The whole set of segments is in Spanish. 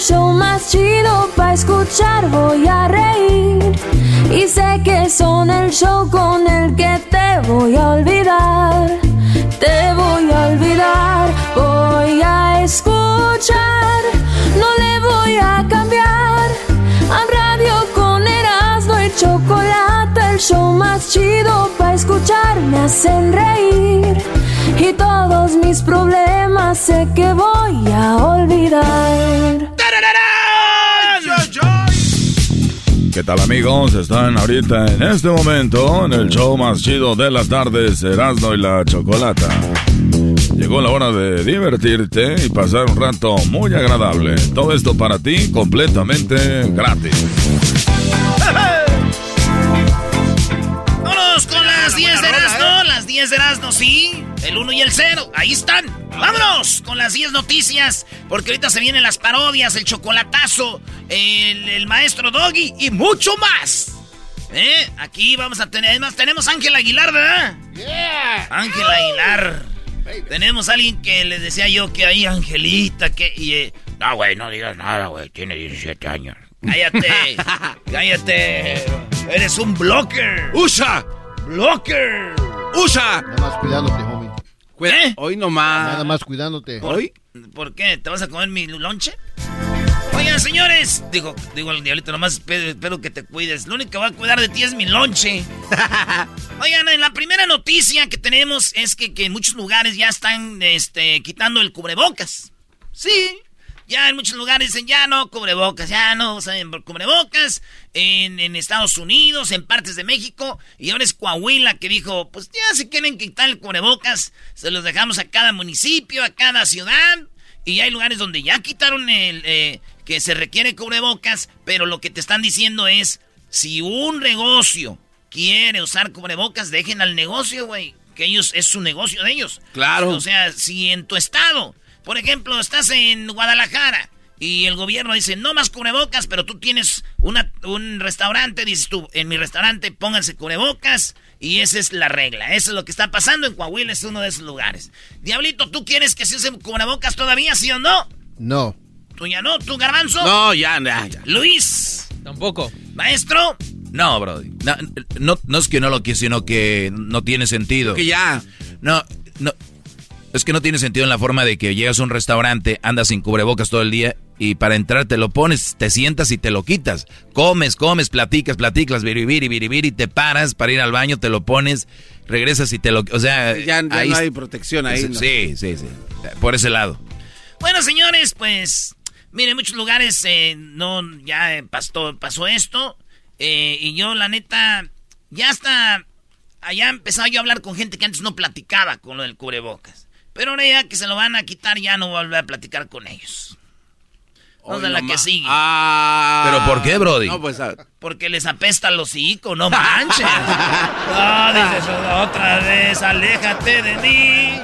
show más chido para escuchar. Voy a reír y sé que son el show con el que te voy a olvidar. Te voy a olvidar, voy a escuchar. No le voy a cambiar. A radio con Erasmo y chocolate, show más chido para escuchar. Me hacen reír y todos mis problemas sé que voy a olvidar. ¿Qué tal amigos? Están ahorita en este momento en el show más chido de las tardes, Erasmo y la Chocolata. Llegó la hora de divertirte y pasar un rato muy agradable. Todo esto para ti completamente gratis. 10 de Erasmo, sí. El 1 y el 0, ahí están. Vámonos con las 10 noticias, porque ahorita se vienen las parodias, el chocolatazo, el, el maestro Doggy y mucho más. ¿Eh? Aquí vamos a tener, además tenemos a Ángel Aguilar, ¿verdad? Yeah. Ángel Aguilar. Tenemos a alguien que le decía yo que ahí, Angelita, que... Y, eh, no, güey, no digas nada, güey, tiene 17 años. Cállate, cállate. Eres un blocker. ¡Usha! ¡Blocker! ¡Usha! Nada más cuidándote, homie. Cuida- ¿Eh? Hoy nomás. Nada más cuidándote. Hoy. ¿Por qué? ¿Te vas a comer mi lonche? Oigan, señores, digo, digo el diablito, nomás espero, espero que te cuides. Lo único que va a cuidar de ti es mi lonche. Oigan, en la primera noticia que tenemos es que, que en muchos lugares ya están este, quitando el cubrebocas. Sí, ya en muchos lugares dicen ya no cubrebocas, ya no usan cubrebocas. En, en Estados Unidos, en partes de México. Y ahora es Coahuila que dijo, pues ya si quieren quitar el cubrebocas, se los dejamos a cada municipio, a cada ciudad. Y hay lugares donde ya quitaron el eh, que se requiere cubrebocas, pero lo que te están diciendo es, si un negocio quiere usar cubrebocas, dejen al negocio, güey. Que ellos, es su negocio de ellos. Claro. O sea, si en tu estado, por ejemplo, estás en Guadalajara y el gobierno dice, no más cubrebocas, pero tú tienes una, un restaurante, dices tú, en mi restaurante pónganse cubrebocas y esa es la regla. Eso es lo que está pasando en Coahuila, es uno de esos lugares. Diablito, ¿tú quieres que se usen cubrebocas todavía, sí o no? No. ¿Tú ya no? ¿Tú, Garbanzo? No, ya, ya, ya. Luis, Tampoco. maestro. No, Brody. No, no, no es que no lo quiera, sino que no tiene sentido. Que ya. No, no. Es que no tiene sentido en la forma de que llegas a un restaurante, andas sin cubrebocas todo el día y para entrar te lo pones, te sientas y te lo quitas. Comes, comes, platicas, platicas, biribiri, biribiri, y te paras para ir al baño, te lo pones, regresas y te lo... O sea, Ya, ya ahí no hay protección ahí. ¿no? Sí, sí, sí. Por ese lado. Bueno, señores, pues, miren, en muchos lugares eh, no, ya eh, pasó, pasó esto. eh, y yo, la neta, ya hasta allá empezaba yo a hablar con gente que antes no platicaba con lo del cubrebocas. Pero ahora ya que se lo van a quitar, ya no voy a volver a platicar con ellos. Vamos a la que sigue. Ah. ¿Pero por qué, Brody? No, pues. ah, Porque les apesta el hocico, no manches. Ah, dices otra vez, aléjate de mí.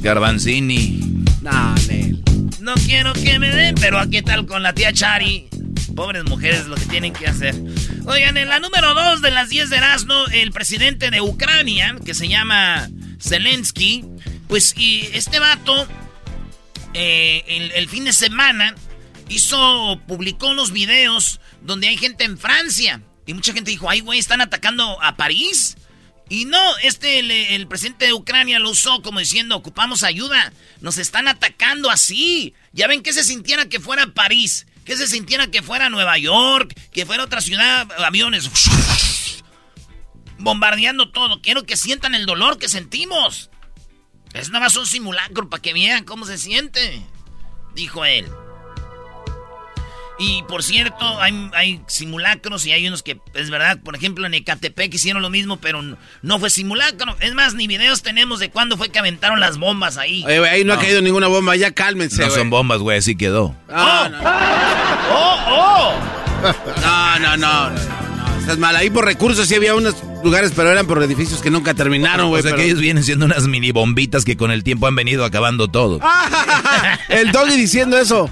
Garbanzini. nah, Nel. No quiero que me den, pero ¿a qué tal con la tía Chari? Pobres mujeres lo que tienen que hacer. Oigan, en la número 2 de las 10 de Erasmo, el presidente de Ucrania, que se llama Zelensky, pues y este vato, eh, el, fin de semana, hizo, publicó unos videos donde hay gente en Francia. Y mucha gente dijo, ay, güey, están atacando a París. Y no, este, el, el presidente de Ucrania lo usó como diciendo, ocupamos ayuda. Nos están atacando así. Ya ven que se sintiera que fuera París. Que se sintiera que fuera Nueva York. Que fuera otra ciudad, aviones. Bombardeando todo. Quiero que sientan el dolor que sentimos. Es nada más un simulacro para que vean cómo se siente. Dijo él. Y por cierto, hay, hay, simulacros y hay unos que, es verdad, por ejemplo, en Ecatepec hicieron lo mismo, pero no fue simulacro. Es más, ni videos tenemos de cuándo fue que aventaron las bombas ahí. Oye, wey, ahí no, no, ha caído ninguna bomba, ya cálmense. No wey. son bombas, güey, así quedó. Oh, no, oh, oh. no, no, no, Estás mal. Ahí por recursos sí había unos lugares, pero eran por edificios que nunca terminaron, güey. O sea pero... que ellos vienen siendo unas mini bombitas que con el tiempo han venido acabando todo. el doggy diciendo eso.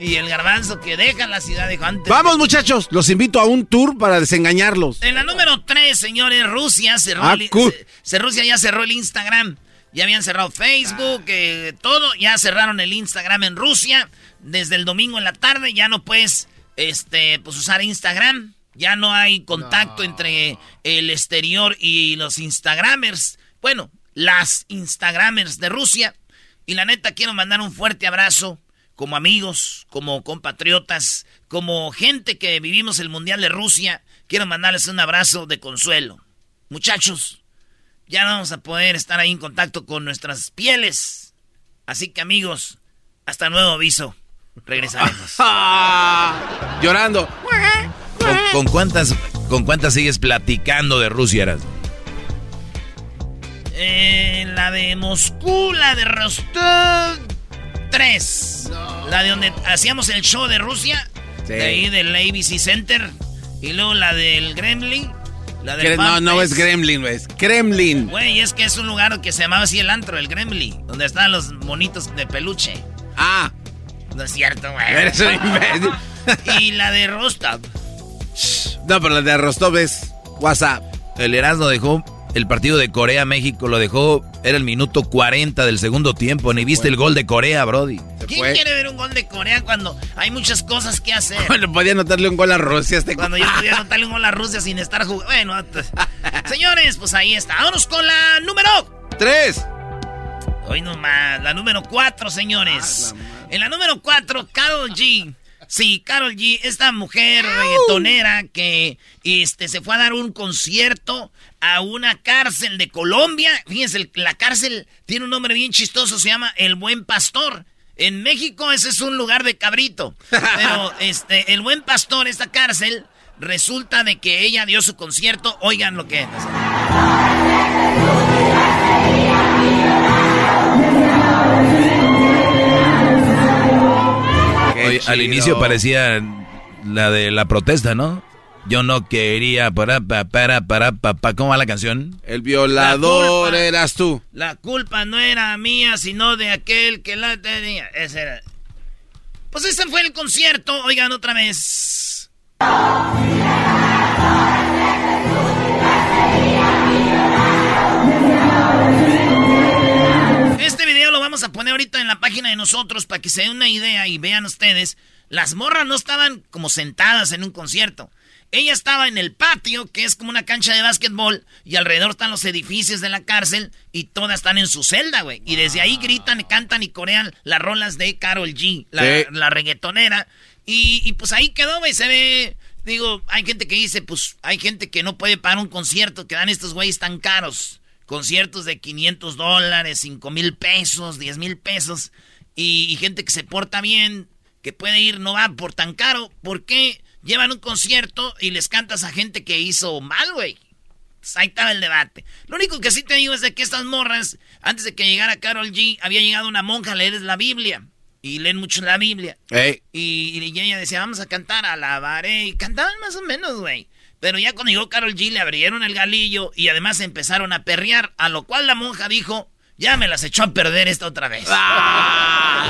Y el garbanzo que deja la ciudad dijo antes. Vamos, muchachos, los invito a un tour para desengañarlos. En la número 3, señores, Rusia cerró ah, el, cool. se, se, Rusia ya cerró el Instagram. Ya habían cerrado Facebook, ah. eh, todo. Ya cerraron el Instagram en Rusia. Desde el domingo en la tarde ya no puedes este, pues, usar Instagram. Ya no hay contacto no. entre el exterior y los Instagramers. Bueno, las Instagramers de Rusia. Y la neta, quiero mandar un fuerte abrazo como amigos, como compatriotas, como gente que vivimos el Mundial de Rusia, quiero mandarles un abrazo de consuelo. Muchachos, ya no vamos a poder estar ahí en contacto con nuestras pieles. Así que amigos, hasta nuevo aviso. Regresaremos. Llorando. ¿Con, ¿Con, cuántas, ¿Con cuántas sigues platicando de Rusia, Eras? Eh, la de Moscú, la de Rostov, tres. No. La de donde hacíamos el show de Rusia. Sí. De ahí del ABC Center. Y luego la del Gremlin. La del no, no es Gremlin, es Kremlin. Güey, es que es un lugar que se llamaba así el antro, el Gremlin. Donde estaban los monitos de peluche. Ah. No es cierto, güey. Eres un imbécil. y la de Rostov. No, pero la de Rostov es WhatsApp. El Erasmo dejó el partido de Corea-México lo dejó, era el minuto 40 del segundo tiempo. Ni viste el gol de Corea, Brody. ¿Quién fue? quiere ver un gol de Corea cuando hay muchas cosas que hacer? Bueno, podía anotarle un gol a Rusia. Este cuando yo podía anotarle un gol a Rusia sin estar jugando. Bueno, señores, pues ahí está. Vámonos con la número 3. Hoy nomás, la número 4, señores. Ah, la en la número 4, Carol G. Sí, Carol G, esta mujer reggaetonera que este, se fue a dar un concierto a una cárcel de Colombia. Fíjense, la cárcel tiene un nombre bien chistoso, se llama El Buen Pastor. En México ese es un lugar de cabrito. Pero este, El Buen Pastor, esta cárcel, resulta de que ella dio su concierto. Oigan lo que es. Al inicio parecía la de la protesta, ¿no? Yo no quería para para para para para ¿cómo va la canción? El violador culpa, eras tú. La culpa no era mía, sino de aquel que la tenía. Ese era. Pues ese fue el concierto. Oigan otra vez. Vamos a poner ahorita en la página de nosotros para que se den una idea y vean ustedes. Las morras no estaban como sentadas en un concierto. Ella estaba en el patio, que es como una cancha de básquetbol, y alrededor están los edificios de la cárcel, y todas están en su celda, güey. Y desde ahí gritan, cantan y corean las rolas de Carol G, la, sí. la reggaetonera. Y, y, pues ahí quedó, güey, se ve... Digo, hay gente que dice, pues hay gente que no puede pagar un concierto, que dan estos güeyes tan caros. Conciertos de 500 dólares, 5 mil pesos, 10 mil pesos. Y, y gente que se porta bien, que puede ir, no va por tan caro. ¿Por qué? llevan un concierto y les cantas a gente que hizo mal, güey. Pues ahí estaba el debate. Lo único que sí te digo es de que estas morras, antes de que llegara Carol G, había llegado una monja a leerles la Biblia. Y leen mucho la Biblia. Hey. Y, y, ella decía, vamos a cantar, alabaré. Y cantaban más o menos, güey. Pero ya cuando llegó Carol G, le abrieron el galillo y además empezaron a perrear. A lo cual la monja dijo, ya me las echó a perder esta otra vez. Ah.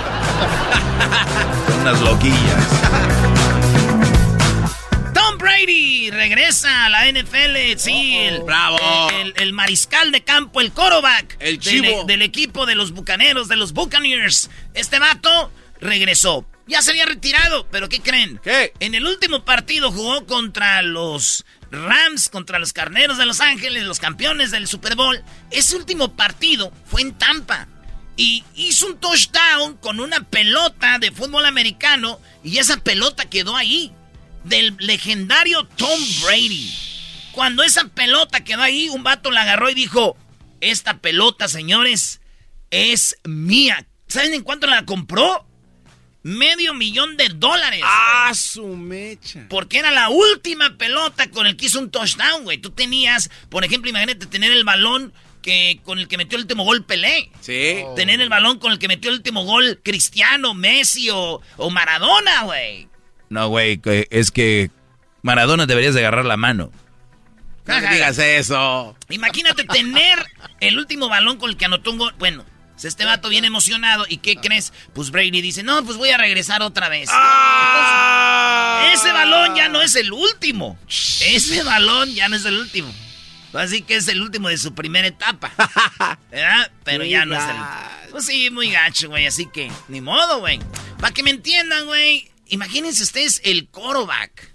Unas loquillas. Tom Brady regresa a la NFL, sí, el, Bravo. el, el mariscal de campo, el quarterback El del, chivo. del equipo de los Bucaneros, de los Buccaneers. Este vato regresó. Ya se había retirado, pero ¿qué creen? ¿Qué? En el último partido jugó contra los Rams, contra los Carneros de Los Ángeles, los campeones del Super Bowl. Ese último partido fue en Tampa. Y hizo un touchdown con una pelota de fútbol americano y esa pelota quedó ahí. Del legendario Tom Brady. Cuando esa pelota quedó ahí, un vato la agarró y dijo, esta pelota, señores, es mía. ¿Saben en cuánto la compró? Medio millón de dólares. ¡Ah, su mecha! Porque era la última pelota con el que hizo un touchdown, güey. Tú tenías, por ejemplo, imagínate tener el balón que con el que metió el último gol Pelé. Sí. Tener el balón con el que metió el último gol Cristiano, Messi o, o Maradona, güey. No, güey, es que Maradona deberías de agarrar la mano. No digas eso. Imagínate tener el último balón con el que anotó un gol. Bueno, este vato viene emocionado. ¿Y qué crees? Pues Brady dice, no, pues voy a regresar otra vez. Entonces, ese balón ya no es el último. Ese balón ya no es el último. Así que es el último de su primera etapa. ¿Verdad? Pero ya no es el último. Pues sí, muy gacho, güey. Así que, ni modo, güey. Para que me entiendan, güey. Imagínense ustedes el quarterback.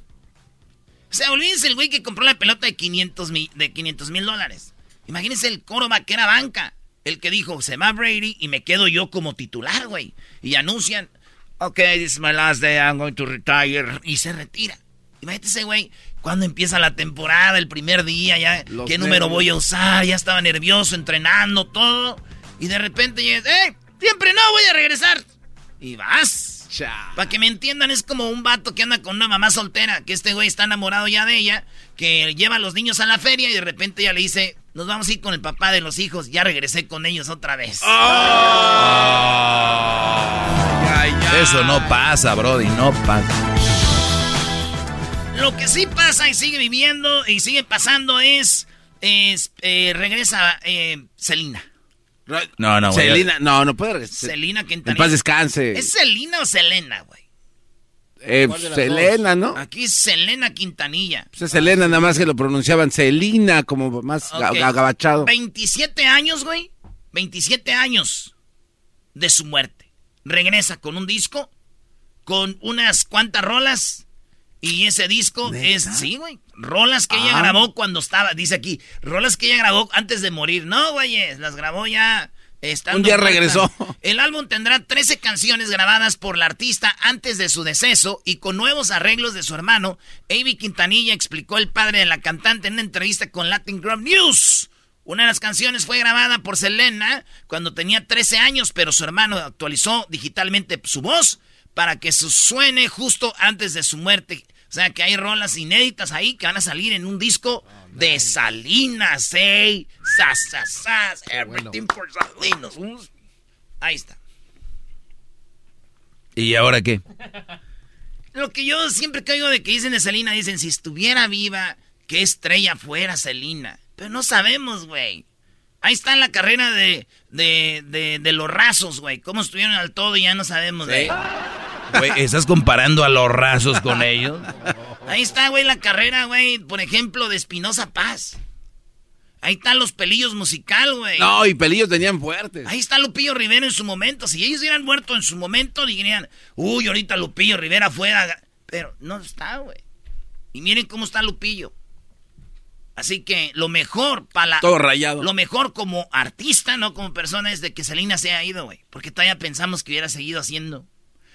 O sea, olvídense el güey que compró la pelota de 500 mil de 500 mil dólares. Imagínense el quarterback que era banca. El que dijo, se va Brady y me quedo yo como titular, güey. Y anuncian, ok, this is my last day, I'm going to retire. Y se retira. Imagínate ese güey, cuando empieza la temporada, el primer día, ya, Los ¿qué número voy a usar? Ya estaba nervioso, entrenando, todo. Y de repente llegas, ¡eh! Siempre no, voy a regresar. Y vas. Para que me entiendan, es como un vato que anda con una mamá soltera, que este güey está enamorado ya de ella, que lleva a los niños a la feria y de repente ella le dice, nos vamos a ir con el papá de los hijos, ya regresé con ellos otra vez. Ay, ya. Eso no pasa, Brody, no pasa. Lo que sí pasa y sigue viviendo y sigue pasando es, es, eh, regresa eh, Celina. No, no, güey. Celina, no, no puede regresar. Celina En Quintanilla. paz descanse. ¿Es Celina o Selena, güey? Eh, ¿Cuál de las Selena, ¿no? Aquí es Selena Quintanilla. Pues es Selena, nada más que lo pronunciaban Celina, como más ga- Ok. agabachado. 27 años, güey. 27 años de su muerte. Regresa con un disco, con unas cuantas rolas. Y ese disco es, sí, güey. Rolas que ella Ah. grabó cuando estaba, dice aquí, rolas que ella grabó antes de morir. No, güey, las grabó ya. estando Un día muerta. regresó. El álbum tendrá 13 canciones grabadas por la artista antes de su deceso y con nuevos arreglos de su hermano. Avi Quintanilla explicó el padre de la cantante en una entrevista con Latin Group News. Una de las canciones fue grabada por Selena cuando tenía 13 años, pero su hermano actualizó digitalmente su voz para que su suene justo antes de su muerte. O sea que hay rolas inéditas ahí que van a salir en un disco de Salinas, ¿eh? Sas, sas, sas, everything for Salinas. Ahí está. ¿Y ahora qué? Lo que yo siempre oigo de que dicen de Selena, dicen, si estuviera viva, qué estrella fuera Selena. Pero no sabemos, güey. Ahí está la carrera de, de, de, de los rasos, güey. Cómo estuvieron al todo y ya no sabemos, güey. Güey, ¿estás comparando a los rasos con ellos? Ahí está, güey, la carrera, güey, por ejemplo, de Espinosa Paz. Ahí están los pelillos musical, güey. No, y pelillos tenían fuertes. Ahí está Lupillo Rivera en su momento. Si ellos hubieran muerto en su momento, dirían, uy, ahorita Lupillo Rivera fuera. Pero no está, güey. Y miren cómo está Lupillo. Así que lo mejor para la. Todo rayado. Lo mejor como artista, no como persona, es de que Selena se haya ido, güey. Porque todavía pensamos que hubiera seguido haciendo.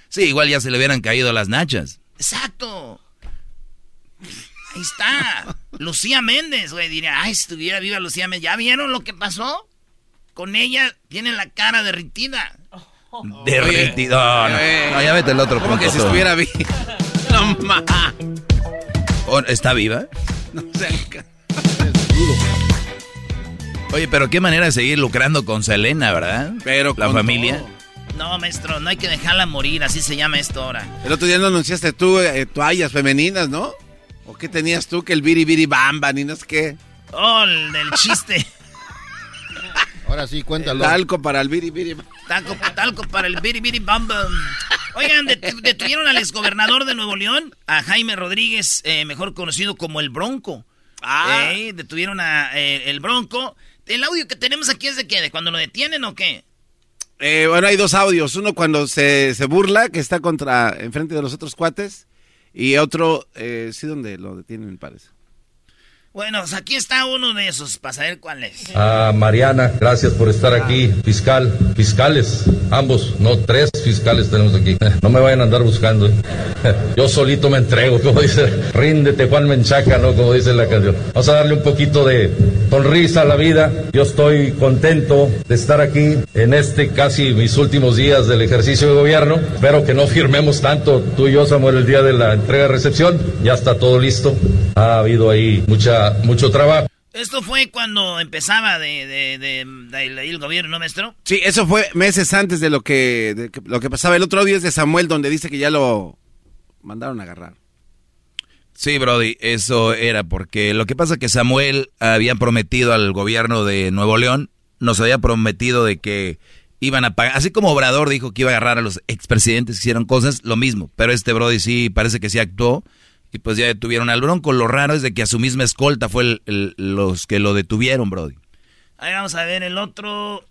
Sí, igual ya se le hubieran caído las nachas. Exacto. Ahí está. Lucía Méndez, güey. Diría, ay, si estuviera viva Lucía Méndez. ¿Ya vieron lo que pasó? Con ella tiene la cara derritida. Derretido. No, no. No, ya vete el otro ¿Cómo punto. que si estuviera bien? No ma. Oh, ¿Está viva? No sé. Oye, pero qué manera de seguir lucrando con Selena, ¿verdad? Pero La con familia. todo. No, maestro, no hay que dejarla morir. Así se llama esto ahora. El otro día no anunciaste tú eh, toallas femeninas, ¿no? ¿O qué tenías tú que el biri biri bamba ni no sé qué? Oh, el del chiste. Ahora sí, cuéntalo. Talco para el biri biri. Talco, talco para el biri biri bam bam. Oigan, det- detuvieron al exgobernador de Nuevo León, a Jaime Rodríguez, eh, mejor conocido como el Bronco. Ah. Eh, detuvieron a eh, el Bronco. El audio que tenemos aquí es de qué, de cuando lo detienen o qué. Eh, bueno, hay dos audios. Uno cuando se, se burla, que está contra, enfrente de los otros cuates. Y otro, eh, sí, donde lo detienen, parece. Bueno, pues aquí está uno de esos, para saber cuál es. A Mariana, gracias por estar aquí. Fiscal, fiscales, ambos, no tres fiscales tenemos aquí. No me vayan a andar buscando. ¿eh? Yo solito me entrego, como dice, ríndete Juan Menchaca, ¿no? Como dice la canción. Vamos a darle un poquito de sonrisa a la vida. Yo estoy contento de estar aquí en este casi mis últimos días del ejercicio de gobierno. Espero que no firmemos tanto tú y yo, Samuel, el día de la entrega-recepción. Ya está todo listo. Ha habido ahí mucha, mucho trabajo. Esto fue cuando empezaba de, de, de- de- de- el gobierno, ¿no, maestro? Sí, eso fue meses antes de lo que, de que- lo que pasaba. El otro audio es de Samuel, donde dice que ya lo mandaron a agarrar. Sí, Brody, eso era porque lo que pasa es que Samuel había prometido al gobierno de Nuevo León, nos había prometido de que iban a pagar, así como Obrador dijo que iba a agarrar a los expresidentes que hicieron cosas, lo mismo, pero este Brody sí parece que sí actuó y pues ya detuvieron al Bronco. Lo raro es de que a su misma escolta fue el- el- los que lo detuvieron, Brody. Ahí vamos a ver el otro.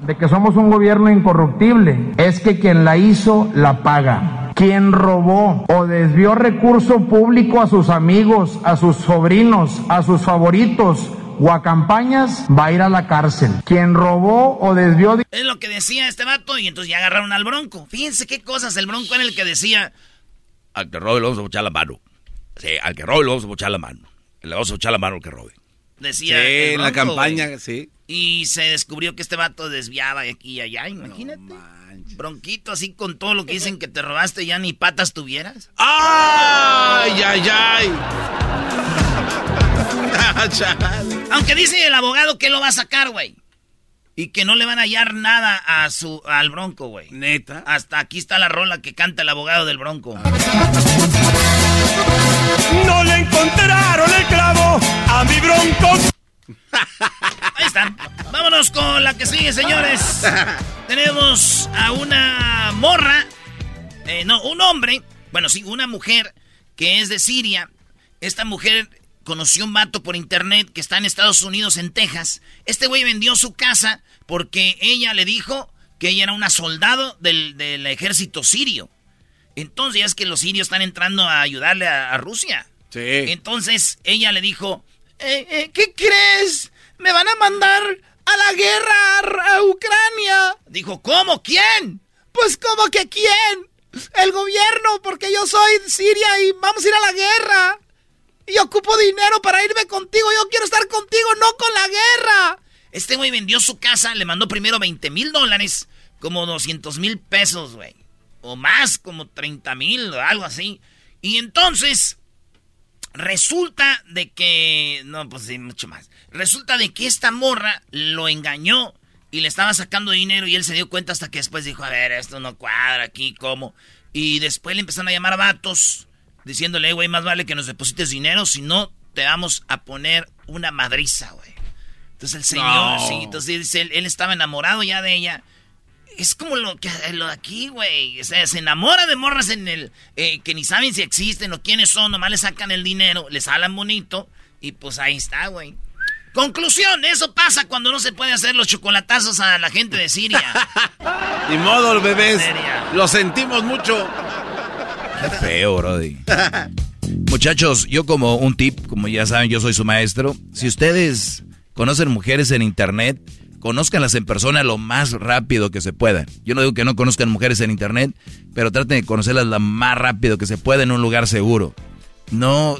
de que somos un gobierno incorruptible es que quien la hizo la paga. Quien robó o desvió recurso público a sus amigos, a sus sobrinos, a sus favoritos o a campañas va a ir a la cárcel. Quien robó o desvió Es lo que decía este vato y entonces ya agarraron al Bronco. Fíjense qué cosas, el Bronco era el que decía, Al que robe le vamos a echar la mano. Sí, al que robe le vamos a echar la mano. Le vamos a echar la mano al que robe. decía Sí, en la campaña, sí. Y se descubrió que este vato desviaba de aquí y allá, imagínate. Bronquito así con todo lo que dicen que te robaste ya ni patas tuvieras. ¡Ay, ay, ay! Aunque dice el abogado que lo va a sacar, güey. Y que no le van a hallar nada a su al Bronco, güey. Neta. Hasta aquí está la rola que canta el abogado del Bronco. No le encontraron el clavo a mi bronco. Ahí están. Vámonos con la que sigue, señores. Tenemos a una morra, eh, no, un hombre, bueno, sí, una mujer que es de Siria. Esta mujer conoció un vato por internet que está en Estados Unidos, en Texas. Este güey vendió su casa porque ella le dijo que ella era una soldado del, del ejército sirio. Entonces ya es que los sirios están entrando a ayudarle a, a Rusia. Sí. Entonces ella le dijo, "Eh, eh, ¿qué crees? Me van a mandar a la guerra a, Ucrania. Dijo, ¿cómo? ¿Quién? Pues ¿cómo que quién? El gobierno, porque yo soy Siria y vamos a ir a la guerra. Y ocupo dinero para irme contigo. Yo quiero estar contigo, no con la guerra. Este güey vendió su casa, le mandó primero 20 mil dólares, como 200 mil pesos, güey. O más, como 30 mil o algo así. Y entonces, resulta de que... No, pues sí, mucho más. Resulta de que esta morra lo engañó y le estaba sacando dinero y él se dio cuenta hasta que después dijo, a ver, esto no cuadra aquí, ¿cómo? Y después le empezaron a llamar a vatos diciéndole, güey, más vale que nos deposites dinero, si no, te vamos a poner una madriza, güey. Entonces el señor, No. sí, entonces él, él estaba enamorado ya de ella. Es como lo que lo de aquí, güey. O sea, se enamora de morras en el eh, que ni saben si existen o quiénes son, nomás le sacan el dinero, les hablan bonito y pues ahí está, güey. Conclusión, eso pasa cuando no se puede hacer los chocolatazos a la gente de Siria. Ni modo, bebés. Lo sentimos mucho. Feo, Brody. Muchachos, yo como un tip, como ya saben, yo soy su maestro. Si ustedes conocen mujeres en internet, conózcanlas en persona lo más rápido que se pueda. Yo no digo que no conozcan mujeres en internet, pero traten de conocerlas lo más rápido que se pueda en un lugar seguro. No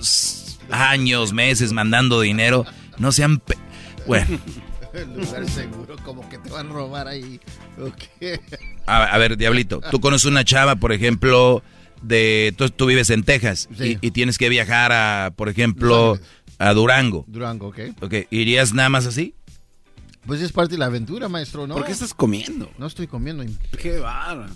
años, meses mandando dinero. No sean... pe- Bueno, lugar seguro, como que te van a robar ahí. Ok. a, a ver, Diablito, tú conoces una chava, por ejemplo, de... Tú, tú vives en Texas Sí. y, y tienes que viajar a, por ejemplo, a Durango. Durango, ¿ok? Ok, ¿irías nada más así? Pues es parte de la aventura, maestro, ¿no? ¿Por qué estás comiendo? No estoy comiendo. Qué bárbaro.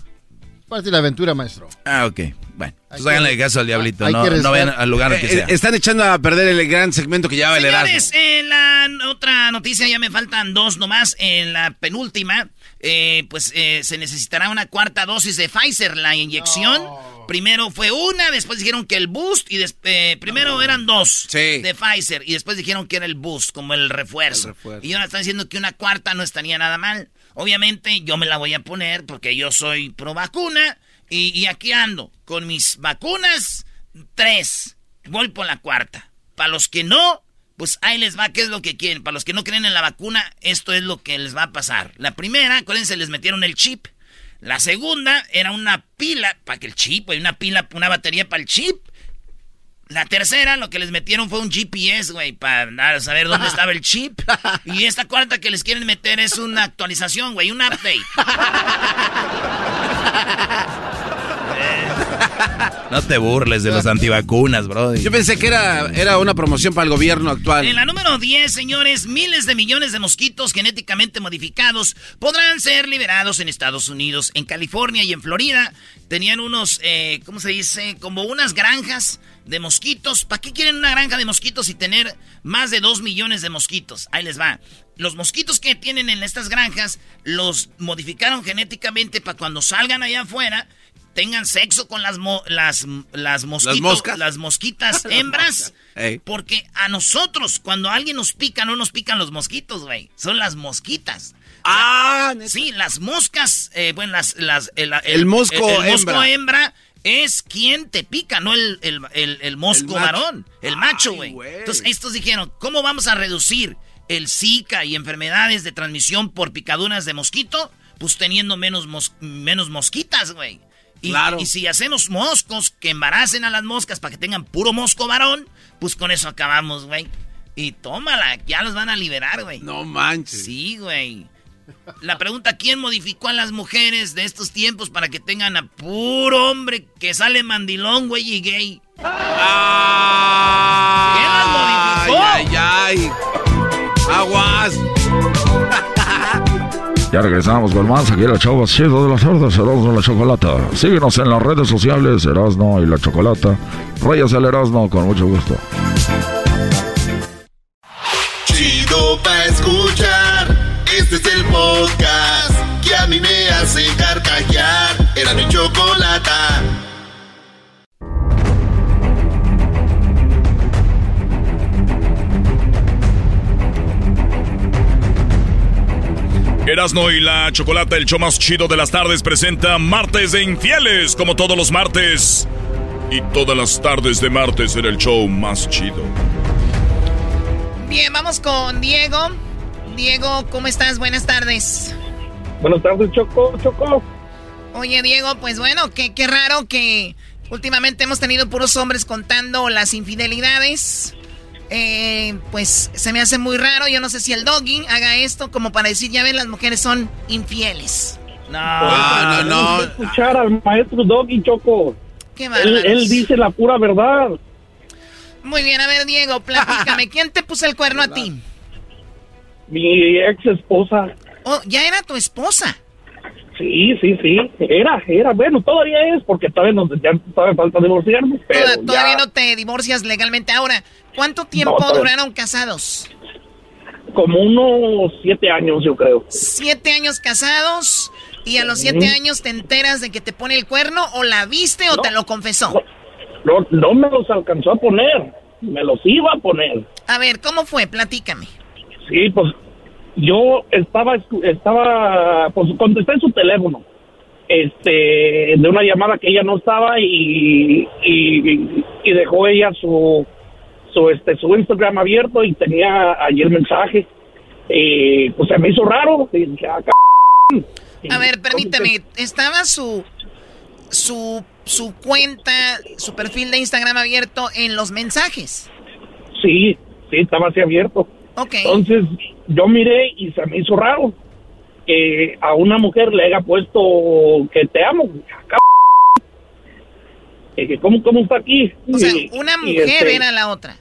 Parte de la aventura, maestro. Ah, ok. Bueno, que- háganle caso al diablito. hay No, no vayan al lugar que Eh, sea. eh, están echando a perder el gran segmento que el Erasmo. Señores, en la otra noticia ya me faltan dos nomás. En la penúltima, eh, pues eh, se necesitará una cuarta dosis de Pfizer, la inyección. Primero fue una, después dijeron que el boost, y eh, primero eran dos de Pfizer, y después dijeron que era el boost, como el refuerzo. Y ahora están diciendo que una cuarta no estaría nada mal. Obviamente yo me la voy a poner porque yo soy pro vacuna, y, y aquí ando con mis vacunas, tres. Voy por la cuarta. Para los que no, pues ahí les va, ¿qué es lo que quieren? Para los que no creen en la vacuna, esto es lo que les va a pasar. La primera, acuérdense, les metieron el chip. La segunda era una pila, para que el chip, una pila, una batería para el chip. La tercera, lo que les metieron fue un GPS, güey, para saber dónde estaba el chip. Y esta cuarta que les quieren meter es una actualización, güey, un update. No te burles de los antivacunas, bro. Yo pensé que era, era una promoción para el gobierno actual. En la número 10, señores, miles de millones de mosquitos genéticamente modificados podrán ser liberados en Estados Unidos, en California y en Florida. Tenían unos, eh, ¿cómo se dice? Como unas granjas de mosquitos. ¿Para qué quieren una granja de mosquitos y tener más de 2 millones de mosquitos? Ahí les va. Los mosquitos que tienen en estas granjas los modificaron genéticamente para cuando salgan allá afuera tengan sexo con las las las mosquitos, las, mosquitas hembras, porque a nosotros cuando alguien nos pica no nos pican los mosquitos, güey, son las mosquitas. Ah, sí, las moscas, eh, bueno, las, las el, mosco, hembra. es quien te pica, no el, el mosco varón, el macho, güey. Entonces, estos dijeron, ¿cómo vamos a reducir el Zika y enfermedades de transmisión por picaduras de mosquito? Pues teniendo menos, menos mosquitas, güey. Y, y si hacemos moscos que embaracen a las moscas para que tengan puro mosco varón, pues con eso acabamos, güey. Y tómala, ya los van a liberar, güey. No manches. Sí, güey. La pregunta, ¿quién modificó a las mujeres de estos tiempos para que tengan a puro hombre que sale mandilón, güey, y gay? Ah, ¿Quién las modificó? Ay, ay, ay. Aguas. Ya regresamos con más aquí en la chava chido de las tardes, Erasmo y la Chocolata. Síguenos en las redes sociales, Erasmo y la Chocolata. Rayas el Erasmo, con mucho gusto. Chido pa' escuchar, este es el podcast que a mí me hace carcajear. Era mi chocolata. Erasno y la Chocolata, el show más chido de las tardes, presenta Martes de Infieles, como todos los martes. Y todas las tardes de martes en el show más chido. Bien, vamos con Diego. Diego, ¿cómo estás? Buenas tardes. Buenas tardes, Choco, Choco. Oye, Diego, pues bueno, qué, qué raro que últimamente hemos tenido puros hombres contando las infidelidades. Eh, pues se me hace muy raro. Yo no sé si el doggy haga esto como para decir, ya ven, las mujeres son infieles. No, no, no. escuchar al maestro Doggy Choco. Qué él, él dice la pura verdad. Muy bien, a ver, Diego, platícame. ¿Quién te puso el cuerno a ti? Mi ex esposa. Oh, ya era tu esposa. Sí, sí, sí. Era, era. Bueno, todavía es porque todavía, no, ya todavía falta divorciarnos. Pero todavía no te divorcias legalmente. Ahora, ¿cuánto tiempo duraron casados? Como unos siete años, yo creo. Siete años casados. ¿Y a los siete años te enteras de que te pone el cuerno o la viste o te lo confesó? No, no me los alcanzó a poner. Me los iba a poner. A ver, ¿cómo fue? Platícame. Sí, pues yo estaba, estaba, pues contesté en su teléfono, este, de una llamada que ella no estaba y, y, dejó ella su, su, este, su Instagram abierto y tenía allí el mensaje. Y pues se me hizo raro. Ah, A ver, permíteme, ¿estaba su, su, su cuenta, su perfil de Instagram abierto en los mensajes? Sí, sí, estaba así abierto. Entonces yo miré y se me hizo raro que a una mujer le haya puesto que te amo. Que ¿Cómo, ¿Cómo está aquí? O sea, una mujer este era la otra.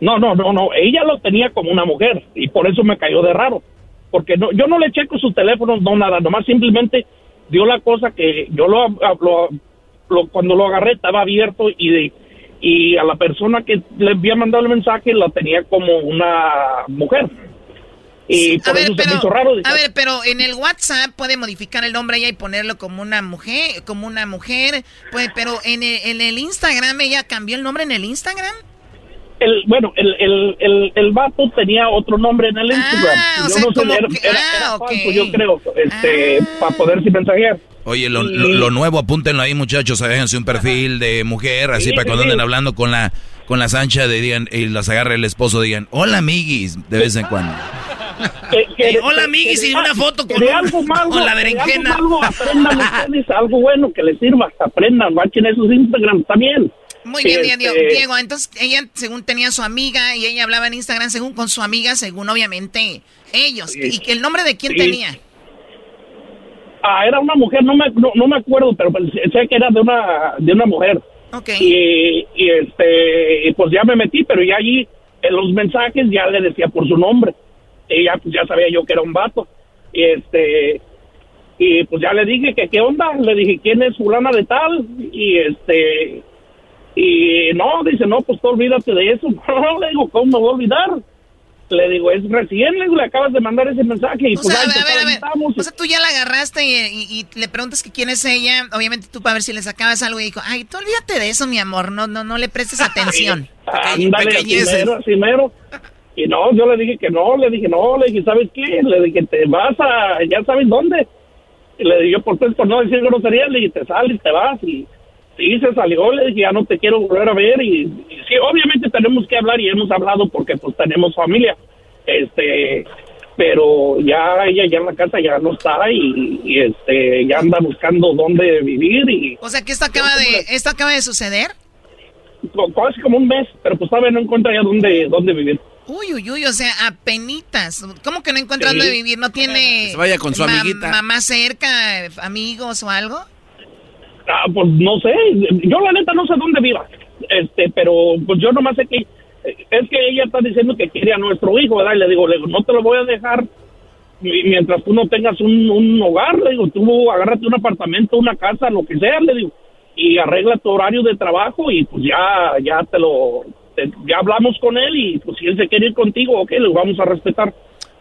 No, no, no, no. Ella lo tenía como una mujer y por eso me cayó de raro. Porque no, yo no le checo su teléfono, no nada. Nomás simplemente dio la cosa que yo lo, lo cuando lo agarré estaba abierto y de y a la persona que le había mandado el mensaje la tenía como una mujer. Y A por ver, eso se me pero, hizo raro. a ver, pero en el WhatsApp puede modificar el nombre ella y ponerlo como una mujer, como una mujer, pues, pero en el, en el Instagram ella cambió el nombre en el Instagram. El, bueno, el, el, el, el vato tenía otro nombre en el Instagram. Ah, o yo sea, no sé, como era, que- era- ah, era. Ah. falso, yo creo, este, para poderse mensajear. Oye, lo, lo- lo nuevo, apúntenlo ahí, muchachos. Déjense un perfil de mujer, así Sí, para cuando sí. anden hablando con la con las anchas de digan y las agarre el esposo, digan, hola amiguis, de vez en cuando. Que- que- Eh, hola, amiguis, que y una foto con de un- algo malo, con la berenjena. algo malo, aprendan ustedes algo bueno que les sirva, aprendan, bachen esos Instagram también. Muy bien, Este, Diego. Diego, entonces ella según tenía su amiga y ella hablaba en Instagram según con su amiga, según obviamente ellos. Sí. ¿Y que el nombre de quién Sí. tenía? Ah, era una mujer, no me, no, no me acuerdo, pero pues, sé que era de una, de una mujer. Ok. Y, y, este, pues ya me metí, pero ya allí en los mensajes ya le decía por su nombre. Y ya, pues ya sabía yo que era un vato. Y este, y pues ya le dije que qué onda, le dije quién es fulana de tal, y este, y no, dice, no, pues tú olvídate de eso. No, le digo, ¿cómo me voy a olvidar? Le digo, es recién, le digo, le acabas de mandar ese mensaje y O pues sea, a ver, a ver, a ver. estamos. O sea, tú ya la agarraste y, y- y le preguntas que quién es ella. Obviamente tú para ver si le sacabas algo y dijo, ay, tú olvídate de eso, mi amor. No, no, no le prestes atención. Ándale, así mero, así mero. Y no, yo le dije que no, le dije no, le dije, ¿sabes qué? Le dije, te vas a, ya sabes dónde. Y le dije, por, por no decir grosería, le dije, te sales, te vas. Y sí, se salió, le dije, ya no te quiero volver a ver. Y, y sí, obviamente tenemos que hablar y hemos hablado porque pues tenemos familia. Este, pero ya ella ya en la casa ya no está y, y, este, ya anda buscando dónde vivir y O sea, que esto acaba de, esto acaba de suceder. casi como un mes, pero pues todavía no encuentra ya dónde, dónde vivir. Uy, uy, uy, o sea, apenitas. ¿Cómo que no encuentra Sí. dónde vivir? ¿No tiene se vaya con su ma- amiguita. mamá cerca, amigos o algo? Ah, pues no sé, yo la neta no sé dónde viva, este, pero pues yo nomás sé que es que ella está diciendo que quiere a nuestro hijo, ¿verdad? Y le digo, le digo, no te lo voy a dejar mi- mientras tú no tengas un, un hogar, le digo, tú agárrate un apartamento, una casa, lo que sea, le digo, y arregla tu horario de trabajo y pues ya, ya te lo, ya hablamos con él y pues si él se quiere ir contigo, ok, le vamos a respetar.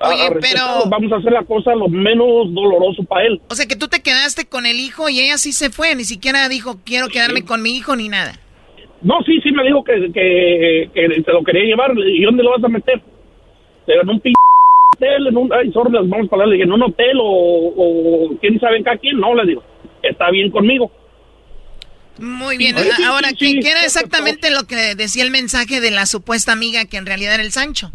A- a Oye, pero- Vamos a hacer la cosa lo menos doloroso para él. O sea, que tú te quedaste con el hijo y ella sí se fue. Ni siquiera dijo, quiero quedarme con mi hijo ni nada. No, sí, sí me dijo que, que, que se lo quería llevar. ¿Y dónde lo vas a meter? En un p hotel, en un... Ay, sorry, vamos a hablar. En un hotel o, o quién sabe acá quién. No, le digo. Está bien conmigo. Muy bien. Sí, Ahora, sí, ¿qué, sí, qué era exactamente lo que decía el mensaje de la supuesta amiga que en realidad era el Sancho?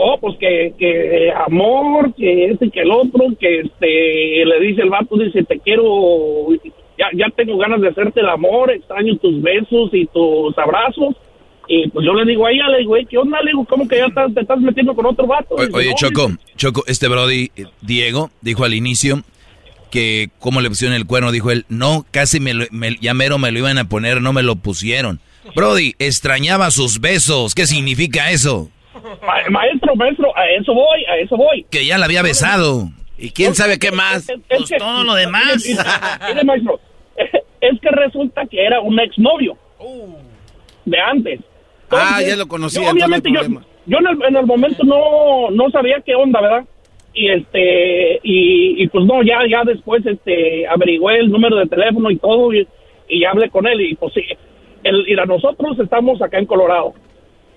Oh, pues que, que amor, que este y que el otro, que este, le dice el vato, dice, te quiero, ya, ya tengo ganas de hacerte el amor, extraño tus besos y tus abrazos. Y pues yo le digo a ella, le digo, "Ey, ¿qué onda? Le digo, ¿cómo que ya estás- te estás metiendo con otro vato? O- Dice, Oye, "No, Choco, Choco, este Brody, eh, Diego, dijo al inicio que cómo le pusieron el cuerno, dijo él, no, casi me, lo- me- ya mero me lo iban a poner, no me lo pusieron. Brody, extrañaba sus besos, ¿qué significa eso? Ma- maestro, maestro, a eso voy, a eso voy. Que ya la había besado. ¿Y quién sabe qué más? Es, es Pues todo lo demás. Maestro, es que resulta que era un exnovio de antes. Ah, ya lo conocía, yo, obviamente yo, no yo en el, en el momento no, no sabía qué onda, ¿verdad? Y este, y, y pues no, ya, ya después este, averigüé el número de teléfono y todo, y, y hablé con él, y pues sí, el, mira, nosotros estamos acá en Colorado,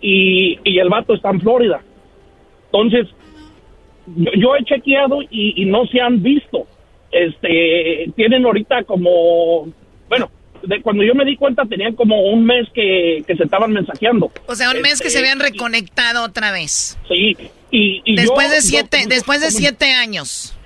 y, y el vato está en Florida. Entonces, yo, yo he chequeado y, y no se han visto. Este, tienen ahorita como, bueno, de cuando yo me di cuenta tenían como un mes que, que se estaban mensajeando. O sea, un mes que Este, se habían reconectado otra vez. Sí, y, y Después yo- de siete, yo- después de siete años.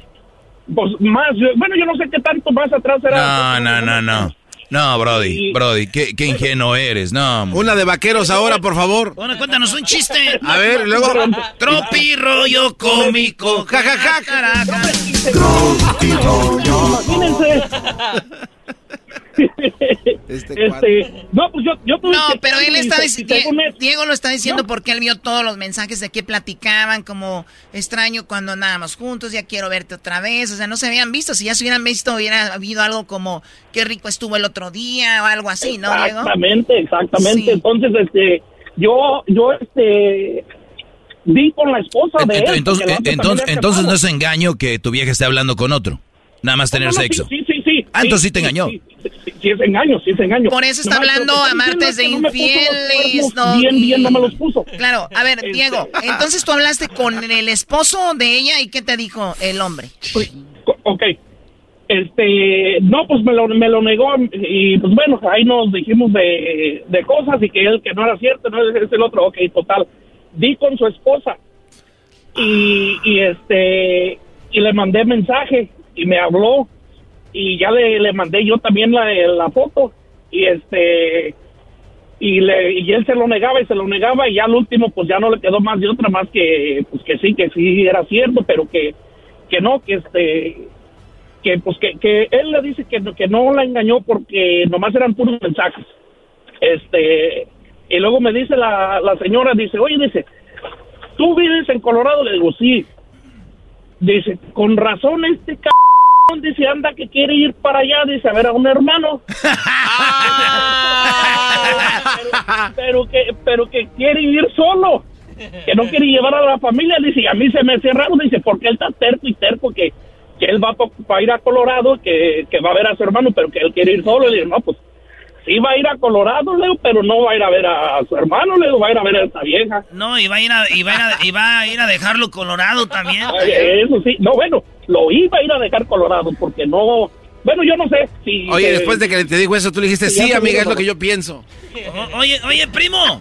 Pues más, bueno, yo no sé qué tanto más atrás era. No, no, no, no. No, Brody, Brody, qué, qué ingenuo eres, no. hombre. Una de vaqueros ahora, por favor. Bueno, cuéntanos un chiste. A ver, luego. Tropi rollo cómico. Ja, ja, ja. Caraca. Imagínense. Este este, no, pues yo, yo tuve No, que- pero él está diciendo, él- Diego lo está diciendo No. porque él vio todos los mensajes de que platicaban, como extraño cuando andábamos juntos, ya quiero verte otra vez, o sea, no se habían visto, si ya se hubieran visto hubiera habido algo como qué rico estuvo el otro día o algo así, ¿no, Diego? Exactamente, exactamente. Sí. Entonces, este, yo, yo, este, di con la esposa de él. Entonces, otra entonces, entonces era no es engaño que tu vieja esté hablando con otro. Nada más tener No, no, sexo. Sí, sí, sí. Ah, entonces sí te engañó. Sí, sí, sí es engaño, sí es engaño. Por eso está Nomás, hablando a martes de no infieles, cuernos Bien, bien, no me los puso. Claro, a ver, Este- Diego, entonces tú hablaste con el esposo de ella y ¿qué te dijo el hombre? Ok. Este, no, pues me lo, me lo negó y pues bueno, ahí nos dijimos de, de cosas y que él que no era cierto, no es, es el otro, ok, total. Di con su esposa y, y este, y le mandé mensaje y me habló y ya le, le mandé yo también la, la foto y este, y, le, y él se lo negaba y se lo negaba y ya al último pues ya no le quedó más de otra más que pues que sí que sí era cierto pero que que no que este que pues que, que él le dice que, que no la engañó porque nomás eran puros mensajes. Este y luego me dice la, la señora dice oye dice tú vives en Colorado le digo sí dice con razón este c dice anda que quiere ir para allá dice a ver a un hermano. Pero que pero que quiere ir solo que no quiere llevar a la familia dice y a mí se me hace raro dice porque él está terco y terco que, que él va para ir a Colorado que, que va a ver a su hermano pero que él quiere ir solo le digo no pues sí va a ir a Colorado Leo pero no va a ir a ver a, su hermano Leo va a ir a ver a esta vieja No, y va a ir a, y va a, ir a, y va a ir a dejarlo colorado también. Eso sí no bueno lo iba a ir a dejar Colorado porque no bueno yo no sé si Oye, eh, después de que te dijo eso, tú le dijiste, Sí, amiga, es lo que yo pienso. O- oye, oye, primo.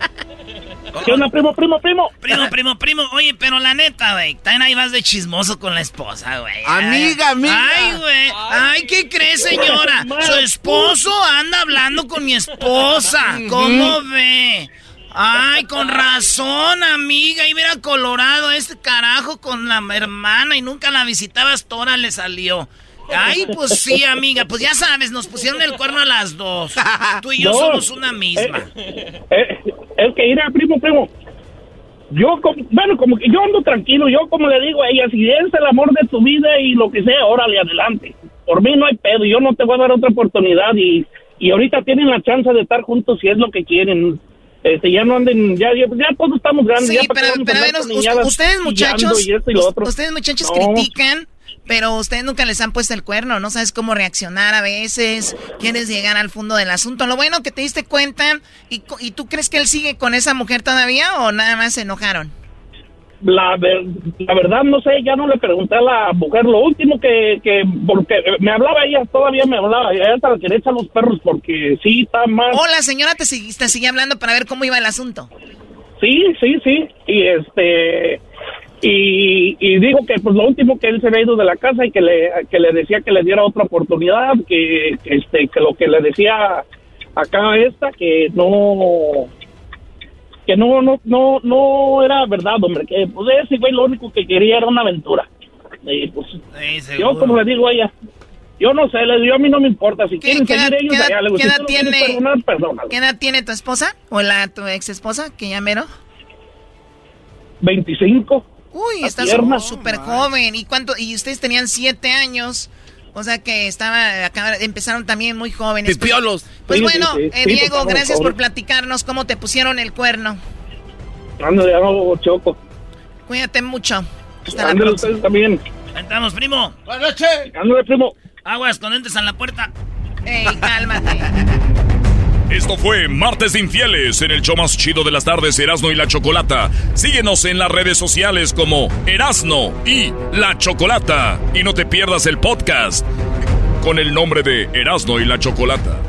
¿Qué onda, primo, primo, primo? Primo, primo, primo. Oye, pero la neta, güey. También ahí vas de chismoso con la esposa, güey. Amiga, amiga. Ay, güey. Ay, ¿qué crees, señora? Su esposo anda hablando con mi esposa. ¿Cómo ve? Ay, con razón, amiga. Iba a ir a Colorado este carajo con la hermana y nunca la visitabas. Tora le salió. Ay, pues sí, amiga. Pues ya sabes, nos pusieron el cuerno a las dos. Tú y yo No. somos una misma. Eh, es que ir a primo, primo. Yo, como- bueno, como que yo ando tranquilo. Yo, como le digo a ella, si es el amor de tu vida y lo que sea, órale, adelante. Por mí no hay pedo. Yo no te voy a dar otra oportunidad. Y, y ahorita tienen la chance de estar juntos si es lo que quieren. Este, ya no anden, ya, ya, ya todos estamos grandes. Sí, ya pero, pero a ver, ustedes muchachos, y y ustedes muchachos No. critican, pero ustedes nunca les han puesto el cuerno, no sabes cómo reaccionar a veces, quieres llegar al fondo del asunto. Lo bueno que te diste cuenta, y, y tú crees que él sigue con esa mujer todavía o nada más se enojaron? La, ver- la verdad no sé, ya no le pregunté a la mujer. Lo último que, que porque me hablaba ella, todavía me hablaba, ella hasta le quería echar los perros porque sí, está mal. O la señora te, te sigue hablando para ver cómo iba el asunto. Sí, sí, sí. Y este y, y dijo que pues lo último que él se había ido de la casa y que le que le decía que le diera otra oportunidad, que, este que lo que le decía acá a esta que no que no no no no era verdad, hombre, que pues ese güey lo único que quería era una aventura. Y pues yo como le digo a ella, yo no sé, le digo, a mí no me importa si quieren seguir ellos allá, le digo, qué edad tiene- perdonar, perdónalo. ¿Qué edad tiene tu esposa? ¿O la tu ex esposa, que ya mero? 25. Uy, estás súper joven. ¿Y cuánto? Y ustedes tenían siete años. O sea que estaba, empezaron también muy jóvenes. Pues- Pipiolos. Pues, Sí, bueno, sí, sí. eh, pues, Diego, gracias por platicarnos cómo te pusieron el cuerno. Ándale, no, Choco. Cuídate mucho. Hasta Ándale ustedes también. Ahí estamos, primo. Buenas noches. Ándale, primo. Aguas con entes en la puerta. Ey, cálmate. Esto fue Martes de Infieles en el show más chido de las tardes, Erasno y la Chocolata. Síguenos en las redes sociales como Erasno y la Chocolata. Y no te pierdas el podcast con el nombre de Erasno y la Chocolata.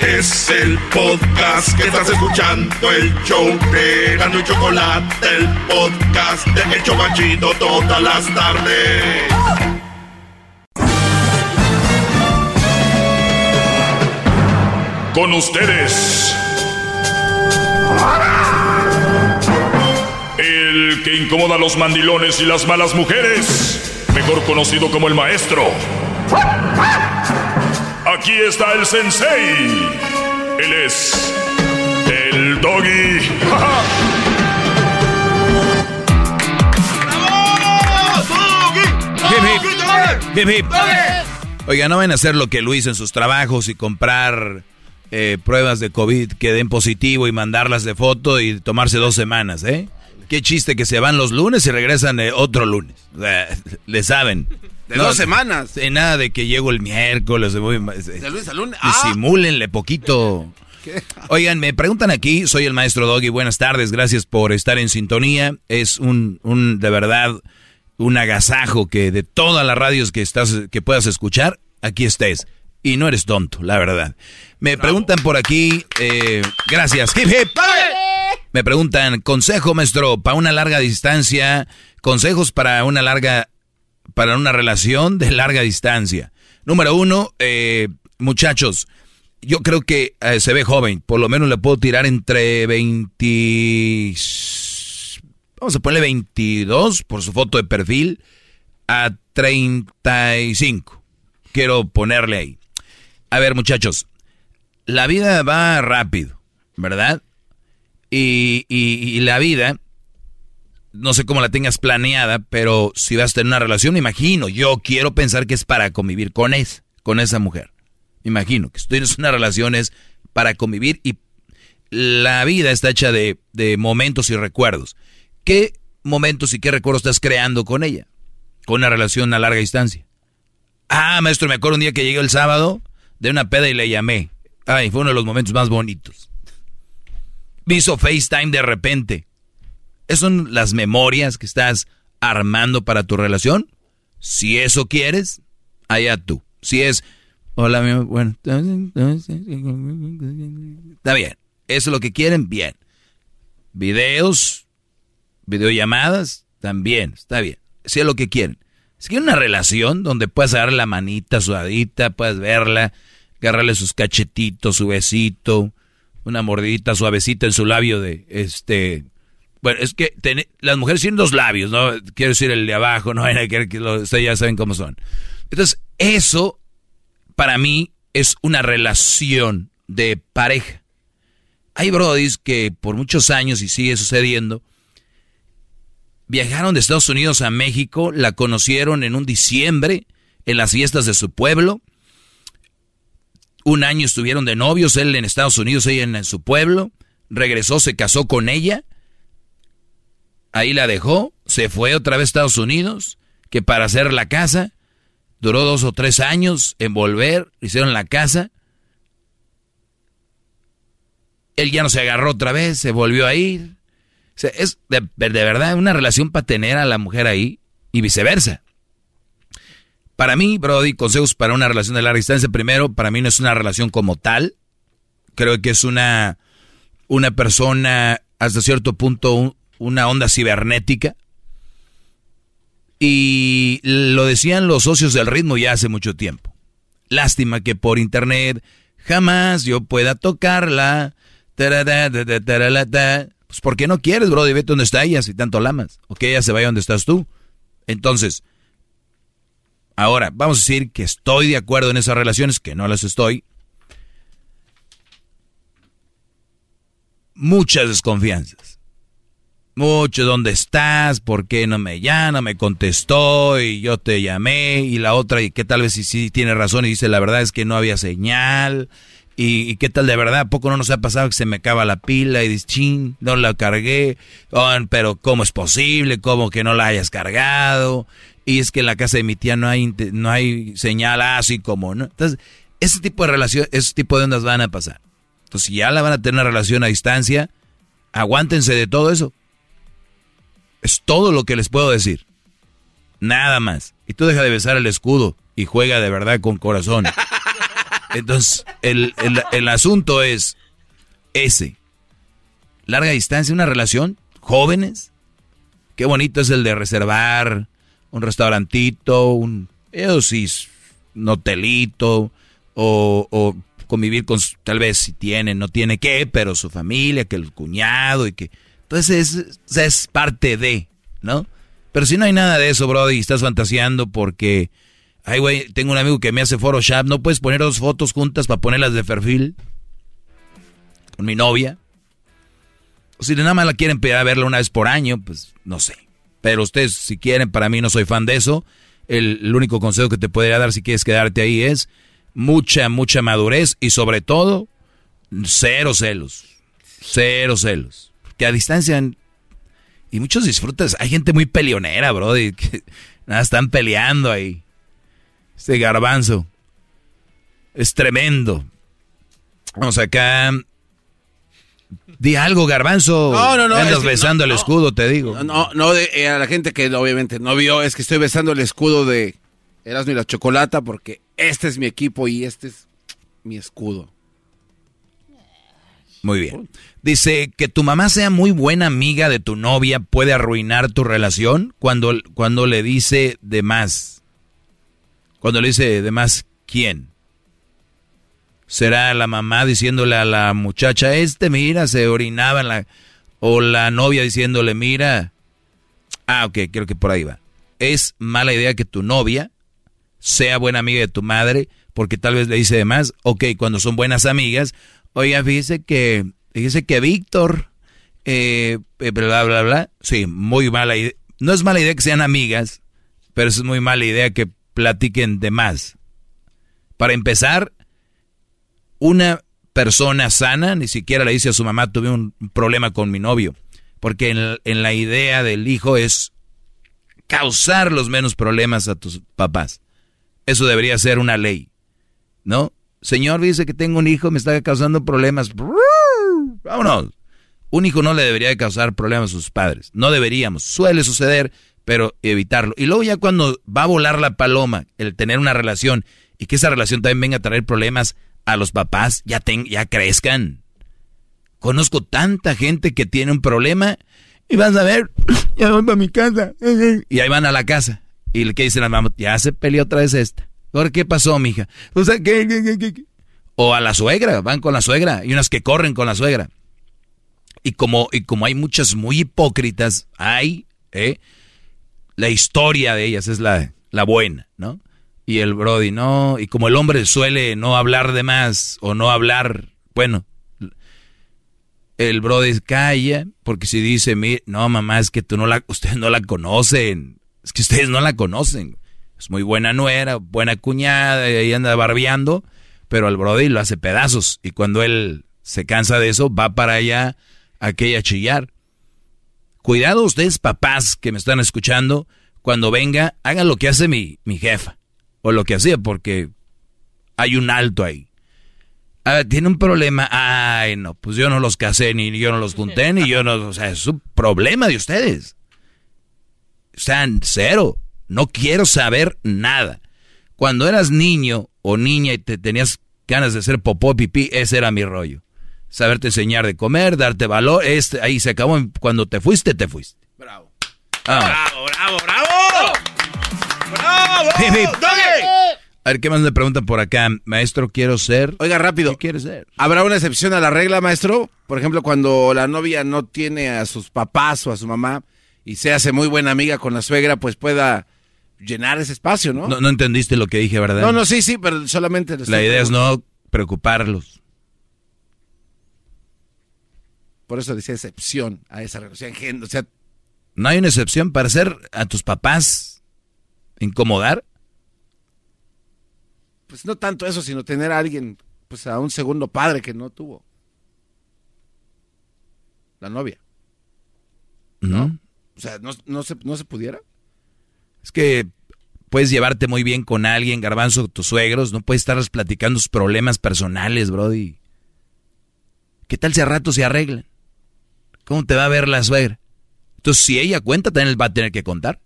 Es el podcast que estás escuchando, el show de Gano y Chocolate, el podcast de El Chobachito todas las tardes. Con ustedes. El que incomoda a los mandilones y las malas mujeres, mejor conocido como el maestro. Aquí está el sensei. Él es el doggy. Hip, hip. Hip, hip. Oiga, no van a hacer lo que Luis en sus trabajos y comprar eh, pruebas de COVID que den positivo y mandarlas de foto y tomarse dos semanas, ¿eh? qué chiste que se van los lunes y regresan eh, otro lunes. O sea, le saben. De dos semanas. De nada de que llego el miércoles. De, de lunes a lunes. Ah. Disimúlenle poquito. Oigan, me preguntan aquí, soy el maestro Doggy, buenas tardes, gracias por estar en sintonía. Es un, un de verdad, un agasajo que de todas las radios que, estás, que puedas escuchar, aquí estés. Y no eres tonto, la verdad. Me preguntan por aquí, eh, gracias, hip hip. Me preguntan, consejo, maestro, para una larga distancia, consejos para una larga, para una relación de larga distancia. Número uno, eh, muchachos, yo creo que eh, se ve joven. Por lo menos le puedo tirar entre 20... Vamos a ponerle 22 por su foto de perfil a 35. Quiero ponerle ahí. A ver, muchachos. La vida va rápido, ¿verdad? Y, y, la vida, no sé cómo la tengas planeada, pero si vas a tener una relación, imagino, yo quiero pensar que es para convivir con, es, con esa mujer imagino que estoy en una relación es para convivir y la vida está hecha de, momentos y recuerdos. ¿Qué momentos y qué recuerdos estás creando con ella? Con una relación a larga distancia. Ah, maestro, me acuerdo un día que llegué el sábado de una peda y le llamé. Ay, fue uno de los momentos más bonitos. Me hizo FaceTime de repente. ¿Esas son las memorias que estás armando para tu relación? Si eso quieres, allá tú. Si es, Hola, mi Bueno, está bien. Eso es lo que quieren, bien. Videos, videollamadas, también, está bien. Si es lo que quieren. Si quieren una relación donde puedas agarrar la manita sudadita, puedes verla, agarrarle sus cachetitos, su besito, una mordidita suavecita en su labio de este. Bueno, es que las mujeres tienen dos labios, ¿no? Quiero decir el de abajo, no que ustedes ya saben cómo son. Entonces, eso para mí es una relación de pareja. Hay brodis que por muchos años, y sigue sucediendo, viajaron de Estados Unidos a México, la conocieron en un diciembre en las fiestas de su pueblo. Un año estuvieron de novios, él en Estados Unidos, ella en, su pueblo. Regresó, se casó con ella. Ahí la dejó, se fue otra vez a Estados Unidos, que para hacer la casa Duró dos o tres años en volver, hicieron la casa. Él ya no se agarró otra vez, se volvió a ir. es de, verdad una relación para tener a la mujer ahí y viceversa. Para mí, Brody, consejos para una relación de larga distancia. Primero, para mí no es una relación como tal. Creo que es una, una persona, hasta cierto punto, una onda cibernética. Y lo decían los socios del ritmo ya hace mucho tiempo. Lástima que por internet jamás yo pueda tocarla. Pues porque no quieres, bro, y vete donde está ella si tanto la amas. O que ella se vaya donde estás tú. Entonces, ahora, vamos a decir que estoy de acuerdo en esas relaciones, que no las estoy. Muchas desconfianzas mucho, ¿dónde estás? ¿Por qué no me llama? Me contestó y yo te llamé y la otra y que tal vez sí, tiene razón y dice la verdad es que no había señal y, qué tal de verdad, poco no nos ha pasado que se me acaba la pila y dice, ching, no la cargué, oh, pero ¿cómo es posible? ¿Cómo que no la hayas cargado? Y es que en la casa de mi tía no hay, no hay señal así como, ¿no? Entonces, ese tipo de relación, ese tipo de ondas van a pasar. Entonces, si ya la van a tener una relación a distancia, aguántense de todo eso es todo lo que les puedo decir. Nada más. Y tú deja de besar el escudo y juega de verdad con corazón. Entonces, el, asunto es ese. Larga distancia, una relación, jóvenes. Qué bonito es el de reservar un restaurantito, un, un hotelito, o, o convivir con, tal vez si tiene, no tiene qué, pero su familia, que el cuñado y que entonces es, es parte de, ¿no? Pero si no hay nada de eso, Brody, estás fantaseando porque, ay, güey, tengo un amigo que me hace Photoshop, ¿no puedes poner dos fotos juntas para ponerlas de perfil? Con mi novia. O si nada más la quieren pedir a verla una vez por año, pues no sé. Pero ustedes, si quieren, para mí no soy fan de eso. El, único consejo que te podría dar si quieres quedarte ahí es mucha, mucha madurez y sobre todo, cero celos. Cero celos a distancia Y muchos disfrutas. Hay gente muy peleonera, bro. que nada, están peleando ahí. Este garbanzo. Es tremendo. Vamos acá. Di algo, garbanzo. No, no, no. Andas besando el escudo, te digo. No, no, de, eh, a la gente que obviamente no vio, es que estoy besando el escudo de Erasmo y la Chocolata porque este es mi equipo y este es mi escudo. Muy bien. Dice que tu mamá sea muy buena amiga de tu novia puede arruinar tu relación cuando, cuando le dice de más. Cuando le dice de más, ¿quién? Será la mamá diciéndole a la muchacha, este mira, se orinaba en la... O la novia diciéndole, mira... Ah, ok, creo que por ahí va. Es mala idea que tu novia sea buena amiga de tu madre, porque tal vez le dice de más. Ok, cuando son buenas amigas, oiga, fíjese que, fíjese que Víctor, eh, eh, bla, bla, bla. Sí, muy mala idea. No es mala idea que sean amigas, pero es muy mala idea que platiquen de más. Para empezar, una persona sana ni siquiera le dice a su mamá, tuve un problema con mi novio. Porque en, la idea del hijo es causar los menos problemas a tus papás. Eso debería ser una ley. ¿No? Señor, dice que tengo un hijo, me está causando problemas. Vámonos. Un hijo no le debería de causar problemas a sus padres. No deberíamos. Suele suceder, pero evitarlo. Y luego ya cuando va a volar la paloma, el tener una relación y que esa relación también venga a traer problemas a los papás ya, ten, ya crezcan. Conozco tanta gente que tiene un problema y vas a ver, ya voy para mi casa. Y ahí van a la casa. Y le que dicen a la mamá, ya se peleó otra vez esta. ¿Ahora qué pasó, mija? O sea, ¿qué, O a la suegra, van con la suegra. Y unas que corren con la suegra. Y como, y como hay muchas muy hipócritas, hay, ¿eh? La historia de ellas es la, la buena, ¿no? Y el Brody, no, y como el hombre suele no hablar de más o no hablar, bueno, el Brody calla, porque si dice, no mamá, es que tú no la, ustedes no la conocen, es que ustedes no la conocen. Es muy buena nuera, buena cuñada, y ahí anda barbeando, pero al Brody lo hace pedazos. Y cuando él se cansa de eso, va para allá a aquella chillar. Cuidado ustedes, papás que me están escuchando, cuando venga, hagan lo que hace mi, mi jefa o lo que hacía, porque hay un alto ahí. Ah, tiene un problema. Ay, no, pues yo no los casé, ni yo no los junté, ni yo no. O sea, es un problema de ustedes. Están cero. No quiero saber nada. Cuando eras niño o niña y te tenías ganas de hacer popó pipí, ese era mi rollo. Saberte enseñar de comer, darte valor. Este, ahí se acabó. Cuando te fuiste, te fuiste. Bravo. Ah. Bravo, bravo, bravo. ¡Bravo! A ver, ¿qué más me preguntan por acá? Maestro, quiero ser... Oiga, rápido. ¿Qué quieres ser? ¿Habrá una excepción a la regla, maestro? Por ejemplo, cuando la novia no tiene a sus papás o a su mamá y se hace muy buena amiga con la suegra, pues pueda llenar ese espacio, ¿no? No, entendiste lo que dije, ¿verdad? No, no, sí, sí, pero solamente... La idea es no preocuparlos. Por eso decía excepción a esa relación. O sea... No hay una excepción para hacer a tus papás incomodar? Pues no tanto eso, sino tener a alguien, pues a un segundo padre que no tuvo. La novia. ¿No? O sea, ¿no, se, ¿no se pudiera? Es que puedes llevarte muy bien con alguien, garbanzo, tus suegros, no puedes estarles platicando sus problemas personales, Brody. ¿Qué tal si a rato se arreglan? ¿Cómo te va a ver la suegra? Entonces, si ella cuenta, también va a tener que contar.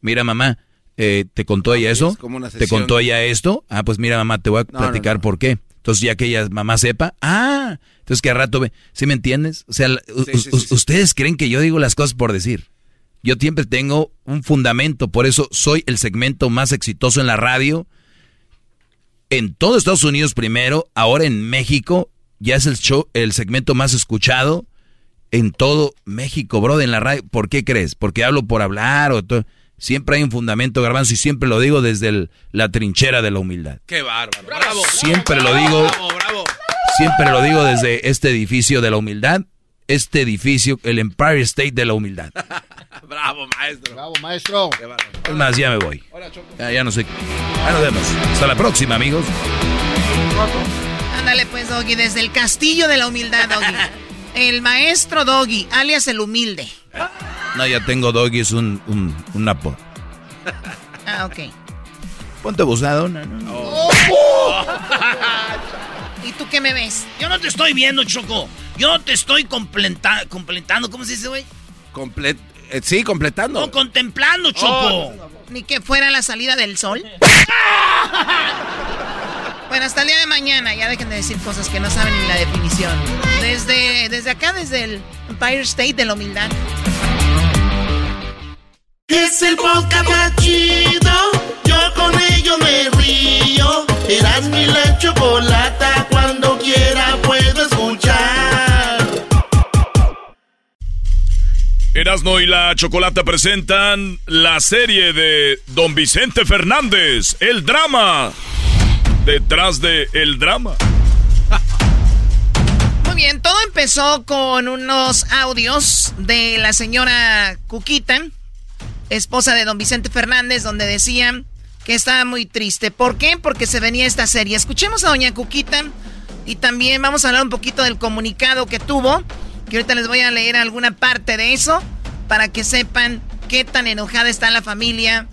Mira, mamá, eh, ¿te contó ella eso? ¿Te contó ella esto? Ah, pues mira, mamá, te voy a platicar por qué. Entonces, ya que ella, mamá, sepa, ah, entonces que a rato ve, ¿sí me entiendes? O sea, ustedes creen que yo digo las cosas por decir. Yo siempre tengo un fundamento, por eso soy el segmento más exitoso en la radio. En todo Estados Unidos primero, ahora en México, ya es el show, el segmento más escuchado en todo México, bro, en la radio. ¿Por qué crees? ¿Porque hablo por hablar o todo? Siempre hay un fundamento, garbanzo, y siempre lo digo desde la trinchera de la humildad. ¡Qué bárbaro! ¡Bravo! Siempre lo digo. Bravo, Siempre lo digo desde este edificio de la humildad, este edificio, el Empire State de la humildad. ¡Bravo, maestro! ¡Bravo, maestro! Es más, ya me voy. Ya, ya no sé. Ya nos vemos. Hasta la próxima, amigos. Ándale, pues, Doggy, desde el castillo de la humildad, Doggy. El maestro Doggy, alias el humilde. No, ya tengo Doggy, es un, un, un napo. Ah, ok. Ponte abusado. No, ¿Y tú qué me ves? Yo no te estoy viendo, Choco. Yo te estoy completa completando. ¿Cómo se dice, güey? Complet eh, sí, completando. No, contemplando, Choco. Ni que fuera la salida del sol. bueno, hasta el día de mañana. Ya dejen de decir cosas que no saben ni la definición. Desde, desde acá, desde el Empire State de la humildad. Es el podcast más chido. Yo con ello me río. Eras mi la chocolata. Cuando quiera puedo escuchar. Erasmo y la Chocolata presentan la serie de Don Vicente Fernández, el drama. Detrás de el drama. Bien, todo empezó con unos audios de la señora Cuquita, esposa de don Vicente Fernández, donde decía que estaba muy triste. ¿Por qué? Porque se venía esta serie. Escuchemos a doña Cuquita y también vamos a hablar un poquito del comunicado que tuvo, que ahorita les voy a leer alguna parte de eso para que sepan qué tan enojada está la familia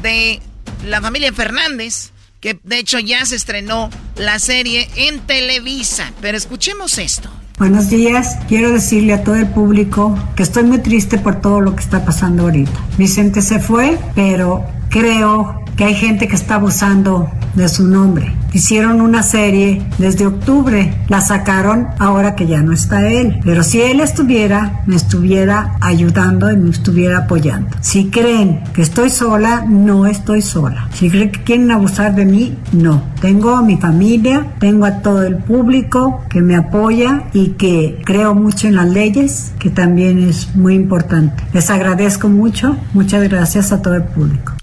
de la familia Fernández, que de hecho ya se estrenó la serie en Televisa. Pero escuchemos esto. Buenos días, quiero decirle a todo el público que estoy muy triste por todo lo que está pasando ahorita. Vicente se fue, pero creo que hay gente que está abusando de su nombre. Hicieron una serie desde octubre, la sacaron ahora que ya no está él. Pero si él estuviera, me estuviera ayudando y me estuviera apoyando. Si creen que estoy sola, no estoy sola. Si creen que quieren abusar de mí, no. Tengo a mi familia, tengo a todo el público que me apoya y que creo mucho en las leyes, que también es muy importante. Les agradezco mucho, muchas gracias a todo el público.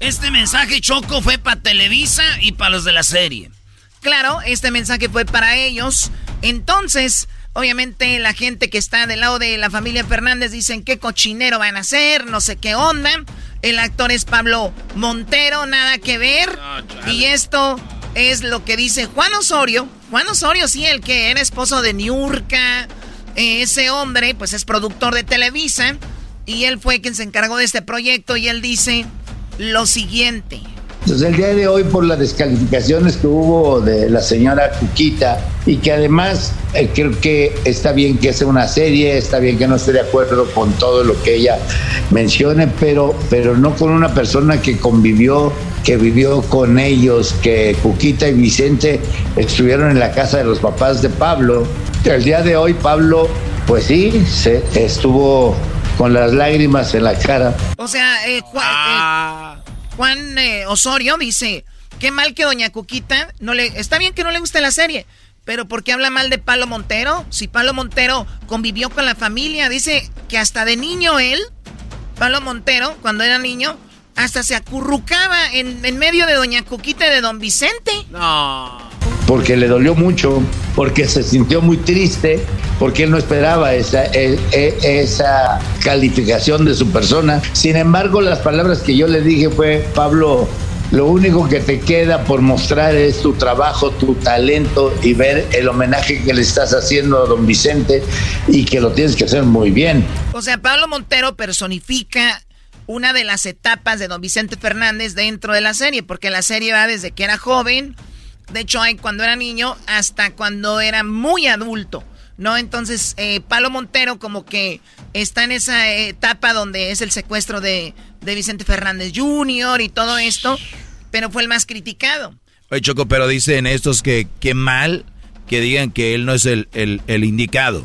Este mensaje Choco fue para Televisa y para los de la serie. Claro, este mensaje fue para ellos. Entonces, obviamente la gente que está del lado de la familia Fernández dicen qué cochinero van a hacer, no sé qué onda. El actor es Pablo Montero, nada que ver. y esto es lo que dice Juan Osorio. Juan Osorio, sí, el que era esposo de Niurka. ese hombre, pues es productor de Televisa. Y él fue quien se encargó de este proyecto y él dice lo siguiente. Entonces el día de hoy por las descalificaciones que hubo de la señora Cuquita y que además eh, creo que está bien que sea una serie, está bien que no esté de acuerdo con todo lo que ella mencione, pero, pero no con una persona que convivió, que vivió con ellos, que Cuquita y Vicente estuvieron en la casa de los papás de Pablo. El día de hoy Pablo, pues sí, se estuvo con las lágrimas en la cara. O sea, eh, Juan, eh, Juan eh, Osorio dice, qué mal que doña Cuquita, no le, está bien que no le guste la serie, pero ¿por qué habla mal de Palo Montero? Si Palo Montero convivió con la familia, dice que hasta de niño él, Palo Montero, cuando era niño, hasta se acurrucaba en, en medio de doña Cuquita y de don Vicente. No porque le dolió mucho, porque se sintió muy triste, porque él no esperaba esa, e, e, esa calificación de su persona. Sin embargo, las palabras que yo le dije fue, Pablo, lo único que te queda por mostrar es tu trabajo, tu talento y ver el homenaje que le estás haciendo a don Vicente y que lo tienes que hacer muy bien. O sea, Pablo Montero personifica una de las etapas de don Vicente Fernández dentro de la serie, porque la serie va desde que era joven de hecho, hay cuando era niño hasta cuando era muy adulto, ¿no? Entonces, eh, Palo Montero como que está en esa etapa donde es el secuestro de, Vicente Fernández Jr. y todo esto, pero fue el más criticado. Oye, Choco, pero dicen estos que qué mal que digan que él no es el, el indicado.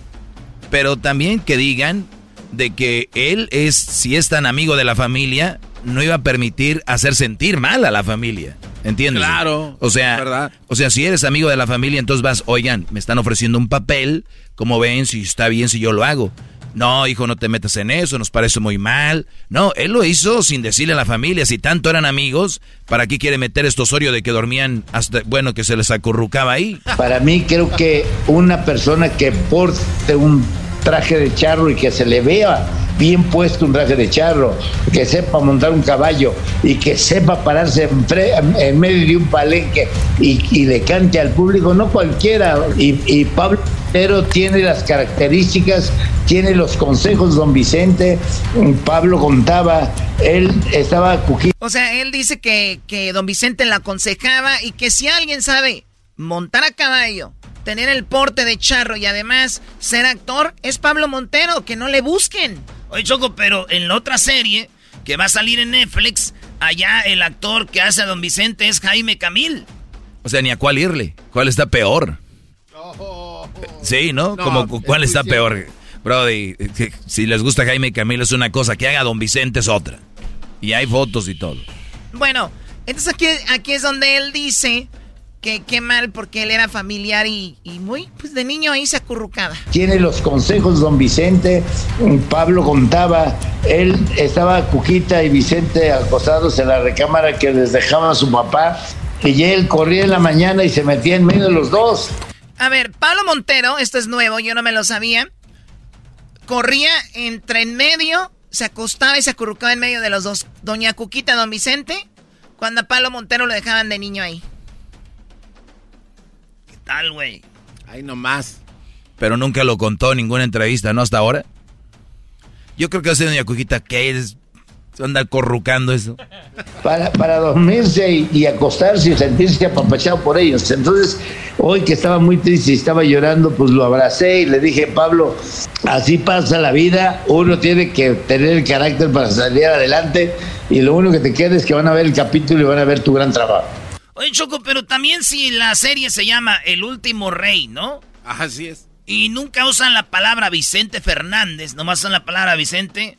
Pero también que digan de que él es, si es tan amigo de la familia, no iba a permitir hacer sentir mal a la familia. ¿Entiendes? Claro. O sea, o sea, si eres amigo de la familia, entonces vas, oigan, me están ofreciendo un papel, como ven, si está bien si yo lo hago. No, hijo, no te metas en eso, nos parece muy mal. No, él lo hizo sin decirle a la familia, si tanto eran amigos, ¿para qué quiere meter esto Osorio de que dormían hasta, bueno, que se les acurrucaba ahí? Para mí creo que una persona que porte un traje de charro y que se le vea bien puesto un traje de charro, que sepa montar un caballo y que sepa pararse en, medio de un palenque y, le cante al público, no cualquiera. Y, Pablo pero tiene las características tiene los consejos don Vicente, Pablo contaba, él estaba Cuquita. O sea, él dice que, que don Vicente la aconsejaba y que si alguien sabe montar a caballo, tener el porte de charro y además ser actor, es Pablo Montero, que no le busquen. Oye, Choco, pero en la otra serie que va a salir en Netflix, allá el actor que hace a don Vicente es Jaime Camil. O sea, ni a cuál irle. ¿Cuál está peor? Sí, ¿no? Como cuál está peor. Brody, si les gusta Jaime Camil es una cosa, que haga Don Vicente es otra. Y hay fotos y todo. Bueno, entonces aquí, aquí es donde él dice que qué mal porque él era familiar y, y, muy, pues de niño ahí se acurrucaba. Tiene los consejos don Vicente, Pablo contaba, él estaba Cuquita y Vicente acostados en la recámara que les dejaba a su papá y él corría en la mañana y se metía en medio de los dos. A ver, Pablo Montero, esto es nuevo, yo no me lo sabía. Corría entre en medio, se acostaba y se acurrucaba en medio de los dos. Doña Cuquita, don Vicente, cuando a Pablo Montero lo dejaban de niño ahí. ¿Qué tal, güey? Ahí nomás. Pero nunca lo contó en ninguna entrevista, ¿no? Hasta ahora. Yo creo que hace Doña Cuquita que es anda corrucando eso. Para, para dormirse y, y, acostarse y sentirse apapachado por ellos. Entonces, hoy que estaba muy triste y estaba llorando, pues lo abracé y le dije, Pablo, así pasa la vida, uno tiene que tener el carácter para salir adelante y lo único que te queda es que van a ver el capítulo y van a ver tu gran trabajo. Oye, Choco, pero también si la serie se llama El Último Rey, ¿no? Así es. Y nunca usan la palabra Vicente Fernández, nomás usan la palabra Vicente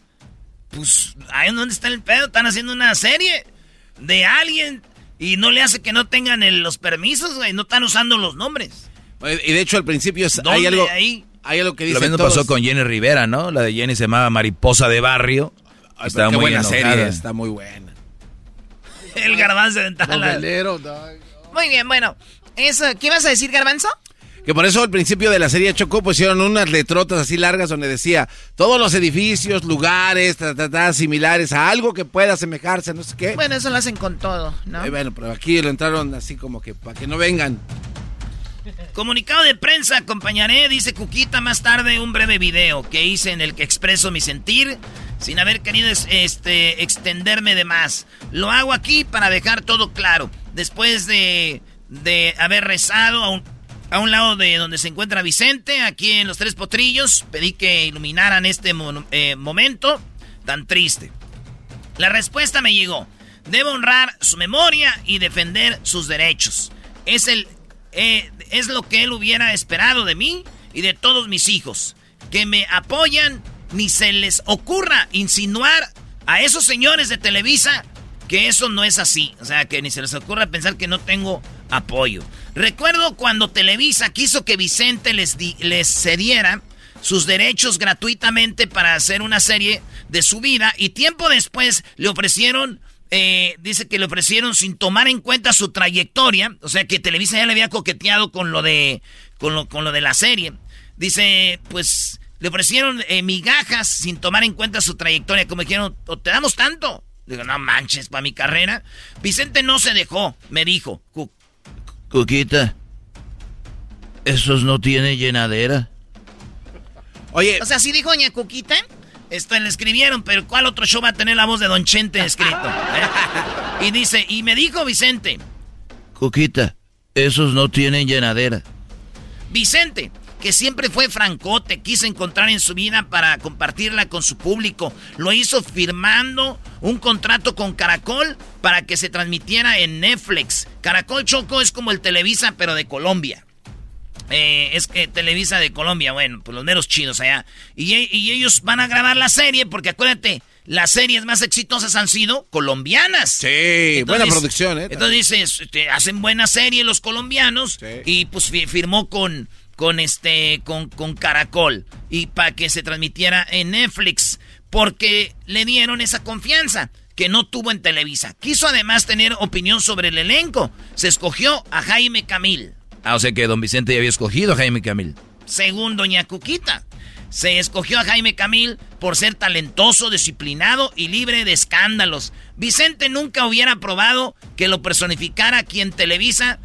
pues, ahí dónde está el pedo. Están haciendo una serie de alguien y no le hace que no tengan los permisos, güey. No están usando los nombres. Y de hecho, al principio hay algo, ahí? hay algo que dice. Lo mismo pasó con Jenny Rivera, ¿no? La de Jenny se llamaba Mariposa de Barrio. Ay, está muy buena serie, está muy buena. El garbanzo de Muy bien, bueno. Eso, ¿Qué ibas a decir, garbanzo? Que por eso al principio de la serie Chocó pusieron unas letrotas así largas donde decía todos los edificios, lugares, similares a algo que pueda asemejarse, no sé qué. Bueno, eso lo hacen con todo, ¿no? Eh, bueno, pero aquí lo entraron así como que para que no vengan. Comunicado de prensa, acompañaré, dice Cuquita, más tarde un breve video que hice en el que expreso mi sentir sin haber querido este, extenderme de más. Lo hago aquí para dejar todo claro. Después de, de haber rezado a un a un lado de donde se encuentra Vicente, aquí en los Tres Potrillos. Pedí que iluminaran este eh, momento tan triste. La respuesta me llegó. Debo honrar su memoria y defender sus derechos. Es, el, eh, es lo que él hubiera esperado de mí y de todos mis hijos. Que me apoyan, ni se les ocurra insinuar a esos señores de Televisa que eso no es así. O sea, que ni se les ocurra pensar que no tengo apoyo. Recuerdo cuando Televisa quiso que Vicente les, les cediera sus derechos gratuitamente para hacer una serie de su vida y tiempo después le ofrecieron, eh, dice que le ofrecieron sin tomar en cuenta su trayectoria, o sea que Televisa ya le había coqueteado con lo de, con lo, con lo de la serie. Dice, pues le ofrecieron eh, migajas sin tomar en cuenta su trayectoria, como dijeron, te damos tanto. Digo, no manches, para mi carrera. Vicente no se dejó, me dijo, Cuquita, ¿esos no tienen llenadera? Oye. O sea, ¿sí dijo doña Cuquita? Esto le escribieron, pero ¿cuál otro show va a tener la voz de Don Chente escrito? ¿Eh? Y dice, y me dijo Vicente. Cuquita, esos no tienen llenadera. Vicente, que siempre fue francote, quiso encontrar en su vida para compartirla con su público. Lo hizo firmando un contrato con Caracol para que se transmitiera en Netflix. Caracol Choco es como el Televisa, pero de Colombia. Eh, es que Televisa de Colombia, bueno, pues los meros chidos allá. Y, y, ellos van a grabar la serie, porque acuérdate, las series más exitosas han sido colombianas. Sí, buena producción, ¿eh? Entonces dices, este, hacen buena serie los colombianos. Y pues firmó con, con este, con, con Caracol. Y para que se transmitiera en Netflix. Porque le dieron esa confianza que no tuvo en Televisa. Quiso además tener opinión sobre el elenco. Se escogió a Jaime Camil. Ah, o sea que don Vicente ya había escogido a Jaime Camil. Según doña Cuquita. Se escogió a Jaime Camil por ser talentoso, disciplinado y libre de escándalos. Vicente nunca hubiera aprobado que lo personificara aquí en Televisa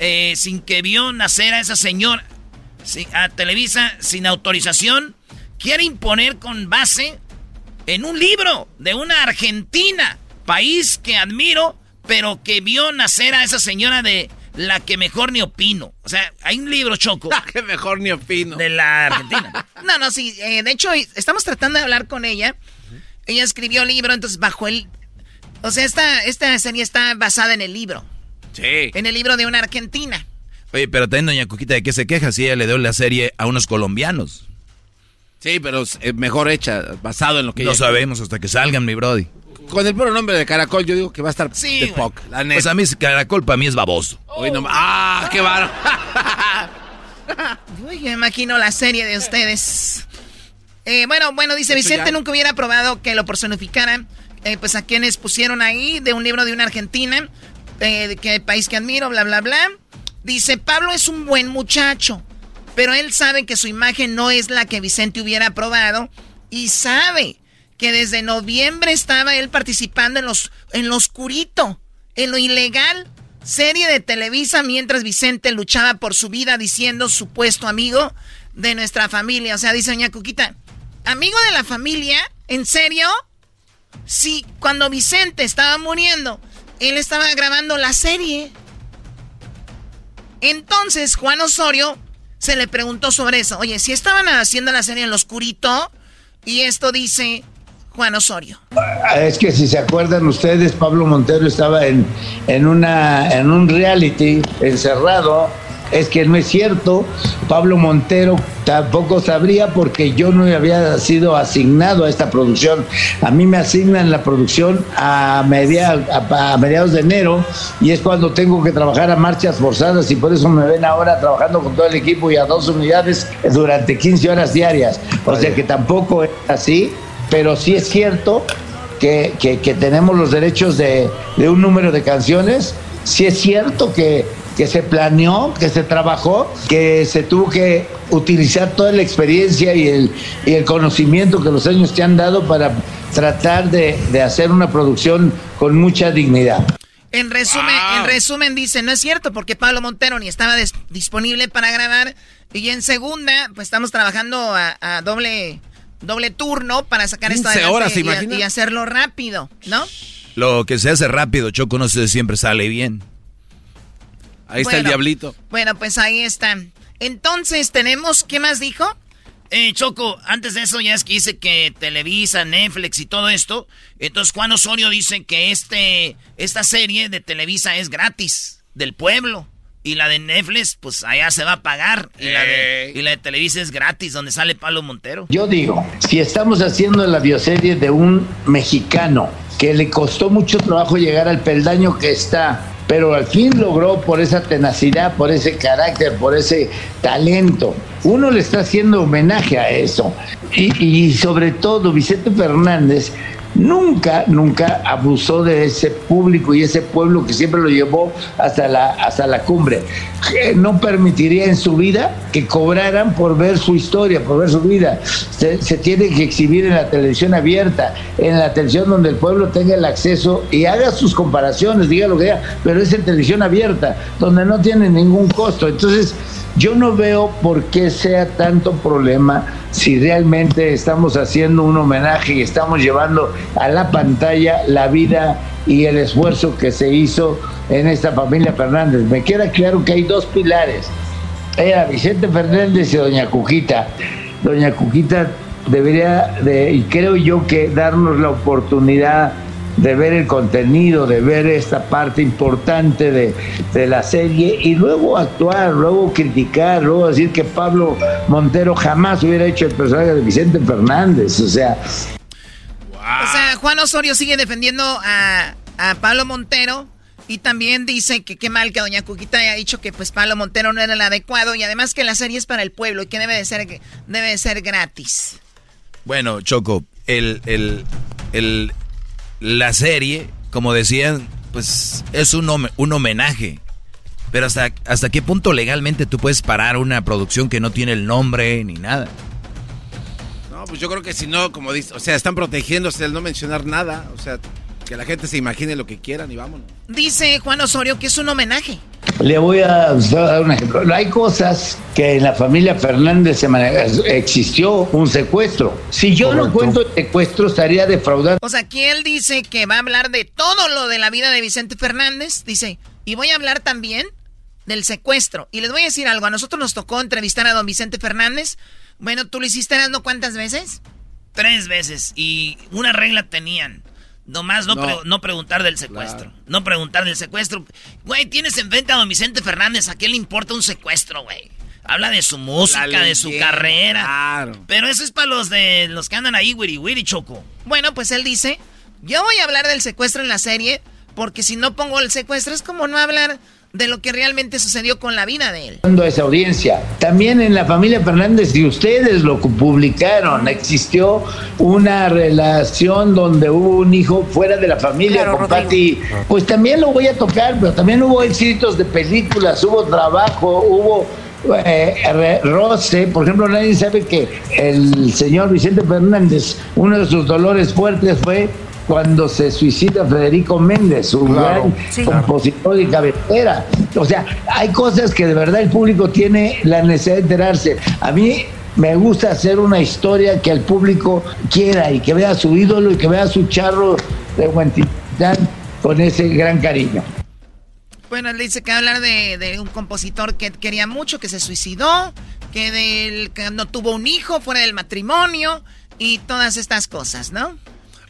eh, sin que vio nacer a esa señora. a Televisa sin autorización quiere imponer con base en un libro de una Argentina, país que admiro, pero que vio nacer a esa señora de la que mejor ni opino. O sea, hay un libro, Choco. La que mejor ni opino. De la Argentina. no, no, sí. Eh, de hecho, estamos tratando de hablar con ella. Ella escribió el libro, entonces bajo el... O sea, esta, esta serie está basada en el libro. Sí. En el libro de una Argentina. Oye, pero también doña Cuquita, ¿de qué se queja si ella le dio la serie a unos colombianos? Sí, pero es eh, mejor hecha, basado en lo que No sabemos hasta que salgan, mi brody. Con el puro nombre de Caracol, yo digo que va a estar de poc, la neta. Pues a mí Caracol para mí es baboso. Hoy no- ¡Ah, qué baro! Uy, me imagino la serie de ustedes. Eh, bueno, bueno, dice Vicente ya. nunca hubiera probado que lo personificaran. eh, pues a quienes pusieron ahí de un libro de una argentina, eh, de que país que admiro, bla, bla, bla. Dice, Pablo es un buen muchacho, pero él sabe que su imagen no es la que Vicente hubiera aprobado y sabe que desde noviembre estaba él participando en los en lo oscurito, en lo ilegal, serie de Televisa mientras Vicente luchaba por su vida diciendo supuesto amigo de nuestra familia. O sea, dice doña Cuquita, amigo de la familia, ¿en serio? Sí, cuando Vicente estaba muriendo, él estaba grabando la serie. Entonces Juan Osorio se le preguntó sobre eso. Oye, si estaban haciendo la serie en lo oscurito, y esto dice Juan Osorio. Es que si se acuerdan ustedes, Pablo Montero estaba en, en, una, en un reality encerrado. Es que no es cierto, Pablo Montero tampoco sabría porque yo no había sido asignado a esta producción. A mí me asignan la producción a, media, a, a mediados de enero y es cuando tengo que trabajar a marchas forzadas y por eso me ven ahora trabajando con todo el equipo y a dos unidades durante 15 horas diarias. O sea que tampoco es así, pero sí es cierto que, que- que tenemos los derechos de, de un número de canciones. Sí es cierto que, que se planeó, que se trabajó, que se tuvo que utilizar toda la experiencia y el, y el conocimiento que los años te han dado para tratar de, de hacer una producción con mucha dignidad. En resumen, en resumen dice, no es cierto porque Pablo Montero ni estaba disponible para grabar y en segunda, pues estamos trabajando a, a doble doble turno para sacar esto 15 adelante horas, ¿se y, y hacerlo rápido, ¿no? Lo que se hace rápido, Choco, no siempre sale bien. Ahí está el diablito. Bueno, pues ahí está. Entonces tenemos, ¿qué más dijo? Eh, Choco, antes de eso ya es que dice que Televisa, Netflix y todo esto. Entonces Juan Osorio dice que este, esta serie de Televisa es gratis, del pueblo. Y la de Netflix, pues allá se va a pagar. Y, la, de, y la de Televisa es gratis, donde sale Pablo Montero. Yo digo, si estamos haciendo la bioserie de un mexicano que le costó mucho trabajo llegar al peldaño que está, pero al fin logró por esa tenacidad, por ese carácter, por ese talento, uno le está haciendo homenaje a eso. Y, y sobre todo Vicente Fernández nunca, nunca abusó de ese público y ese pueblo que siempre lo llevó hasta la, hasta la cumbre. Eh, No permitiría en su vida que cobraran por ver su historia, por ver su vida. Se, se tiene que exhibir en la televisión abierta, en la televisión donde el pueblo tenga el acceso y haga sus comparaciones, diga lo que diga, pero es en televisión abierta, donde no tiene ningún costo. Entonces, yo no veo por qué sea tanto problema si realmente estamos haciendo un homenaje y estamos llevando a la pantalla la vida y el esfuerzo que se hizo en esta familia Fernández. Me queda claro que hay dos pilares. Era Vicente Fernández y Doña Cuquita. Doña Cuquita debería de, y creo yo que darnos la oportunidad de ver el contenido, de ver esta parte importante de, de la serie y luego actuar, luego criticar, luego decir que Pablo Montero jamás hubiera hecho el personaje de Vicente Fernández. O sea, O sea, Juan Osorio sigue defendiendo a, a Pablo Montero y también dice que qué mal que Doña Cuquita haya dicho que pues Pablo Montero no era el adecuado y además que la serie es para el pueblo y que debe de ser, debe de ser gratis. Bueno, Choco, el, el, el, la serie, como decían, pues es un, un homenaje. Pero hasta, hasta qué punto legalmente tú puedes parar una producción que no tiene el nombre ni nada. No, pues yo creo que si no, como dice, o sea, están protegiéndose al no mencionar nada. O sea, que la gente se imagine lo que quieran y vámonos. Dice Juan Osorio que es un homenaje. Le voy a dar un ejemplo. Hay cosas que en la familia Fernández se maneja- existió un secuestro. Si yo no cuento el secuestro, estaría defraudando. O sea, aquí él dice que va a hablar de todo lo de la vida de Vicente Fernández. Dice, y voy a hablar también del secuestro. Y les voy a decir algo. A nosotros nos tocó entrevistar a don Vicente Fernández. Bueno, ¿tú lo hiciste dando cuántas veces? Tres veces. Y una regla tenían. Nomás no, No. pre- no preguntar del secuestro. No preguntar del secuestro. Güey, tienes enfrente a don Vicente Fernández. ¿A quién le importa un secuestro, güey? Habla de su música, de su carrera. claro. Pero eso es para los de los que andan ahí, wiri wiri, choco. Bueno, pues él dice, yo voy a hablar del secuestro en la serie, porque si no pongo el secuestro es como no hablar de lo que realmente sucedió con la vida de él. a esa audiencia. También en la familia Fernández, y ustedes lo publicaron, existió una relación donde hubo un hijo fuera de la familia Claro, con. Patti. Pues también lo voy a tocar, pero también hubo éxitos de películas, hubo trabajo, hubo eh, roce. Por ejemplo, nadie sabe que el señor Vicente Fernández, uno de sus dolores fuertes fue cuando se suicida Federico Méndez, su Claro, gran sí. compositor y cabecera. O sea, hay cosas que de verdad el público tiene la necesidad de enterarse. A mí me gusta hacer una historia que el público quiera y que vea a su ídolo y que vea a su charro de Huentitán con ese gran cariño. Bueno, él dice que hablar de, de un compositor que quería mucho, que se suicidó, que, del, que no tuvo un hijo fuera del matrimonio y todas estas cosas, ¿no?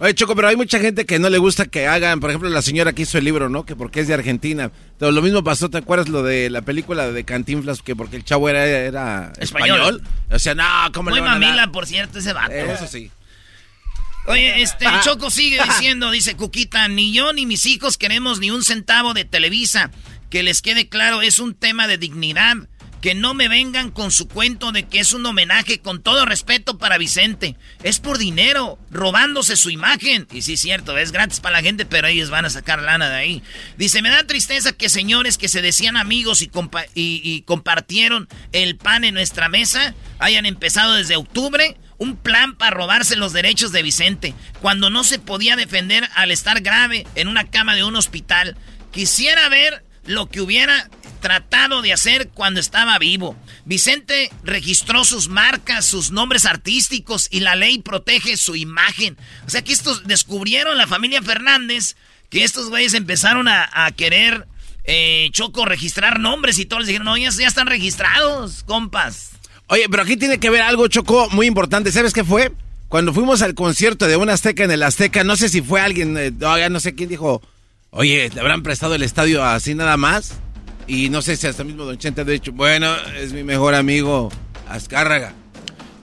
Oye, Choco, pero hay mucha gente que no le gusta que hagan, por ejemplo, la señora que hizo el libro, ¿no? Que porque es de Argentina. Pero lo mismo pasó, ¿te acuerdas lo de la película de Cantinflas? Que porque el chavo era, era español. Español. O sea, no, ¿cómo Muy le van a dar? mamila, por cierto, ese vato. Eso sí. Oye, este, Choco sigue diciendo, dice Cuquita, ni yo ni mis hijos queremos ni un centavo de Televisa. Que les quede claro, es un tema de dignidad. Que no me vengan con su cuento de que es un homenaje con todo respeto para Vicente. Es por dinero, robándose su imagen. Y sí, cierto, es gratis para la gente, pero ellos van a sacar lana de ahí. Dice, me da tristeza que señores que se decían amigos y, compa- y compartieron el pan en nuestra mesa hayan empezado desde octubre un plan para robarse los derechos de Vicente, cuando no se podía defender al estar grave en una cama de un hospital. Quisiera ver lo que hubiera tratado de hacer cuando estaba vivo. Vicente registró sus marcas, sus nombres artísticos y la ley protege su imagen. O sea que estos descubrieron la familia Fernández que estos güeyes empezaron a, querer eh, Choco registrar nombres y todos les dijeron, no, ya, ya están registrados, compas. Oye, pero aquí tiene que ver algo, Choco, muy importante. ¿Sabes qué fue? Cuando fuimos al concierto de un Azteca en el Azteca, no sé si fue alguien, eh, no sé quién dijo, oye, ¿le habrán prestado el estadio así nada más? Y no sé si hasta mismo Don Chente ha dicho, bueno, es mi mejor amigo Azcárraga.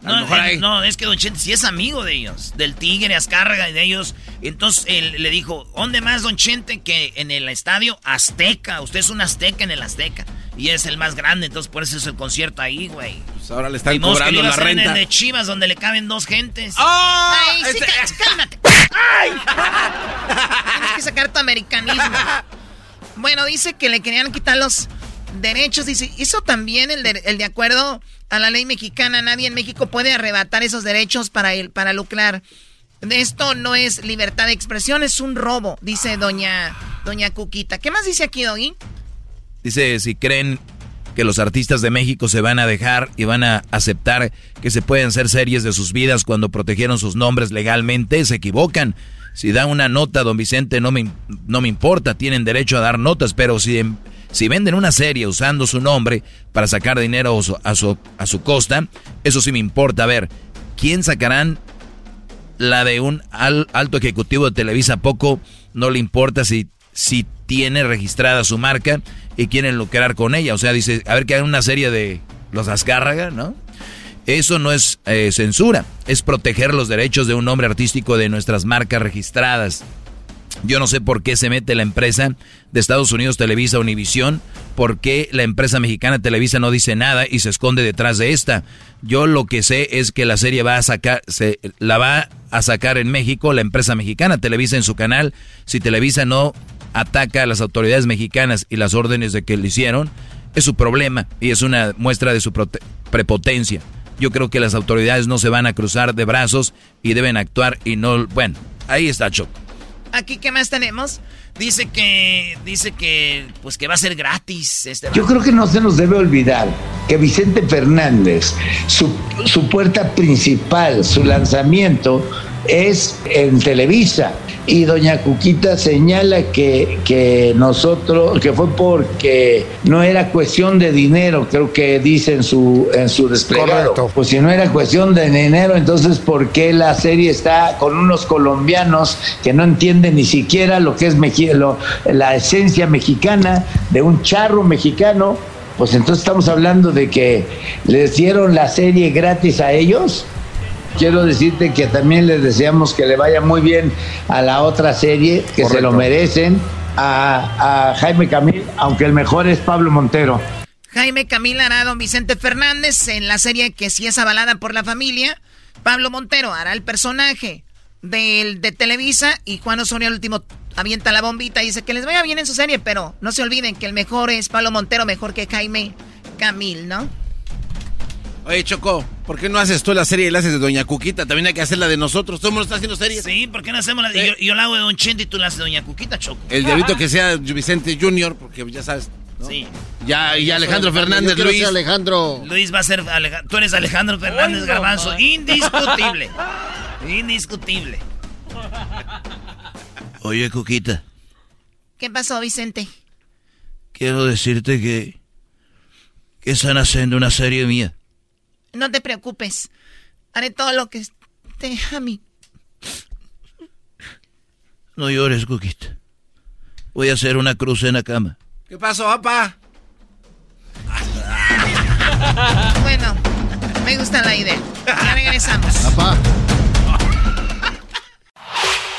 A No, mejor eh, ahí- no, es que Don Chente sí es amigo de ellos, del Tigre, Azcárraga y de ellos. Entonces él le dijo, ¿dónde más Don Chente que en el estadio Azteca? Usted es un Azteca en el Azteca. Y es el más grande, entonces por eso es el concierto ahí, güey. Pues ahora le están cobrando la hacer en renta. el de Chivas, donde le caben dos gentes. ¡Ah! Ay, Este- cálmate. Tienes que sacar tu americanismo. Bueno, dice que le querían quitar los derechos. Dice, hizo también el de, el de acuerdo a la ley mexicana. Nadie en México puede arrebatar esos derechos para, el, para lucrar. Esto no es libertad de expresión, es un robo, dice doña, doña Cuquita. ¿Qué más dice aquí, Doggy? Dice, si creen que los artistas de México se van a dejar y van a aceptar que se pueden hacer series de sus vidas cuando protegieron sus nombres legalmente, se equivocan. Si da una nota, don Vicente, no me, no me importa, tienen derecho a dar notas, pero si, si venden una serie usando su nombre para sacar dinero a su, a su, a su costa, eso sí me importa. A ver, ¿quién sacarán la de un al- alto ejecutivo de Televisa? Poco no le importa si, si tiene registrada su marca y quieren lucrar con ella. O sea, dice, a ver que hagan una serie de los Azcárraga, ¿no? Eso no es eh, censura, es proteger los derechos de un nombre artístico de nuestras marcas registradas. Yo no sé por qué se mete la empresa de Estados Unidos Televisa Univisión, por qué la empresa mexicana Televisa no dice nada y se esconde detrás de esta. Yo lo que sé es que la serie va a sacar, se, la va a sacar en México la empresa mexicana Televisa en su canal. Si Televisa no ataca a las autoridades mexicanas y las órdenes de que le hicieron, es su problema y es una muestra de su prepotencia. Yo creo que las autoridades no se van a cruzar de brazos y deben actuar y no, bueno, ahí está Choco. Aquí, ¿qué más tenemos? Dice que, dice que, pues que va a ser gratis. Este Yo creo que no se nos debe olvidar que Vicente Fernández, su, su puerta principal, su lanzamiento es en Televisa. Y doña Cuquita señala que, que nosotros, que fue porque no era cuestión de dinero, creo que dice en su, en su desplegado. Pues si no era cuestión de dinero, entonces ¿por qué la serie está con unos colombianos que no entienden ni siquiera lo que es lo, la esencia mexicana de un charro mexicano? Pues entonces estamos hablando de que les dieron la serie gratis a ellos quiero decirte que también les deseamos que le vaya muy bien a la otra serie, que se lo merecen, a, Jaime Camil, aunque el mejor es Pablo Montero. Jaime Camil hará don Vicente Fernández en la serie que sí es avalada por la familia. Pablo Montero hará el personaje de, de Televisa y Juan Osorio el último avienta la bombita y dice que les vaya bien en su serie, pero no se olviden que el mejor es Pablo Montero, mejor que Jaime Camil, ¿no? Oye, Choco, ¿por qué no haces tú la serie y la haces de Doña Cuquita? También hay que hacer la de nosotros. Todo el mundo está haciendo series. Sí, ¿por qué no hacemos la de... Yo, la hago de Don Chente y tú la haces de Doña Cuquita, Choco. El diablito que sea Vicente Junior, porque ya sabes. Sí. Ya, y Alejandro Fernández, Luis. Alejandro. Luis va a ser. Tú eres Alejandro Fernández Garbanzo. Indiscutible. Indiscutible. Oye, Cuquita. ¿Qué pasó, Vicente? Quiero decirte que. que están haciendo una serie mía. No te preocupes. Haré todo lo que esté a mí. No llores, Coquita. Voy a hacer una cruz en la cama. ¿Qué pasó, papá? bueno, me gusta la idea. Ya regresamos. Papá.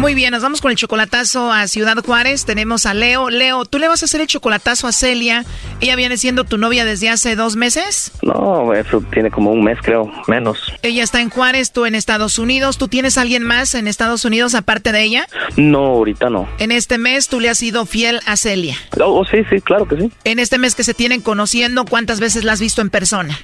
Muy bien, nos vamos con el chocolatazo a Ciudad Juárez. Tenemos a Leo. Leo, ¿tú le vas a hacer el chocolatazo a Celia? ¿Ella viene siendo tu novia desde hace dos meses? No, eso tiene como un mes, creo, menos. Ella está en Juárez, tú en Estados Unidos. ¿Tú tienes alguien más en Estados Unidos aparte de ella? No, ahorita no. En este mes tú le has sido fiel a Celia. Oh, sí, sí, claro que sí. En este mes que se tienen conociendo, ¿cuántas veces la has visto en persona?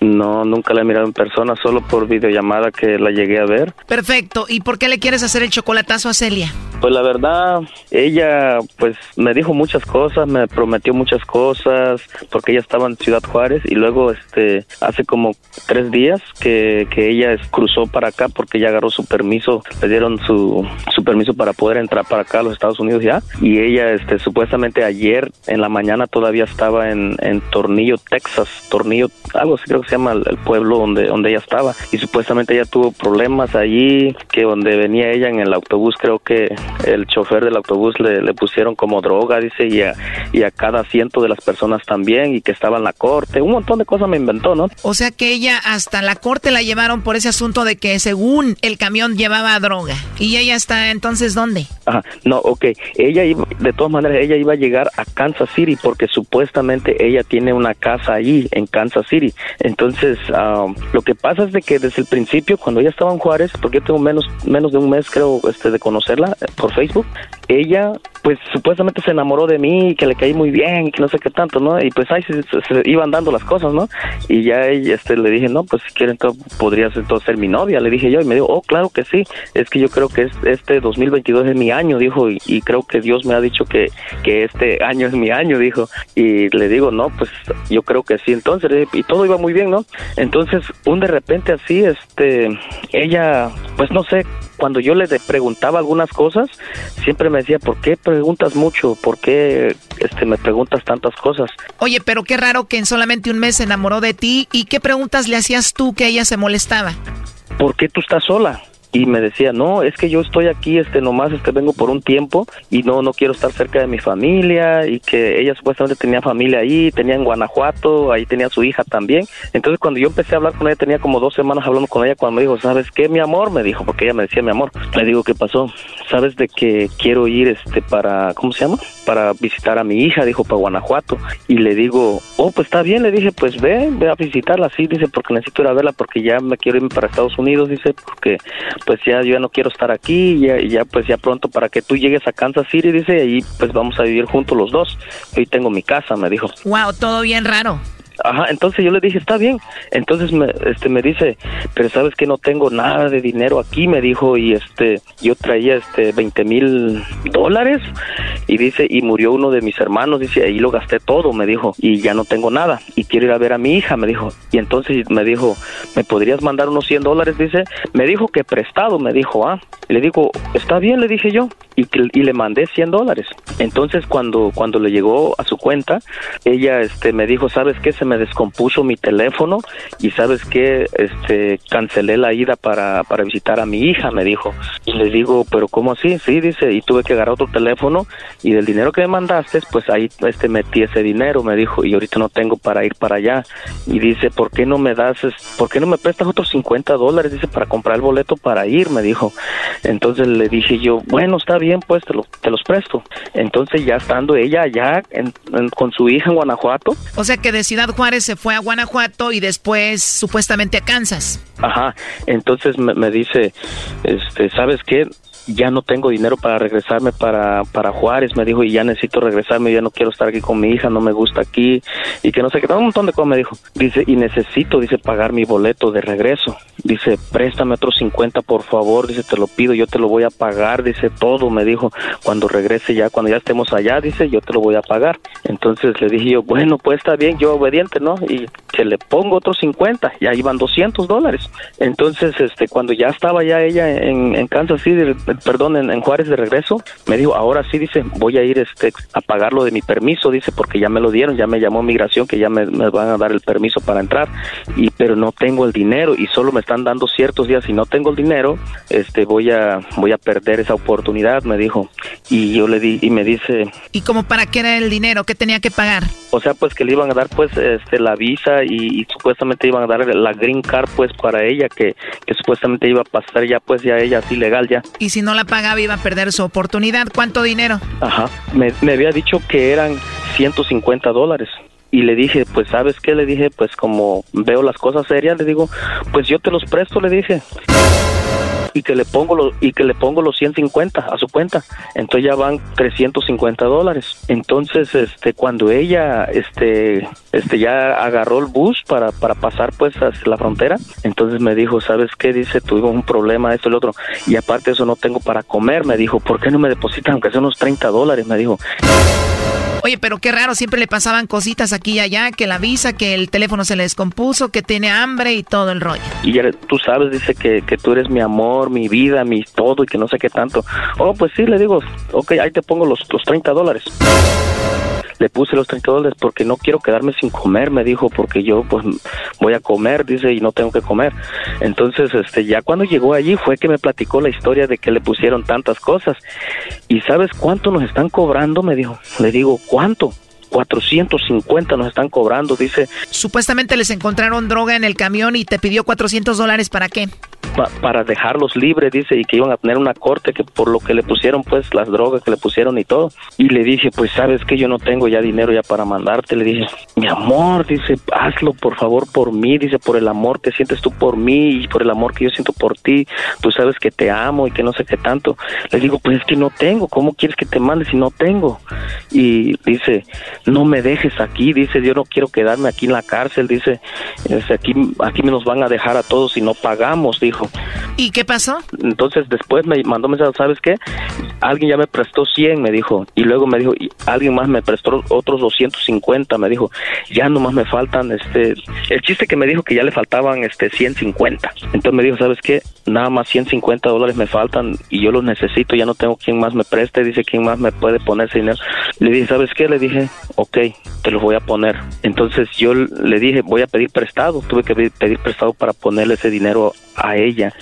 No, nunca la he mirado en persona, solo por videollamada que la llegué a ver. Perfecto. ¿Y por qué le quieres hacer el chocolatazo a Celia? Pues la verdad, ella pues me dijo muchas cosas, me prometió muchas cosas, porque ella estaba en Ciudad Juárez y luego este hace como tres días que, que ella cruzó para acá porque ella agarró su permiso, le dieron su, su permiso para poder entrar para acá a los Estados Unidos ya y ella este supuestamente ayer en la mañana todavía estaba en, en Tornillo, Texas, Tornillo, algo así creo que se llama el, pueblo donde, donde ella estaba y supuestamente ella tuvo problemas allí, que donde venía ella en el autobús creo que el chofer del autobús le, le pusieron como droga, dice, y a, y a cada ciento de las personas también, y que estaba en la corte, un montón de cosas me inventó, ¿no? O sea que ella hasta la corte la llevaron por ese asunto de que según el camión llevaba droga. ¿Y ella está entonces dónde? Ajá, no, ok, ella iba, de todas maneras, ella iba a llegar a Kansas City porque supuestamente ella tiene una casa allí en Kansas City. Entonces, um, lo que pasa es de que desde el principio, cuando ella estaba en Juárez, porque yo tengo menos, menos de un mes, creo, este, de conocerla eh, por Facebook, ella pues supuestamente se enamoró de mí, que le caí muy bien, que no sé qué tanto, ¿no? Y pues ahí se, se, iban dando las cosas, ¿no? Y ya este, le dije, no, pues si quieren, podrías entonces ser mi novia, le dije yo, y me dijo, oh, claro que sí, es que yo creo que es, este 2022 es mi año, dijo, y, y, creo que Dios me ha dicho que, que este año es mi año, dijo, y le digo, no, pues yo creo que sí, entonces, y todo iba muy bien, ¿no? Entonces, un de repente así, este, ella, pues no sé, cuando yo le preguntaba algunas cosas, siempre me decía, ¿por qué preguntas mucho? ¿Por qué este, me preguntas tantas cosas? Oye, pero qué raro que en solamente un mes se enamoró de ti. ¿Y qué preguntas le hacías tú que ella se molestaba? ¿Por qué tú estás sola? Y me decía, no, es que yo estoy aquí, este, nomás, este, vengo por un tiempo y no, no quiero estar cerca de mi familia y que ella supuestamente tenía familia ahí, tenía en Guanajuato, ahí tenía su hija también. Entonces cuando yo empecé a hablar con ella, tenía como dos semanas hablando con ella cuando me dijo, ¿sabes qué, mi amor? Me dijo, porque ella me decía mi amor. Le digo, ¿qué pasó? ¿Sabes de que quiero ir, este, para, ¿cómo se llama? Para visitar a mi hija, dijo, para Guanajuato. Y le digo, oh, pues está bien, le dije, pues ve, ve a visitarla, sí, dice, porque necesito ir a verla porque ya me quiero irme para Estados Unidos, dice, porque pues ya yo ya no quiero estar aquí, ya, ya pues ya pronto para que tú llegues a Kansas City, dice, y pues vamos a vivir juntos los dos. Hoy tengo mi casa, me dijo. Wow, todo bien raro. Ajá, entonces yo le dije, está bien. Entonces me, este, me dice, pero sabes que no tengo nada de dinero aquí, me dijo, y este, yo traía este 20 mil dólares, y dice, y murió uno de mis hermanos, dice, ahí lo gasté todo, me dijo, y ya no tengo nada, y quiero ir a ver a mi hija, me dijo. Y entonces me dijo, ¿me podrías mandar unos 100 dólares? Dice, me dijo que prestado, me dijo, ah. Le digo, está bien, le dije yo, y, y le mandé 100 dólares. Entonces cuando, cuando le llegó a su cuenta, ella este, me dijo, ¿sabes qué? Me descompuso mi teléfono y sabes qué, este, cancelé la ida para, para visitar a mi hija, me dijo. Y le digo, pero ¿cómo así? Sí, dice, y tuve que agarrar otro teléfono y del dinero que me mandaste, pues ahí este, metí ese dinero, me dijo, y ahorita no tengo para ir para allá. Y dice, ¿por qué no me das, por qué no me prestas otros 50 dólares? Dice, para comprar el boleto para ir, me dijo. Entonces le dije yo, bueno, está bien, pues te, lo, te los presto. Entonces ya estando ella allá en, con su hija en Guanajuato. O sea que de Ciudad Juárez se fue a Guanajuato y después supuestamente a Kansas. Ajá, entonces me, me dice, este, ¿sabes qué? Ya no tengo dinero para regresarme para, para Juárez, me dijo, y ya necesito regresarme, ya no quiero estar aquí con mi hija, no me gusta aquí, y que no sé qué, un montón de cosas me dijo. Dice, y necesito, dice, pagar mi boleto de regreso. Dice, préstame otros 50, por favor, dice, te lo pido, yo te lo voy a pagar, dice, todo, me dijo, cuando regrese ya, cuando ya estemos allá, dice, yo te lo voy a pagar. Entonces le dije yo, bueno, pues está bien, yo obediente, ¿no? Y que le pongo otros 50, ya iban 200 dólares. Entonces, este, cuando ya estaba ya ella en, en Kansas City, perdón, en, en, Juárez de regreso, me dijo, ahora sí, dice, voy a ir este, a pagar lo de mi permiso, dice, porque ya me lo dieron, ya me llamó migración, que ya me, me, van a dar el permiso para entrar, y pero no tengo el dinero y solo me están dando ciertos días, y no tengo el dinero, este, voy a, voy a perder esa oportunidad, me dijo, y yo le di, y me dice... ¿Y como para qué era el dinero? ¿Qué tenía que pagar? O sea, pues que le iban a dar, pues, este, la visa y, y supuestamente iban a dar la green card, pues, para ella, que, que supuestamente iba a pasar ya, pues, ya ella así legal ya. Y si no la pagaba iba a perder su oportunidad. ¿Cuánto dinero? Ajá, me, me había dicho que eran 150 dólares y le dije, pues sabes qué, le dije, pues como veo las cosas serias, le digo, pues yo te los presto, le dije. Y que le pongo los y que le pongo los 150 a su cuenta. Entonces ya van 350 dólares. Entonces este cuando ella este este ya agarró el bus para, para pasar pues hacia la frontera entonces me dijo sabes qué dice tuve un problema esto y lo otro y aparte de eso no tengo para comer me dijo por qué no me depositan aunque sea unos 30 dólares me dijo. Oye, pero qué raro, siempre le pasaban cositas aquí y allá, que la visa, que el teléfono se le descompuso, que tiene hambre y todo el rollo. Y ya tú sabes, dice que, que tú eres mi amor, mi vida, mi todo y que no sé qué tanto. Oh, pues sí, le digo, ok, ahí te pongo los, los 30 dólares le puse los 30 dólares porque no quiero quedarme sin comer, me dijo, porque yo pues voy a comer, dice, y no tengo que comer. Entonces, este, ya cuando llegó allí fue que me platicó la historia de que le pusieron tantas cosas. ¿Y sabes cuánto nos están cobrando? Me dijo. Le digo, ¿cuánto? 450 nos están cobrando, dice. Supuestamente les encontraron droga en el camión y te pidió 400 dólares para qué? para dejarlos libres, dice, y que iban a tener una corte que por lo que le pusieron, pues, las drogas que le pusieron y todo. Y le dije, pues, sabes que yo no tengo ya dinero ya para mandarte. Le dije, mi amor, dice, hazlo por favor por mí, dice, por el amor que sientes tú por mí y por el amor que yo siento por ti. Tú sabes que te amo y que no sé qué tanto. Le digo, pues es que no tengo, ¿cómo quieres que te mande si no tengo? Y dice, no me dejes aquí, dice, yo no quiero quedarme aquí en la cárcel, dice, aquí, aquí nos van a dejar a todos si no pagamos, dijo. ¿Y qué pasó? Entonces después me mandó mensaje, ¿sabes qué? Alguien ya me prestó 100, me dijo, y luego me dijo, y alguien más me prestó otros 250, me dijo, ya nomás me faltan, este, el chiste que me dijo que ya le faltaban, este, 150. Entonces me dijo, ¿sabes qué? Nada más 150 dólares me faltan y yo los necesito, ya no tengo quien más me preste, dice, ¿quién más me puede poner ese dinero? Le dije, ¿sabes qué? Le dije, ok, te los voy a poner. Entonces yo le dije, voy a pedir prestado, tuve que pedir prestado para ponerle ese dinero a ella.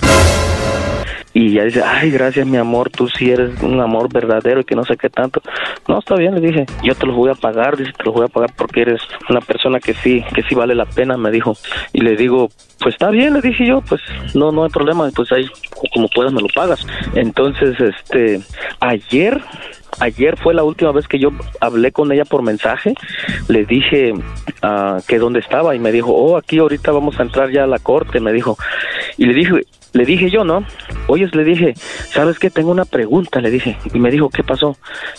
Y ella dice, ay, gracias mi amor, tú sí eres un amor verdadero y que no sé qué tanto. No, está bien, le dije, yo te los voy a pagar, dice, te los voy a pagar porque eres una persona que sí, que sí vale la pena, me dijo. Y le digo, pues está bien, le dije yo, pues no, no hay problema, pues ahí como puedas me lo pagas. Entonces, este, ayer ayer fue la última vez que yo hablé con ella por mensaje. Le dije uh, que dónde estaba y me dijo, oh, aquí ahorita vamos a entrar ya a la corte, me dijo. Y le dije, le dije yo, ¿no? Oyes, le dije, ¿sabes qué? Tengo una pregunta, le dije. Y me dijo, ¿qué pasó?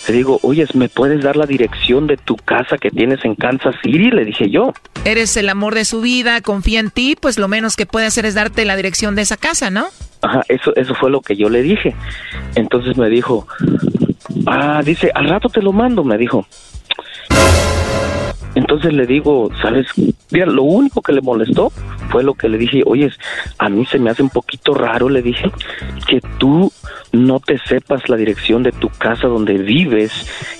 Le digo, oyes, ¿me puedes dar la dirección de tu casa que tienes en Kansas City? Le dije yo. Eres el amor de su vida, confía en ti, pues lo menos que puede hacer es darte la dirección de esa casa, ¿no? Ajá, eso, eso fue lo que yo le dije. Entonces me dijo, ah, dice, al rato te lo mando, me dijo. Entonces le digo, ¿sabes? Mira, lo único que le molestó fue lo que le dije, oye, a mí se me hace un poquito raro, le dije, que tú no te sepas la dirección de tu casa donde vives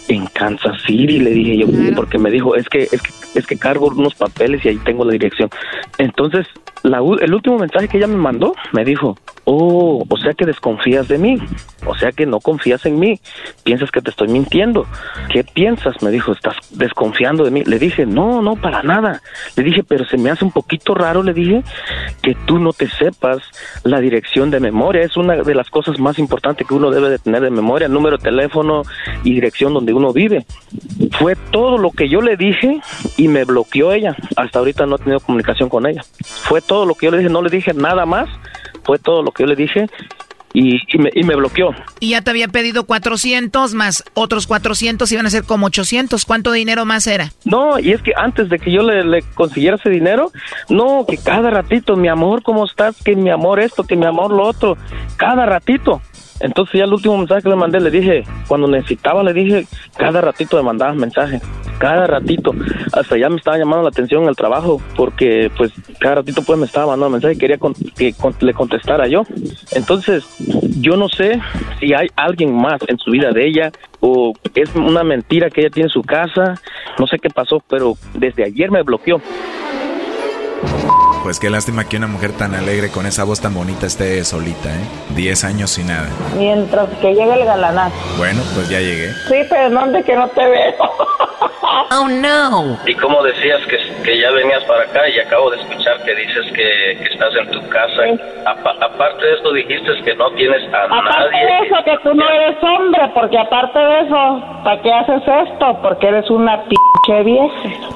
en Kansas City, le dije yo, porque me dijo, es que, es que, es que cargo unos papeles y ahí tengo la dirección. Entonces, la, el último mensaje que ella me mandó, me dijo, oh, o sea que desconfías de mí, o sea que no confías en mí, piensas que te estoy mintiendo. ¿Qué piensas? Me dijo, estás desconfiando de mí. Le dije, no, no, para nada. Le dije, pero se me hace un poquito raro, le dije, que tú no te sepas la dirección de memoria. Es una de las cosas más importantes que uno debe de tener de memoria, número de teléfono y dirección donde uno vive. Fue todo lo que yo le dije y me bloqueó ella. Hasta ahorita no he tenido comunicación con ella. Fue todo lo que yo le dije, no le dije nada más fue todo lo que yo le dije y, me, y, me, bloqueó. Y ya te había pedido 400 más otros 400 iban a ser como 800. ¿Cuánto dinero más era? No, y es que antes de que yo le, le, consiguiera ese dinero, no, que cada ratito, mi amor, ¿cómo estás? Que mi amor esto, que mi amor lo otro, cada ratito. Entonces ya el último mensaje que le mandé, le dije, cuando necesitaba, le dije, cada ratito me mandabas mensajes, cada ratito. Hasta ya me estaba llamando la atención en el trabajo, porque pues cada ratito pues me estaba mandando mensajes y quería que le contestara yo. Entonces, yo no sé si hay alguien más en su vida de ella o es una mentira que ella tiene en su casa, no sé qué pasó, pero desde ayer me bloqueó. Pues qué lástima que una mujer tan alegre con esa voz tan bonita esté solita, ¿eh? Diez años sin nada. Mientras que llegue el galanazo. Bueno, pues ya llegué. Sí, pero ¿dónde que no te veo? oh, no. ¿Y cómo decías que, que, ya venías para acá y acabo de escuchar que dices que, que estás en tu casa? aparte de eso dijiste que no tienes a aparte nadie. Aparte de eso, que tú no eres hombre, porque aparte de eso, ¿para qué haces esto? Porque eres una pinche vieja.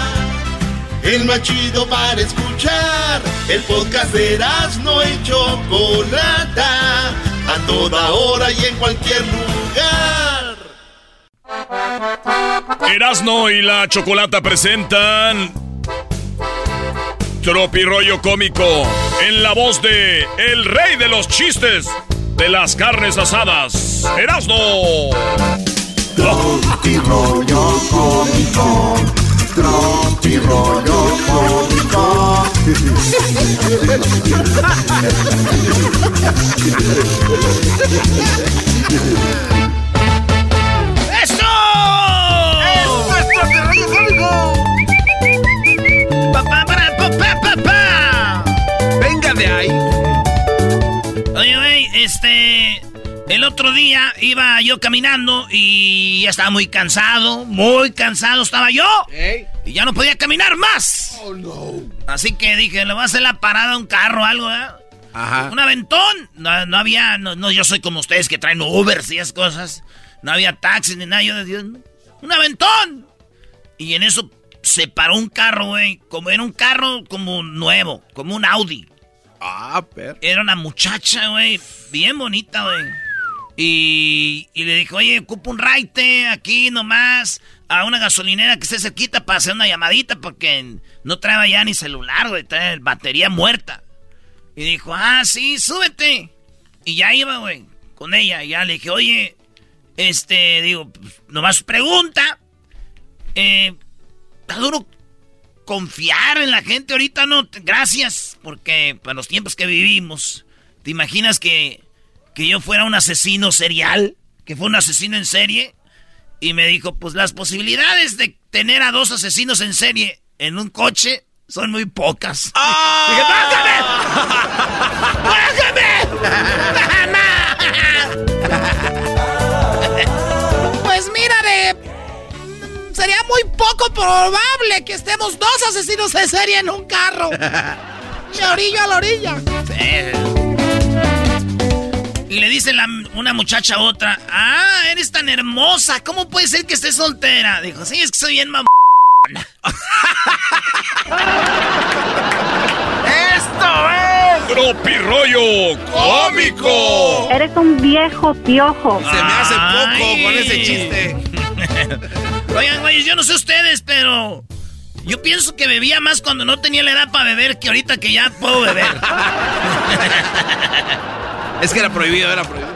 el más chido para escuchar. El podcast de Erasmo y Chocolata, a toda hora y en cualquier lugar. Erasno y la Chocolata presentan Tropi Rollo Cómico en la voz de El Rey de los Chistes de las Carnes Asadas, Erasno. Tropi Rollo Cómico Tropi rollo cómico. ¡Eso! ¡Es nuestro rollo cómico! ¡Papá, para, papá, papá! ¡Venga de ahí! Oye, güey, este... El otro día iba yo caminando y ya estaba muy cansado, muy cansado estaba yo. Y ya no podía caminar más. Oh, no. Así que dije, le voy a hacer la parada a un carro o algo, ¿eh? Ajá. Un aventón. No, no había, no, yo soy como ustedes que traen Ubers y esas cosas. No había taxis ni nada. Yo decía, un aventón. Y en eso se paró un carro, güey. Como era un carro como nuevo, como un Audi. Ah, pero. Era una muchacha, güey. Bien bonita, güey. Y, le dijo, oye, ocupo un raite aquí nomás a una gasolinera que esté cerquita para hacer una llamadita porque no trae ya ni celular, güey, trae batería muerta. Y dijo, ah, sí, súbete. Y ya iba, güey, con ella. Y ya le dije, oye, este, digo, pues, nomás pregunta. Eh, está duro confiar en la gente ahorita, no, gracias, porque para los tiempos que vivimos, ¿te imaginas que que yo fuera un asesino serial, que fue un asesino en serie, y me dijo, pues las posibilidades de tener a dos asesinos en serie en un coche son muy pocas. ¡Ah! Dije, ¡Bájame! pues mira, sería muy poco probable que estemos dos asesinos en serie en un carro. De orilla a la orilla. Sí. Y le dice la, una muchacha a otra, ah, eres tan hermosa, ¿cómo puede ser que estés soltera? Dijo, sí, es que soy bien mam... ¡Esto es! ¡Tropirollo cómico! Eres un viejo piojo. Se me hace poco con ese chiste. Oigan, güey, yo no sé ustedes, pero... Yo pienso que bebía más cuando no tenía la edad para beber que ahorita que ya puedo beber. Es que era prohibido, era prohibido.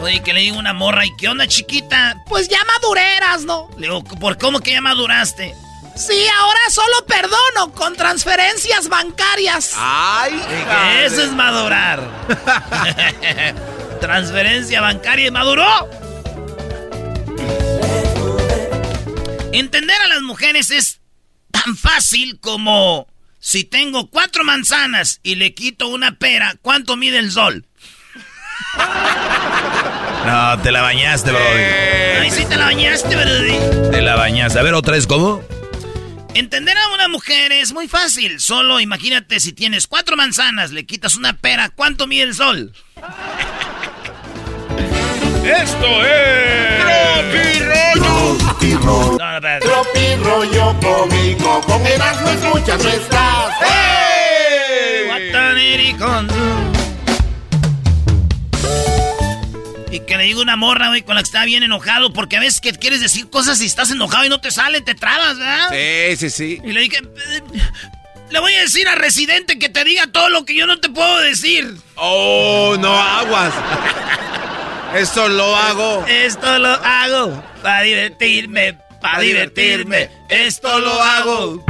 Oye, que le digo una morra, ¿y qué onda, chiquita? Pues ya madureras, ¿no? Le digo, ¿por cómo que ya maduraste? Sí, ahora solo perdono con transferencias bancarias. ¡Ay! Eso es madurar. Transferencia bancaria y maduró. Entender a las mujeres es tan fácil como si tengo cuatro manzanas y le quito una pera, ¿cuánto mide el sol? No, te la bañaste, Brody. Ay, sí te la bañaste, Brody. Te la bañaste. A ver, otra vez, ¿cómo? Entender a una mujer es muy fácil. Solo imagínate si tienes cuatro manzanas, le quitas una pera, ¿cuánto mide el sol? Esto es. Rollo! Tropi Rollo cómico. Con Erasmo escuchas no estás. ¡Hey! Y que le digo una morra, güey, con la que está bien enojado, porque a veces que quieres decir cosas y estás enojado y no te salen, te trabas, ¿verdad? Sí, sí, sí. Y le dije, le voy a decir a Residente que te diga todo lo que yo no te puedo decir. Oh, no aguas. Esto lo hago. Esto lo hago para divertirme, para divertirme. Esto lo hago.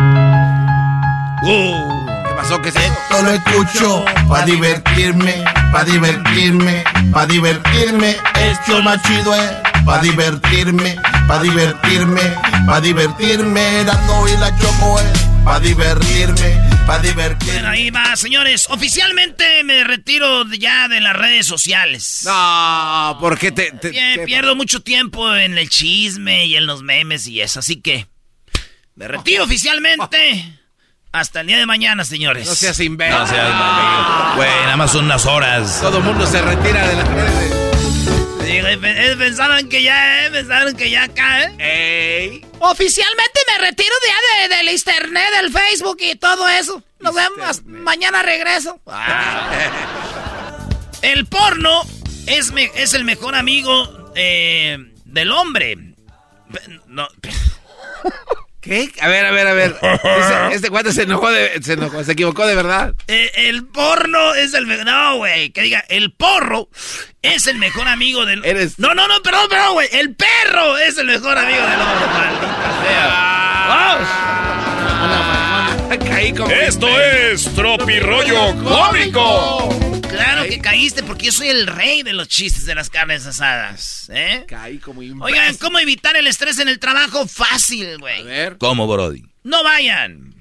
Uh. ¿Qué pasó? ¿Qué se? Esto lo escucho para divertirme, para divertirme, para divertirme. Esto más chido es para divertirme, para divertirme, para divertirme. Dando y la choco es para divertirme para divertir. Bueno, ahí va, señores. Oficialmente me retiro ya de las redes sociales. No, porque te, te, te pierdo mucho tiempo en el chisme y en los memes y eso, así que me retiro oficialmente. Hasta el día de mañana, señores. No seas imbécil. No seas Güey, nada más son unas horas. Todo el mundo se retira de las redes. Eh, pensaron que ya, eh, pensaron que ya acá, ¿eh? Oficialmente me retiro ya de, del internet, del Facebook y todo eso. Nos vemos, mañana regreso. El porno es, es el mejor amigo eh, del hombre. No. ¿Qué? A ver, a ver, a ver. este cuate se enojó, de, se enojó, se equivocó de verdad. Eh, el porno es el mejor. No, güey. Que diga, el porro es el mejor amigo del. Eres... No, no, no, perdón, perdón, güey. El perro es el mejor amigo del hombre, maldita sea. Esto es Tropirollo Cómico. Claro que caíste porque yo soy el rey de los chistes de las carnes asadas. ¿eh? Caí como imbécil. Oigan, ¿cómo evitar el estrés en el trabajo? Fácil, güey. A ver. ¿Cómo, Brody? No vayan.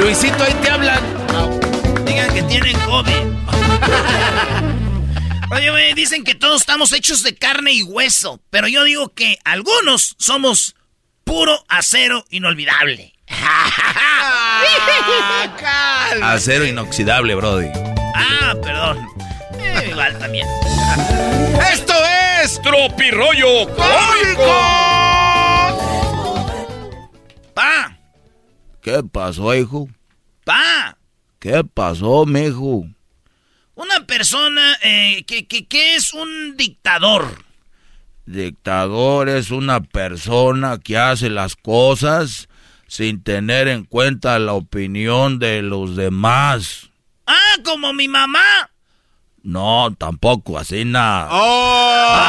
Luisito, ahí te hablan. Digan que tienen COVID. Oye, güey, dicen que todos estamos hechos de carne y hueso. Pero yo digo que algunos somos puro acero inolvidable. Acero inoxidable, Brody. Ah, perdón. Eh, igual también. Esto es Tropirollo Cómico. Pa. ¿Qué pasó, hijo? Pa. ¿Qué pasó, mijo? Una persona eh, que, que, que es un dictador. Dictador es una persona que hace las cosas sin tener en cuenta la opinión de los demás. Ah, como mi mamá. No, tampoco, así nada. ¡Oh!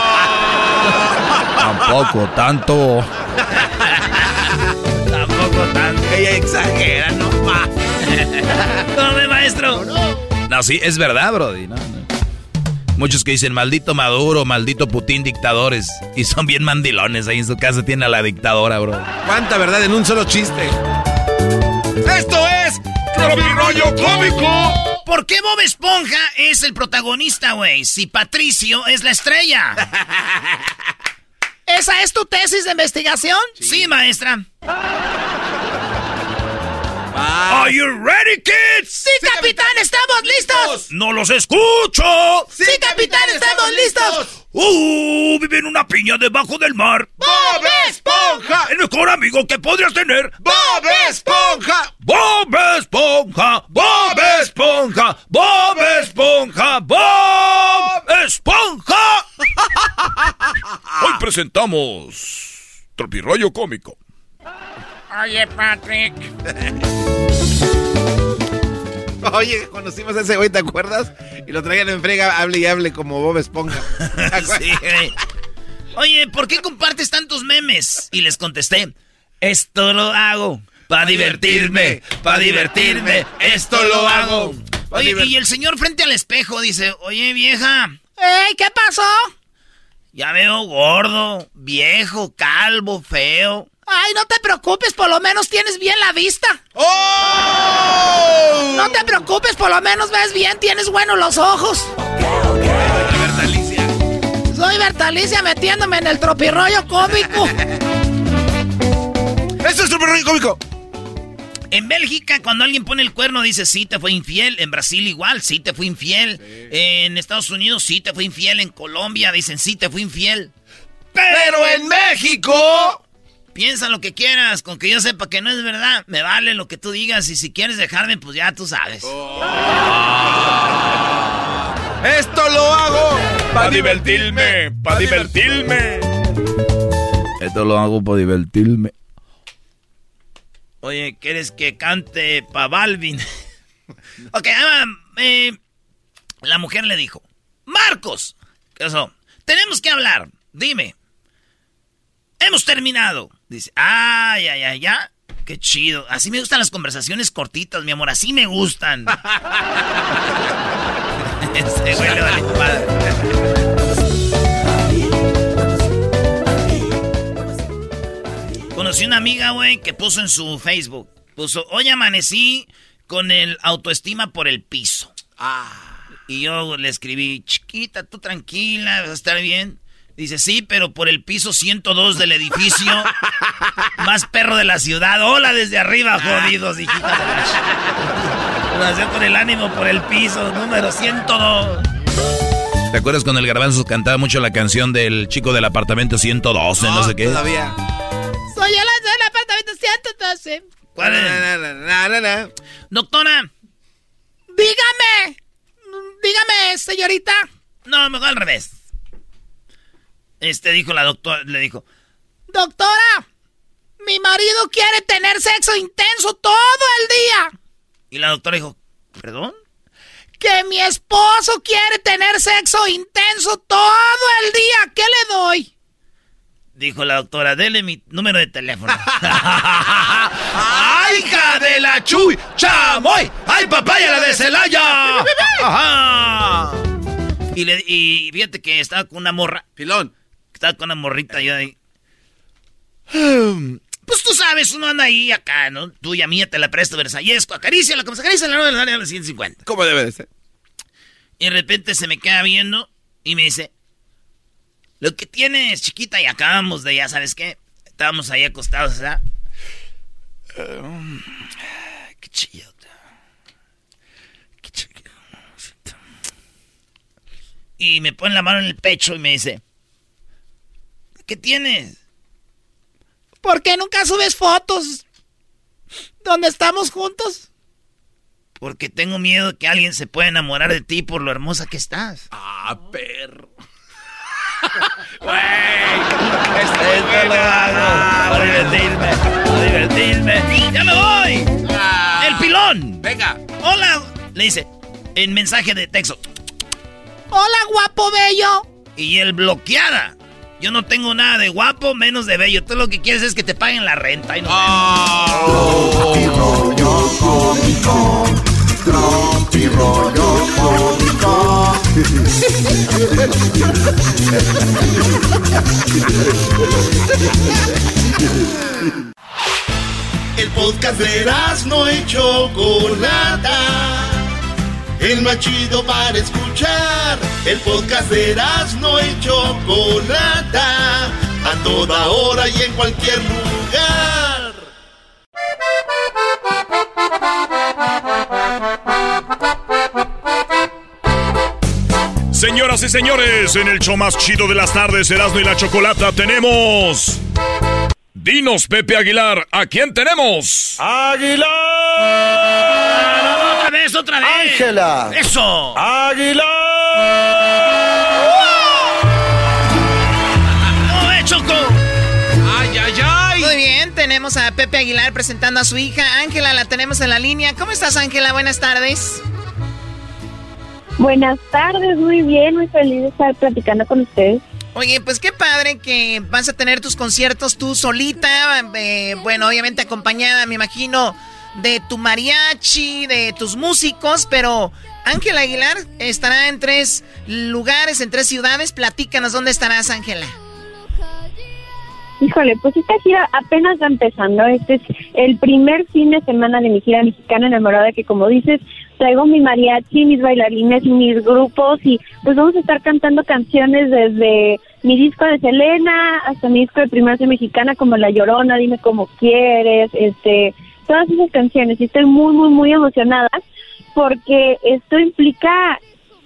tampoco tanto. tampoco tanto. Ella exagera, no más. Tome, maestro. No, sí, es verdad, Brody. No, no. Muchos que dicen, maldito Maduro, maldito Putin, dictadores. Y son bien mandilones. Ahí en su casa tiene a la dictadora, bro. ¿Cuánta verdad en un solo chiste? Esto es Rollo Cómico. ¿Por qué Bob Esponja es el protagonista, güey? Si Patricio es la estrella. ¿Esa es tu tesis de investigación? Sí, maestra. Are you ready, kids? Sí, capitán, estamos listos. No los escucho. Sí, capitán, estamos listos. Uh, vive en una piña debajo del mar. ¡Bob Esponja! El mejor amigo que podrías tener. ¡Bob Esponja! ¡Bob Esponja! ¡Bob Esponja! ¡Bob Esponja! ¡Bob Esponja! Hoy presentamos Tropirollo Cómico. Oye, Patrick. Oye, conocimos a ese güey, ¿te acuerdas? Y lo traían en frega, hable y hable como Bob Esponja. sí, Oye, ¿por qué compartes tantos memes? Y les contesté, esto lo hago para divertirme, para divertirme, esto lo hago. Oye, y el señor frente al espejo dice, oye, vieja. ¡Ey, qué pasó! Ya veo gordo, viejo, calvo, feo. Ay, no te preocupes, por lo menos tienes bien la vista. ¡Oh! No te preocupes, por lo menos ves bien, tienes buenos los ojos. Soy Bertalicia. Soy Bertalicia metiéndome en el tropirroyo cómico. ¡Eso es tropirroyo cómico! En Bélgica, cuando alguien pone el cuerno, dice sí te fue infiel. En Brasil, igual, sí te fue infiel. En Estados Unidos, sí te fue infiel. En Colombia, dicen sí te fue infiel. Pero en México. Piensa lo que quieras, con que yo sepa que no es verdad. Me vale lo que tú digas y si quieres dejarme, pues ya tú sabes. Oh. Esto lo hago para divertirme, para divertirme. Esto lo hago para divertirme. Oye, ¿quieres que cante pa' Balvin? ok, eh, la mujer le dijo, Marcos, ¿qué eso? Tenemos que hablar, dime. Hemos terminado. Dice, ah, ya, ya, ya. Qué chido. Así me gustan las conversaciones cortitas, mi amor. Así me gustan. este güey le vale padre. Conocí una amiga, güey, que puso en su Facebook. Puso, hoy amanecí con el autoestima por el piso. Ah. Y yo le escribí, chiquita, tú tranquila, vas a estar bien. Dice, sí, pero por el piso 102 del edificio más perro de la ciudad. Hola desde arriba, jodidos, hijita. Gracias por el ánimo, por el piso, número 102. ¿Te acuerdas cuando el garbanzo cantaba mucho la canción del chico del apartamento 112, no, no sé qué? Todavía. Soy el del apartamento 112. ¿Cuál es? Doctora. Dígame. Dígame, señorita. No, mejor al revés. Este dijo la doctora, le dijo. Doctora, mi marido quiere tener sexo intenso todo el día. Y la doctora dijo, ¿perdón? Que mi esposo quiere tener sexo intenso todo el día. ¿Qué le doy? Dijo la doctora, dele mi número de teléfono. ¡Ay, hija de la chuy! ¡Chamoy! ¡Ay, papaya la de Celaya! Y, le, y fíjate que estaba con una morra. Pilón. Estaba con una morrita yo ahí. Pues tú sabes, uno anda ahí acá, ¿no? Tuya, mía, te la presto, Versallesco. Acaríciala como se acaricia la nueva de la 150. ¿Cómo debe de ser? Y de repente se me queda viendo y me dice, lo que tienes, chiquita, y acabamos de, ya sabes qué, estábamos ahí acostados, ¿verdad? Um, qué chido. Qué chido. Y me pone la mano en el pecho y me dice, ¿qué tienes? ¿Por qué nunca subes fotos donde estamos juntos? Porque tengo miedo que alguien se pueda enamorar de ti por lo hermosa que estás. Ah, perro. Güey, este es lo hago. Para divertirme, para divertirme. ¡Ya me voy! Ah. ¡El pilón! Venga. Hola. Le dice, en mensaje de texto. Hola, guapo bello. Y el bloqueada. Yo no tengo nada de guapo, menos de bello. Tú lo que quieres es que te paguen la renta. Y no. El podcast de no y Chocolata. El más chido para escuchar. El podcast de no y Chocolata. A toda hora y en cualquier lugar. Señoras y señores, en el show más chido de las tardes, Erasmo y la Chocolata, tenemos... Dinos, Pepe Aguilar, ¿a quién tenemos? ¡Aguilar! ¡Otra vez, otra vez! ¡Ángela! ¡Eso! ¡Aguilar! ¡No, eh, Choco! ¡Ay, ay, ay! Muy bien, tenemos a Pepe Aguilar presentando a su hija. Ángela, la tenemos en la línea. ¿Cómo estás, Ángela? Buenas tardes. Buenas tardes, muy bien, muy feliz de estar platicando con ustedes. Oye, pues qué padre que vas a tener tus conciertos tú solita, eh, bueno, obviamente acompañada, me imagino, de tu mariachi, de tus músicos, pero Ángela Aguilar estará en tres lugares, en tres ciudades. Platícanos dónde estarás, Ángela. Híjole, pues esta gira apenas va empezando. Este es el primer fin de semana de mi gira mexicana enamorada que, como dices, traigo mi mariachi, mis bailarines, mis grupos y pues vamos a estar cantando canciones desde mi disco de Selena hasta mi disco de Primera Mexicana como La Llorona, Dime Cómo Quieres, este, todas esas canciones y estoy muy, muy, muy emocionada porque esto implica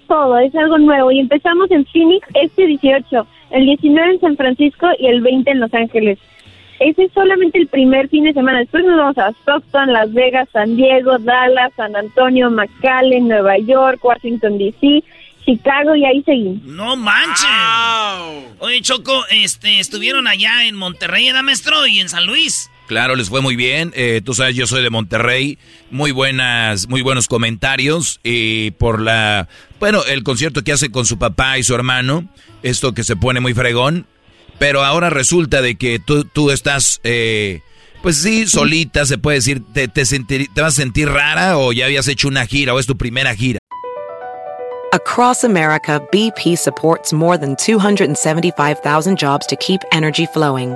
todo, es algo nuevo y empezamos en Phoenix este 18, el 19 en San Francisco y el 20 en Los Ángeles. Ese es solamente el primer fin de semana. Después nos vamos a Stockton, Las Vegas, San Diego, Dallas, San Antonio, McAllen, Nueva York, Washington D.C., Chicago y ahí seguimos. No manches. Oye, Choco, este, estuvieron allá en Monterrey, maestro, y en San Luis. Claro, les fue muy bien. Eh, tú sabes, yo soy de Monterrey. Muy buenas, muy buenos comentarios. Y por la, bueno, el concierto que hace con su papá y su hermano, esto que se pone muy fregón. Pero ahora resulta de que tú, tú estás, eh, pues sí, solita, se puede decir, te, te, ¿te vas a sentir rara o ya habías hecho una gira o es tu primera gira? Across America, BP supports more than 275,000 jobs to keep energy flowing.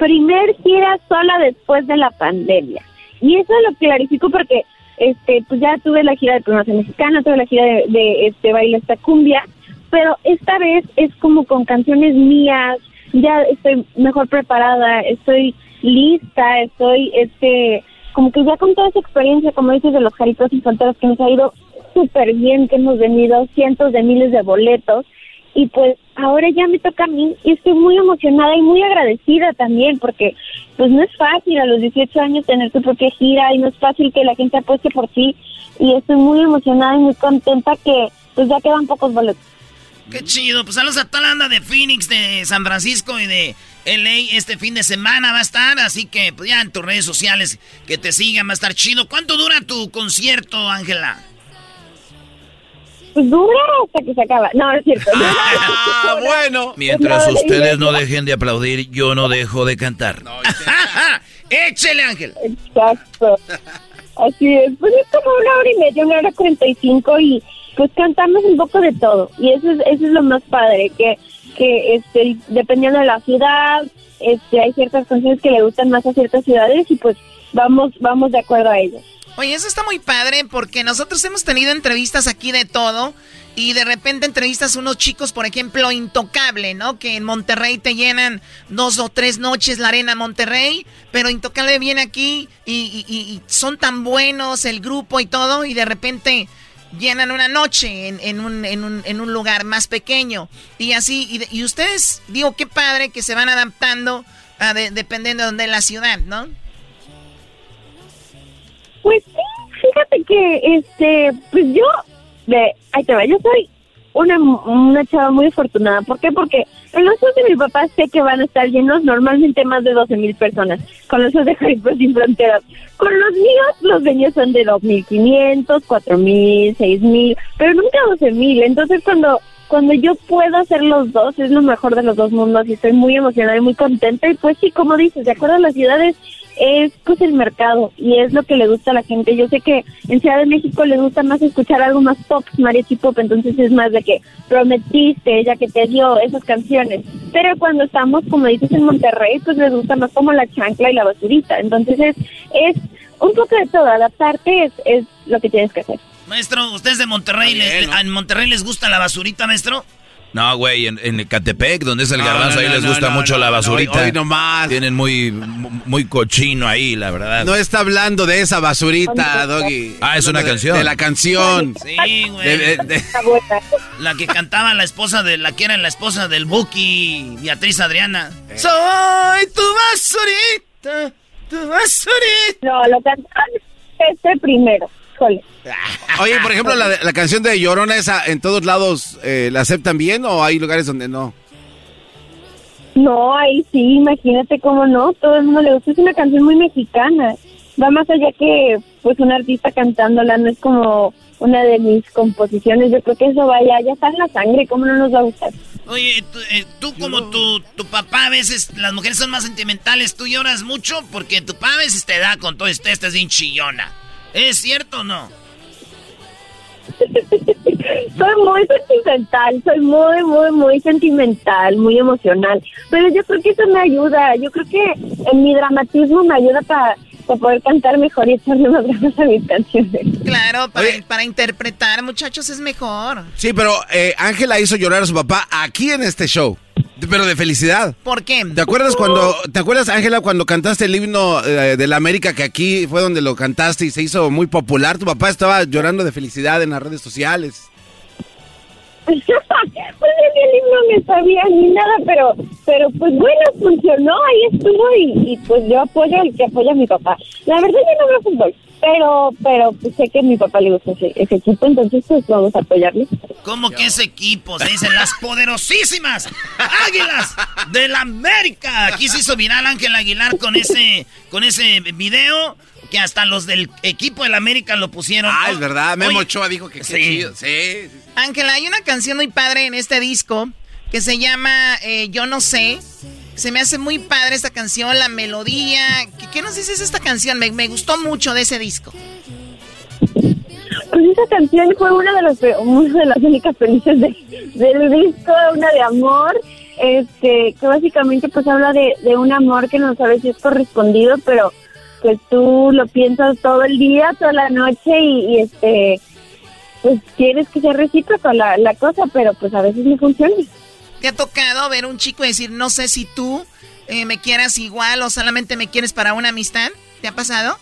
primer gira sola después de la pandemia. Y eso lo clarifico porque este pues ya tuve la gira de promoción mexicana, tuve la gira de, de este baile esta cumbia, pero esta vez es como con canciones mías, ya estoy mejor preparada, estoy lista, estoy este como que ya con toda esa experiencia, como dices, de los Jaritos y que nos ha ido súper bien, que hemos vendido cientos de miles de boletos, y pues ahora ya me toca a mí y estoy muy emocionada y muy agradecida también porque pues no es fácil a los 18 años tener tu propia gira y no es fácil que la gente apueste por ti y estoy muy emocionada y muy contenta que pues ya quedan pocos boletos. Qué chido, pues saludos a toda la banda de Phoenix, de San Francisco y de LA este fin de semana va a estar, así que pues ya en tus redes sociales que te sigan, va a estar chido. ¿Cuánto dura tu concierto, Ángela? Pues dura hasta que se acaba. No, es cierto. Ah, bueno. Mientras ustedes no dejen de aplaudir, yo no dejo de cantar. Échele, Ángel. Exacto. Así es. Pues es como una hora y media, una hora cuarenta y cinco y pues cantamos un poco de todo. Y eso es, eso es lo más padre, que, que este, dependiendo de la ciudad, este, hay ciertas canciones que le gustan más a ciertas ciudades y pues vamos, vamos de acuerdo a ellas. Oye, eso está muy padre porque nosotros hemos tenido entrevistas aquí de todo y de repente entrevistas a unos chicos, por ejemplo, Intocable, ¿no? Que en Monterrey te llenan dos o tres noches la arena Monterrey, pero Intocable viene aquí y, son tan buenos el grupo y todo y de repente llenan una noche en, un, en, un, en un, lugar más pequeño y así, y, ustedes, digo, qué padre que se van adaptando a dependiendo de la ciudad, ¿no? Pues sí, fíjate que, este, pues yo, de, ahí te va, yo soy una, una chava muy afortunada. ¿Por qué? Porque en los shows de mi papá sé que van a estar llenos normalmente más de 12 mil personas, con los shows de Jaripos Sin Fronteras. Con los míos, los venues son de 2.500, 4.000, 6.000, pero nunca 12.000. Entonces cuando cuando yo puedo hacer los dos, es lo mejor de los dos mundos y estoy muy emocionada y muy contenta. Y pues sí, como dices, de acuerdo a las ciudades, es pues el mercado y es lo que le gusta a la gente. Yo sé que en Ciudad de México le gusta más escuchar algo más pop, mariachi pop, entonces es más de que prometiste, ella que te dio esas canciones. Pero cuando estamos, como dices, en Monterrey, pues les gusta más como la chancla y la basurita. Entonces es, es un poco de todo, adaptarte es, es lo que tienes que hacer. Maestro, ¿ustedes de Monterrey, ¿en Monterrey les gusta la basurita, maestro? No, güey, en, en Catepec, donde es el garbanzo, ahí les gusta mucho la basurita. Hoy, nomás. Tienen muy, muy cochino ahí, la verdad. No está hablando de esa basurita, Doggy. Ah, es una canción. De la canción. Sí, güey. La que cantaba la esposa de, la que era la esposa del Buki, Beatriz Adriana. Soy tu basurita, tu basurita. No, lo cantaban este primero. Oye, por ejemplo, la, canción de Llorona, esa en todos lados eh, la aceptan bien o hay lugares donde no? No, ahí sí, imagínate cómo no, todo el mundo le gusta, es una canción muy mexicana. Va más allá que pues un artista cantándola, no es como una de mis composiciones, yo creo que eso vaya, ya está en la sangre, ¿cómo no nos va a gustar? Oye, tú, eh, como tu, tu papá a veces, las mujeres son más sentimentales, tú lloras mucho porque tu papá a veces te da con todo esto, estás bien chillona. ¿Es cierto o no? soy muy sentimental, soy muy, muy, muy sentimental, muy emocional. Pero yo creo que eso me ayuda. Yo creo que en mi dramatismo me ayuda para poder cantar mejor y echarle más ganas a mis canciones. Claro, para, para interpretar, muchachos, es mejor. Sí, pero eh, Ángela hizo llorar a su papá aquí en este show. Pero de felicidad. ¿Por qué? ¿Te acuerdas cuando, te acuerdas Ángela cuando cantaste el himno eh, de la América que aquí fue donde lo cantaste y se hizo muy popular? Tu papá estaba llorando de felicidad en las redes sociales. Pues el himno me sabía ni nada, pero, pero pues bueno, funcionó, ahí estuvo y, y pues yo apoyo el que apoya a mi papá. La verdad yo no veo fútbol, pero, pero pues sé que a mi papá le gusta ese, ese equipo, entonces pues vamos a apoyarle. ¿Cómo que ese equipo? Se dicen las poderosísimas Águilas del América. Aquí se hizo viral Ángel Aguilar con ese, con ese video que hasta los del equipo del América lo pusieron. Ah, es verdad. Memo Ochoa dijo que qué Sí. chido. Sí, sí, sí. Ángela, hay una canción muy padre en este disco que se llama eh, Yo no sé. Se me hace muy padre esta canción, la melodía. ¿Qué, qué nos dices de esta canción? Me, me gustó mucho de ese disco. Pues esa canción fue una de, las, una de las únicas felices de, del disco, una de amor, este, que básicamente pues habla de, de un amor que no sabes si es correspondido, pero pues tú lo piensas todo el día, toda la noche y, y, este, pues quieres que sea recíproco la, la cosa, pero pues a veces no funciona. ¿Te ha tocado ver un chico y decir, no sé si tú eh, me quieras igual o solamente me quieres para una amistad? ¿Te ha pasado?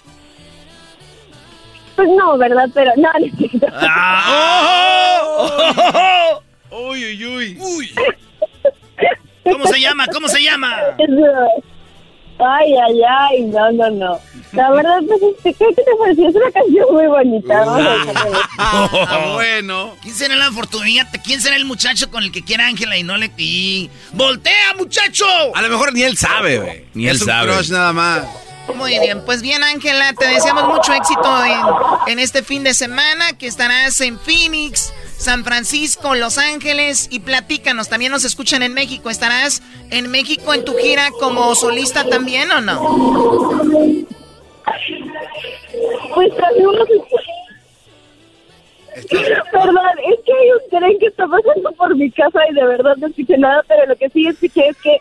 Pues no, ¿verdad? Pero no, no es cierto. Uy, uy, uy. Uy. ¿Cómo se llama? ¿Cómo se llama? Ay, ay, ay, no, no, no. La verdad, pues, este, ¿qué te pareció? Es una canción muy bonita. Vamos a. Ah, bueno. ¿Quién será la oportunidad? ¿Quién será el muchacho con el que quiera Ángela y no le... Y... ¡Voltea, muchacho! A lo mejor ni él sabe, güey. Ni es él un sabe. crush nada más. Muy bien, pues bien Ángela, te deseamos mucho éxito en, en este fin de semana, que estarás en Phoenix, San Francisco, Los Ángeles y platícanos, también nos escuchan en México, ¿estarás en México en tu gira como solista también o no? Pues también uno Perdón, es que hay un tren que está pasando por mi casa y de verdad no escuché nada, pero lo que sí escuché es que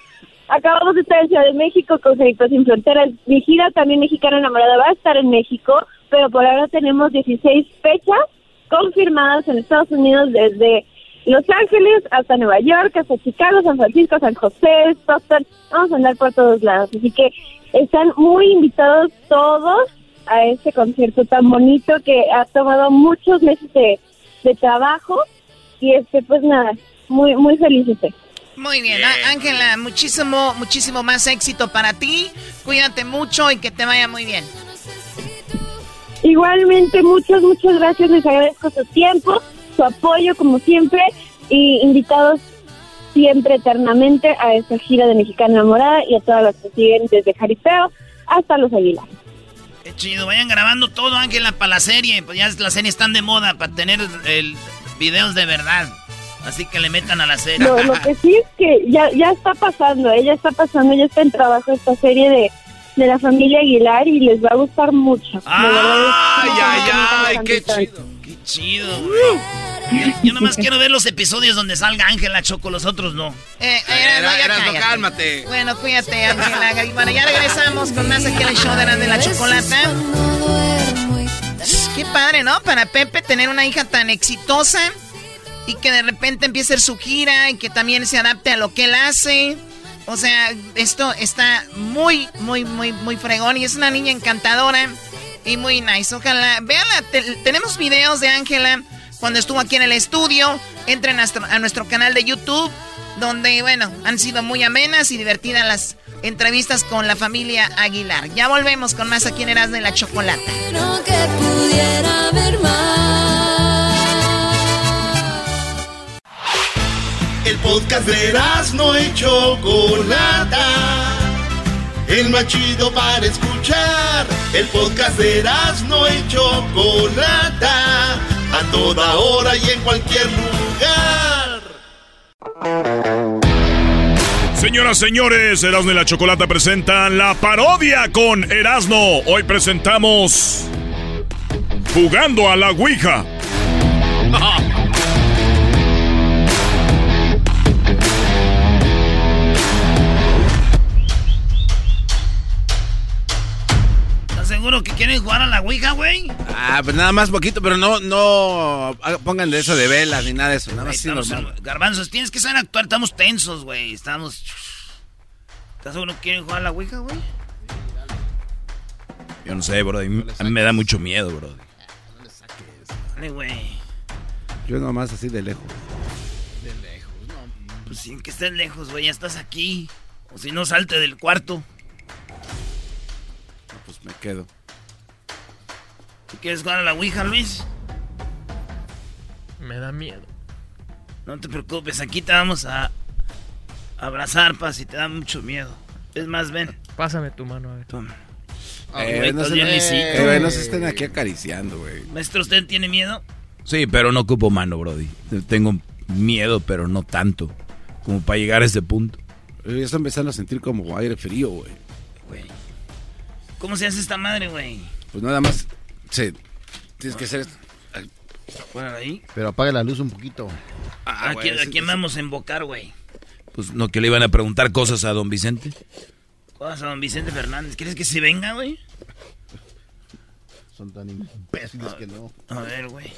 acabamos de estar en Ciudad de México con Génicos Sin Fronteras. Mi gira también mexicana enamorada va a estar en México, pero por ahora tenemos 16 fechas confirmadas en Estados Unidos desde Los Ángeles hasta Nueva York, hasta Chicago, San Francisco, San José, Stockton. Vamos a andar por todos lados. Así que están muy invitados todos a este concierto tan bonito que ha tomado muchos meses de, de trabajo y este pues nada, muy muy feliz. Muy bien, Ángela, muchísimo, muchísimo más éxito para ti, cuídate mucho y que te vaya muy bien. Igualmente, muchas, muchas gracias, les agradezco su tiempo, su apoyo como siempre y invitados siempre eternamente a esta gira de Mexicana Enamorada y a todas las que siguen desde Jaripeo hasta Los Aguilar. Qué chido, vayan grabando todo, Ángela, para la serie. Pues ya las series están de moda para tener el videos de verdad. Así que le metan a la serie. Lo, lo que sí es que ya, ya está pasando, ella está pasando, ya está en trabajo esta serie de, de la familia Aguilar y les va a gustar mucho. ¡Ay, ay, ay! ¡Qué chido! ¡Qué chido! Yo nomás quiero ver los episodios donde salga Ángela Choco, los otros no. Eh, Erasmo, ya Erasmo, cállate. cálmate. Bueno, cuídate, Ángela. Y Bueno, ya regresamos con más aquí en el show de Erasmo de la Chocolata. Qué padre, ¿no? Para Pepe tener una hija tan exitosa y que de repente empiece a hacer su gira y que también se adapte a lo que él hace. O sea, esto está muy, muy, muy, muy fregón y es una niña encantadora y muy nice. Ojalá, veanla, te- tenemos videos de Ángela cuando estuvo aquí en el estudio. Entren a a nuestro canal de YouTube, donde, bueno, han sido muy amenas y divertidas las entrevistas con la familia Aguilar. Ya volvemos con más aquí en Erasmo de la Chocolata. que pudiera haber El podcast de no y Chocolata. El más chido para escuchar. El podcast de no y Chocolata. A toda hora y en cualquier lugar. Señoras, señores, Erasmo y la Chocolata presentan la parodia con Erasmo. Hoy presentamos Jugando a la Ouija. quieren jugar a la Ouija, güey? Ah, pues nada más poquito, pero no, no pongan de eso de velas ni nada de eso. Nada más así normal. Garbanzos, tienes que saber actuar. Estamos tensos, güey. Estamos. ¿Estás seguro que quieren jugar a la Ouija, güey? Yo no sé, bro. A mí, me da mucho miedo, bro. No le saques. Dale, güey. Yo nomás así de lejos. De lejos, no. Pues sin que estés lejos, güey. Ya estás aquí. O si no, salte del cuarto. pues me quedo. ¿Quieres jugar a la Ouija, Luis? Me da miedo. No te preocupes, aquí te vamos a abrazar, pa, si te da mucho miedo. Es más, ven. Pásame tu mano, a ver. Toma. Eh, no, se, eh, no se estén aquí acariciando, güey. Maestro, ¿usted tiene miedo? Sí, pero no ocupo mano, Brody. Tengo miedo, pero no tanto. Como para llegar a ese punto. Ya está empezando a sentir como aire frío, güey. ¿Cómo se hace esta madre, güey? Pues nada más. Sí. Tienes que hacer. ahí. Pero apaga la luz un poquito. Ah, ¿A, quién, vamos a invocar, güey? Pues no, que le iban a preguntar cosas a don Vicente. Cosas a don Vicente Fernández. ¿Quieres que se venga, güey? Son tan imbéciles que no. A ver, güey.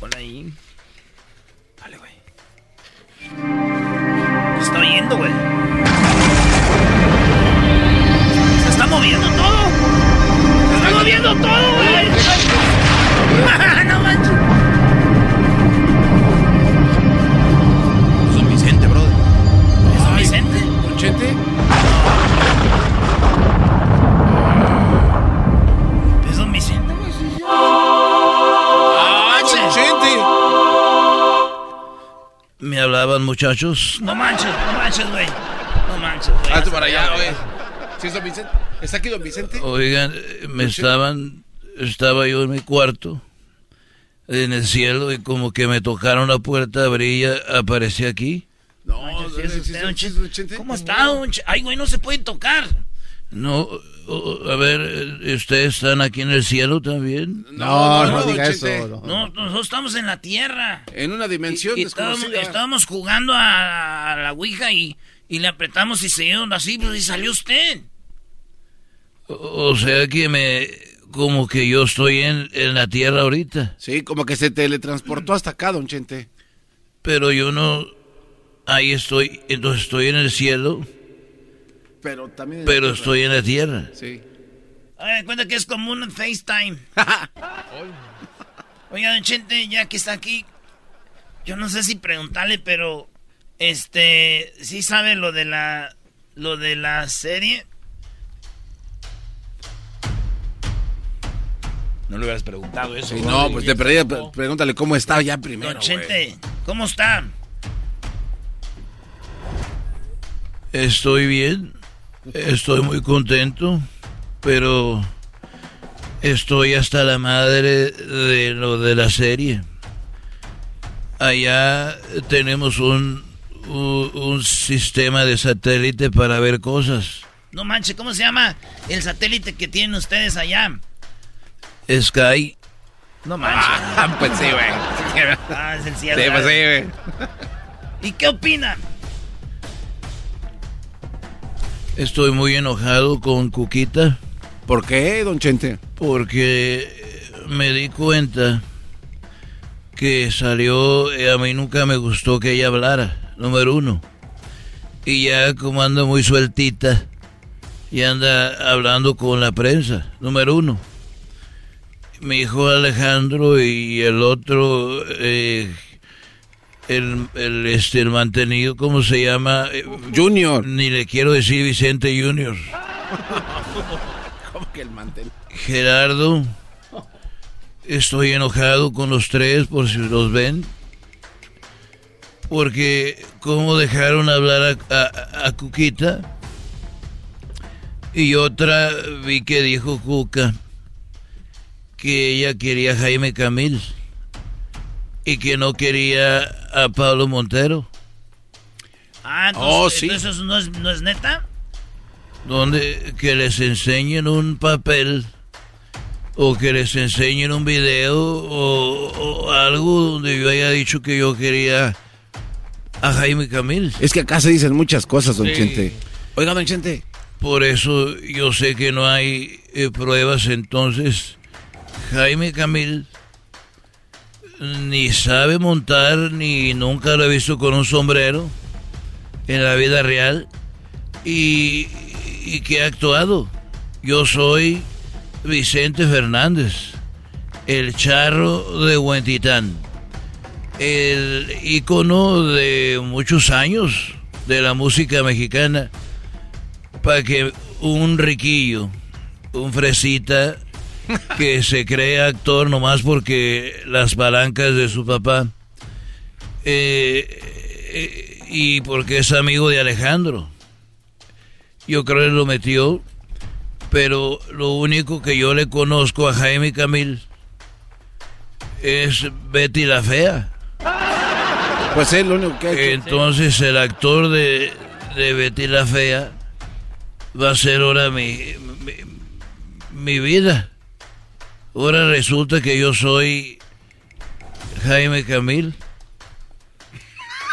Pon ahí. Dale, güey. Se está oyendo, güey. Se está moviendo todo. Está moviendo todo, güey. no manches. Son Vicente, brother. ¿Es Don Vicente? ¿Conchete? ¿Es Don Vicente? ¡Ah, Conchete! ¿Me hablaban, muchachos? No manches, no manches, güey. No manches, güey. Hazte para allá, güey. ¿Sí es Don Vicente? ¿Está aquí Don Vicente? Oigan, me estaban... Estaba yo en mi cuarto, en el cielo, y como que me tocaron la puerta, brilla, aparecí aquí. No, ¿Cómo está, don Ay, güey, no se puede tocar. No, a ver, ¿ustedes están aquí en el cielo también? No, no, diga eso. No. nosotros estamos en la tierra. En una dimensión y, estábamos, jugando a, la Ouija y, y, le apretamos y se dio así, pues, y salió usted. O, sea que me... Como que yo estoy en, en la tierra ahorita. Sí, como que se teletransportó hasta acá, don Chente. Pero yo no... Ahí estoy, entonces estoy en el cielo. Pero también. Pero estoy en la tierra. Sí. Ay, cuenta que es como un FaceTime. Oiga, don Chente, ya que está aquí, yo no sé si preguntarle, pero este, ¿sí sabe lo de la lo de la serie? No le hubieras preguntado eso. no, pues te perdí, pregúntale cómo está ya primero. Don Chente, ¿cómo está? Estoy bien, estoy muy contento, pero estoy hasta la madre de lo de la serie. Allá tenemos un, un, sistema de satélite para ver cosas. No manche, ¿cómo se llama el satélite que tienen ustedes allá? Sky. No manches. Ah, pues sí, güey. Ah, es el cielo. Sí, pues sí, güey. ¿Y qué opinan? Estoy muy enojado con Cuquita. ¿Por qué, don Chente? Porque me di cuenta que salió, eh, a mí nunca me gustó que ella hablara, número uno. Y ya como anda muy sueltita, y anda hablando con la prensa, número uno. Mi hijo Alejandro y el otro, eh, el, el, este, el mantenido, ¿cómo se llama? Junior. Ni le quiero decir Vicente Junior. ¿Cómo que el mantenido? Gerardo. Estoy enojado con los tres por si los ven. Porque cómo dejaron hablar a, a, Cuquita. Y otra vi que dijo Cuca que ella quería a Jaime Camil y que no quería a Pablo Montero. Ah, entonces, oh, ¿eso no es, no es neta? Donde que les enseñen un papel o que les enseñen un video o, algo donde yo haya dicho que yo quería a Jaime Camil. Es que acá se dicen muchas cosas, don Chente. Oiga, don Chente. Por eso yo sé que no hay eh, pruebas entonces, Jaime Camil ni sabe montar ni nunca lo he visto con un sombrero en la vida real y, y que ha actuado. Yo soy Vicente Fernández, el charro de Huentitán, el ícono de muchos años de la música mexicana, para que un riquillo, un fresita, que se cree actor nomás porque las palancas de su papá, eh, eh, y porque es amigo de Alejandro. Yo creo que lo metió, pero lo único que yo le conozco a Jaime Camil es Betty la Fea. Pues es lo único que ha hecho. Entonces el actor de, de Betty la Fea va a ser ahora mi, mi, mi vida. Ahora resulta que yo soy Jaime Camil.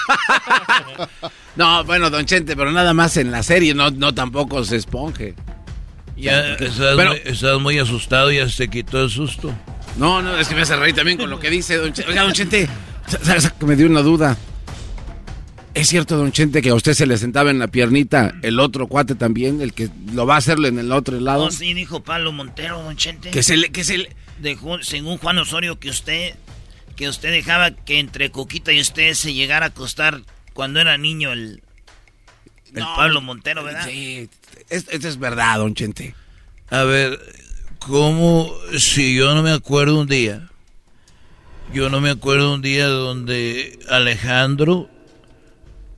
no, bueno, don Chente, pero nada más en la serie, no, no tampoco se esponje. Ya estás, muy, estás, muy, asustado, ya se quitó el susto. No, no, es que me hace reír también con lo que dice don Chente. Oiga, don Chente, me dio una duda. ¿Es cierto, don Chente, que a usted se le sentaba en la piernita el otro cuate también, el que lo va a hacerlo en el otro lado? No, sí, dijo Pablo Montero, don Chente. Que se le... Que se le... Dejó, según Juan Osorio, que usted que usted dejaba que entre Coquita y usted se llegara a acostar cuando era niño el, el no, Pablo Montero, ¿verdad? Sí, esto es verdad, don Chente. A ver, ¿cómo si yo no me acuerdo un día? Yo no me acuerdo un día donde Alejandro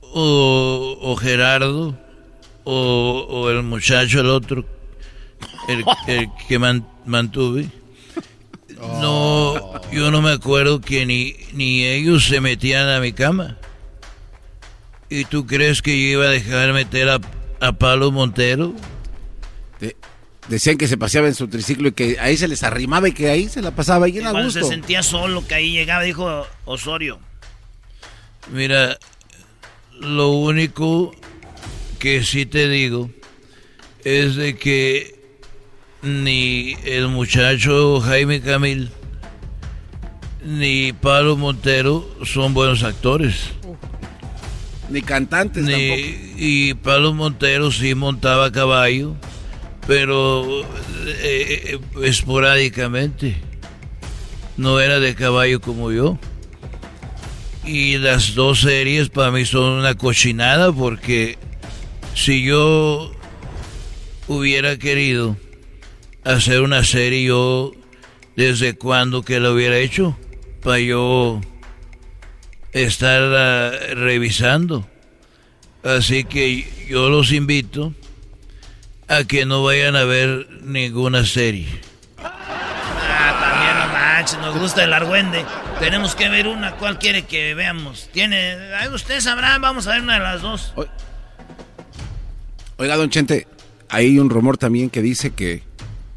o, Gerardo o, el muchacho, el otro, el, que man, mantuve. No, yo no me acuerdo que ni, ni ellos se metían a mi cama. ¿Y tú crees que yo iba a dejar meter a, a Pablo Montero? De, decían que se paseaba en su triciclo y que ahí se les arrimaba y que ahí se la pasaba y era gusto. se sentía solo, que ahí llegaba, dijo Osorio. Mira, lo único que sí te digo es de que ni el muchacho Jaime Camil ni Pablo Montero son buenos actores. Ni cantantes ni, tampoco. Y Pablo Montero sí montaba caballo, pero eh, esporádicamente. No era de caballo como yo. Y las dos series para mí son una cochinada porque si yo hubiera querido hacer una serie yo desde cuando que lo hubiera hecho para yo estar uh, revisando así que yo los invito a que no vayan a ver ninguna serie ah también no manches nos gusta el argüende tenemos que ver una cuál quiere que veamos tiene usted sabrá vamos a ver una de las dos oiga don Chente hay un rumor también que dice que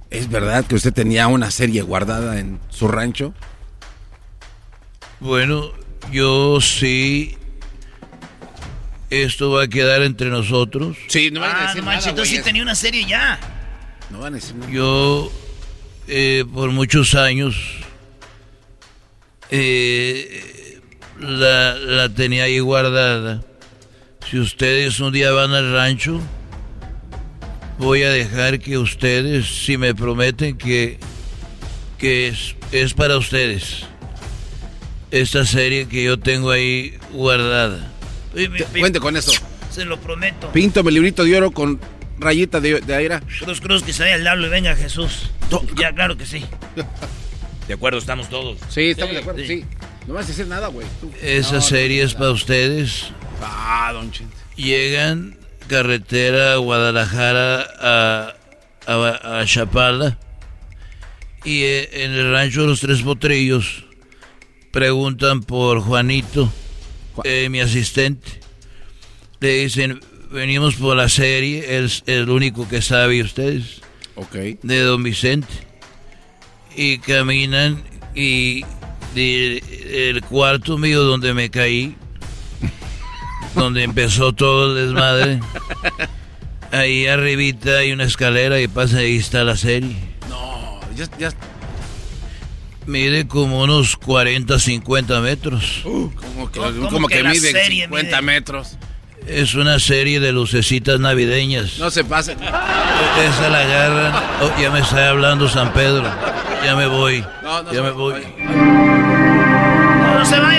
¿Es verdad que usted tenía una serie guardada en su rancho? Bueno, yo sí. Esto va a quedar entre nosotros. Sí, no van a ah, decir no, nada, Entonces sí tenía una serie ya. No van a decir nada. Yo, eh, por muchos años, eh, la, la tenía ahí guardada. Si ustedes un día van al rancho, voy a dejar que ustedes, si me prometen que, que es, es, para ustedes, esta serie que yo tengo ahí guardada. Cuente con eso. Se lo prometo. Pinto mi librito de oro con rayita de, de aire. Cruz, cruz, que se vaya el diablo y venga Jesús. No. Ya, claro que sí. De acuerdo, estamos todos. Sí, estamos sí, de acuerdo, sí. sí. No vas a decir nada, güey. Esa no, serie no, es para ustedes. Ah, don Chente. Llegan carretera Guadalajara a, a, a, Chapala y eh, en el rancho de los Tres Potrillos preguntan por Juanito, eh, mi asistente. Le dicen, venimos por la serie, es el único que sabe ustedes. Ok. De Don Vicente. Y caminan y de, el cuarto mío donde me caí donde empezó todo el desmadre. Ahí arribita hay una escalera y pasa ahí está la serie. No, ya, ya. Mide como unos 40, 50 metros. Uh, como que, como que, mide 50 metros. Es una serie de lucecitas navideñas. No se pase. Esa la agarran. Oh, ya me está hablando San Pedro. Ya me voy. No, no ya me voy. No, no se vayan.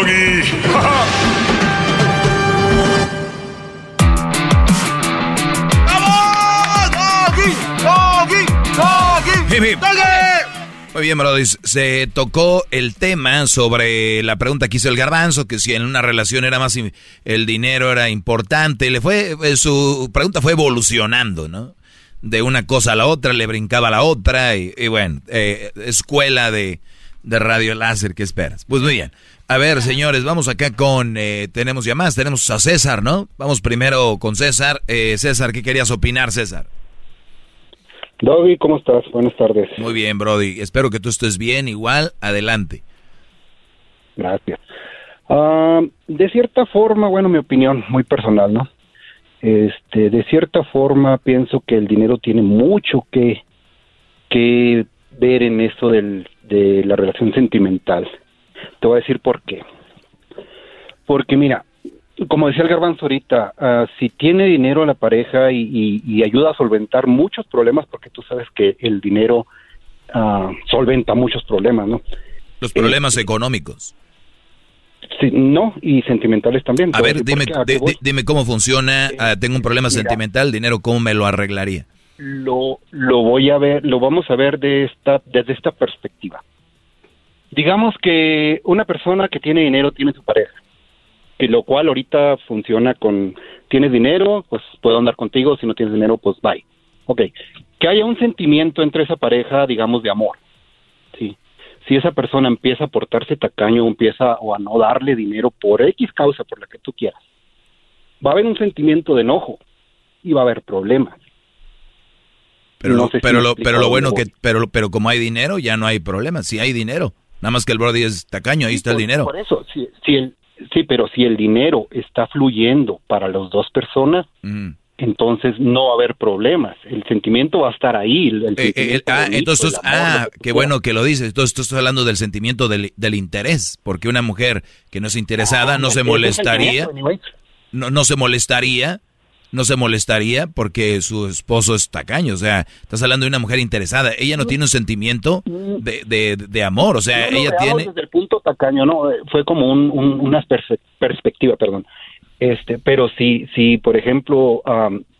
el doggy. Muy bien, Brody. Se tocó el tema sobre la pregunta que hizo el garbanzo, que si en una relación era más el dinero era importante. Le fue, eh, su pregunta fue evolucionando, ¿no? De una cosa a la otra, le brincaba a la otra, y, bueno, eh, escuela de, radio láser, ¿qué esperas? Pues muy bien. A ver, señores, vamos acá con, eh, tenemos ya más, tenemos a César, ¿no? Vamos primero con César. César, ¿qué querías opinar, César? Doggy, ¿cómo estás? Buenas tardes. Muy bien, Brody. Espero que tú estés bien. Igual, adelante. Gracias. Ah, de cierta forma, bueno, mi opinión muy personal, ¿no? Este, de cierta forma pienso que el dinero tiene mucho que, que ver en esto del, de la relación sentimental. Te voy a decir por qué. Porque mira, como decía el garbanzo ahorita, ah, si tiene dinero la pareja y, ayuda a solventar muchos problemas, porque tú sabes que el dinero uh, solventa muchos problemas, ¿no? Los problemas económicos. Sí, no, y sentimentales también. A ver, dime, dime cómo funciona. Ah, tengo un problema sentimental, dinero, ¿cómo me lo arreglaría? Lo, lo voy a ver, lo vamos a ver de esta, desde esta perspectiva. Digamos que una persona que tiene dinero tiene su pareja y lo cual ahorita funciona con, tienes dinero, pues puedo andar contigo, si no tienes dinero, pues bye. Ok, que haya un sentimiento entre esa pareja, digamos, de amor, ¿sí? Si esa persona empieza a portarse tacaño, empieza o a no darle dinero por X causa, por la que tú quieras, va a haber un sentimiento de enojo y va a haber problemas. Pero, lo, pero, lo, pero lo bueno que, pero, pero como hay dinero, ya no hay problema. Si hay dinero, nada más que el Brody es tacaño, ahí está el dinero. Por eso, si, si, el, Sí, pero si el dinero está fluyendo para las dos personas, mm. entonces no va a haber problemas. El sentimiento va a estar ahí. Eh, eh, ah, entonces, ah, qué bueno que lo dices. Entonces, tú estás hablando del sentimiento del, del interés, porque una mujer que no es interesada ah, no se molestaría. No, no se molestaría no se molestaría porque su esposo es tacaño. O sea, estás hablando de una mujer interesada. Ella no tiene un sentimiento de, de, amor. O sea, ella tiene... Desde el punto tacaño, no, fue como un, una perspectiva, perdón. Este, pero si, si por ejemplo,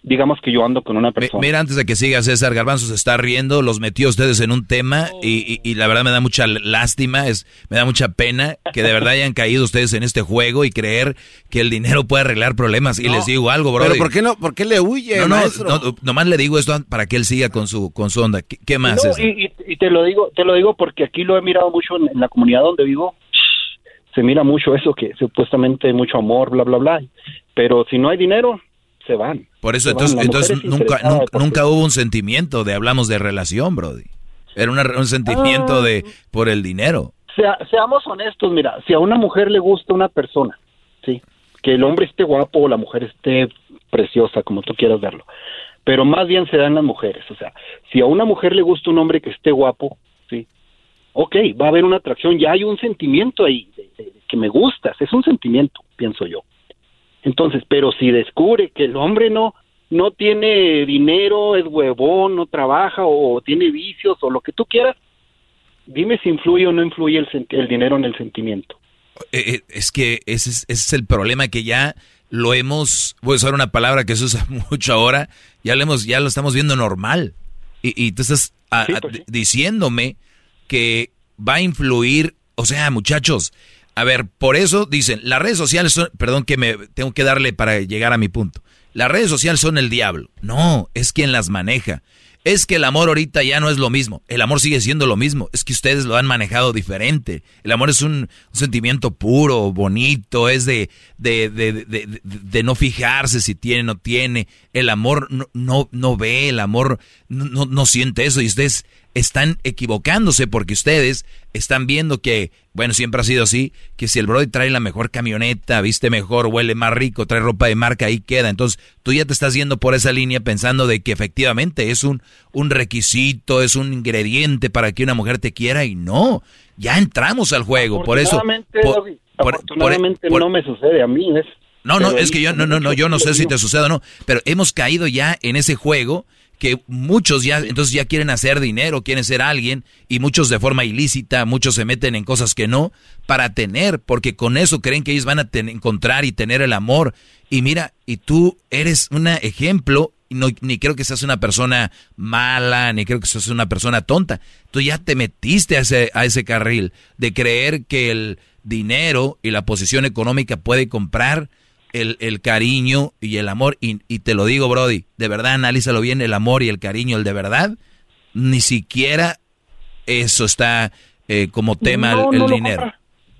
digamos que yo ando con una persona. Mira, antes de que siga César Garbanzo se está riendo, los metió ustedes en un tema y, y, la verdad me da mucha lástima, es, me da mucha pena que de verdad hayan caído ustedes en este juego y creer que el dinero puede arreglar problemas. Y les digo algo, bro. Pero ¿por qué no? ¿Por qué le huye, no, no, nomás le digo esto para que él siga con su, con su onda. ¿Qué, más? Y, y, te lo digo, te lo digo porque aquí lo he mirado mucho en la comunidad donde vivo se mira mucho eso, que supuestamente mucho amor, bla, bla, bla. Pero si no hay dinero, se van. Por eso, entonces, entonces nunca, nunca, hubo un sentimiento de hablamos de relación, Brody. Era un sentimiento ah. de por el dinero. seamos honestos, mira, si a una mujer le gusta una persona, sí, que el hombre esté guapo o la mujer esté preciosa, como tú quieras verlo, pero más bien se dan las mujeres, o sea, si a una mujer le gusta un hombre que esté guapo, sí, ok, va a haber una atracción, ya hay un sentimiento ahí, que me gustas, es un sentimiento, pienso yo. Entonces, pero si descubre que el hombre no no tiene dinero, es huevón, no trabaja o tiene vicios o lo que tú quieras, dime si influye o no influye el, el dinero en el sentimiento. Eh, eh, es que ese es, ese es el problema que ya lo hemos, voy a usar una palabra que se usa mucho ahora, ya lo hemos, ya lo estamos viendo normal. Y, tú estás pues diciéndome que va a influir, o sea, muchachos, a ver, por eso dicen, las redes sociales son, perdón que me tengo que darle para llegar a mi punto. Las redes sociales son el diablo. No, es quien las maneja. Es que el amor ahorita ya no es lo mismo. El amor sigue siendo lo mismo. Es que ustedes lo han manejado diferente. El amor es un, sentimiento puro, bonito, es de, de, de, de, no fijarse si tiene o no tiene. El amor no, no, no ve, el amor no, no siente eso. Y ustedes están equivocándose porque ustedes están viendo que, bueno, siempre ha sido así, que si el Brody trae la mejor camioneta, viste mejor, huele más rico, trae ropa de marca, ahí queda. Entonces tú ya te estás yendo por esa línea pensando de que efectivamente es un, un requisito, es un ingrediente para que una mujer te quiera y no, ya entramos al juego. Por eso... afortunadamente no me sucede a mí, es... No, no, es que yo no, no, no, yo no sé si te sucede o no, pero hemos caído ya en ese juego que muchos ya, entonces ya quieren hacer dinero, quieren ser alguien, y muchos de forma ilícita, muchos se meten en cosas que no, para tener, porque con eso creen que ellos van a encontrar y tener el amor. Y mira, y tú eres un ejemplo, y no, ni creo que seas una persona mala, ni creo que seas una persona tonta. Tú ya te metiste a ese, a ese carril de creer que el dinero y la posición económica puede comprar el, el cariño y el amor, y, y, te lo digo, Brody, de verdad, analízalo bien, el amor y el cariño, el de verdad, ni siquiera eso está eh, como tema el, dinero.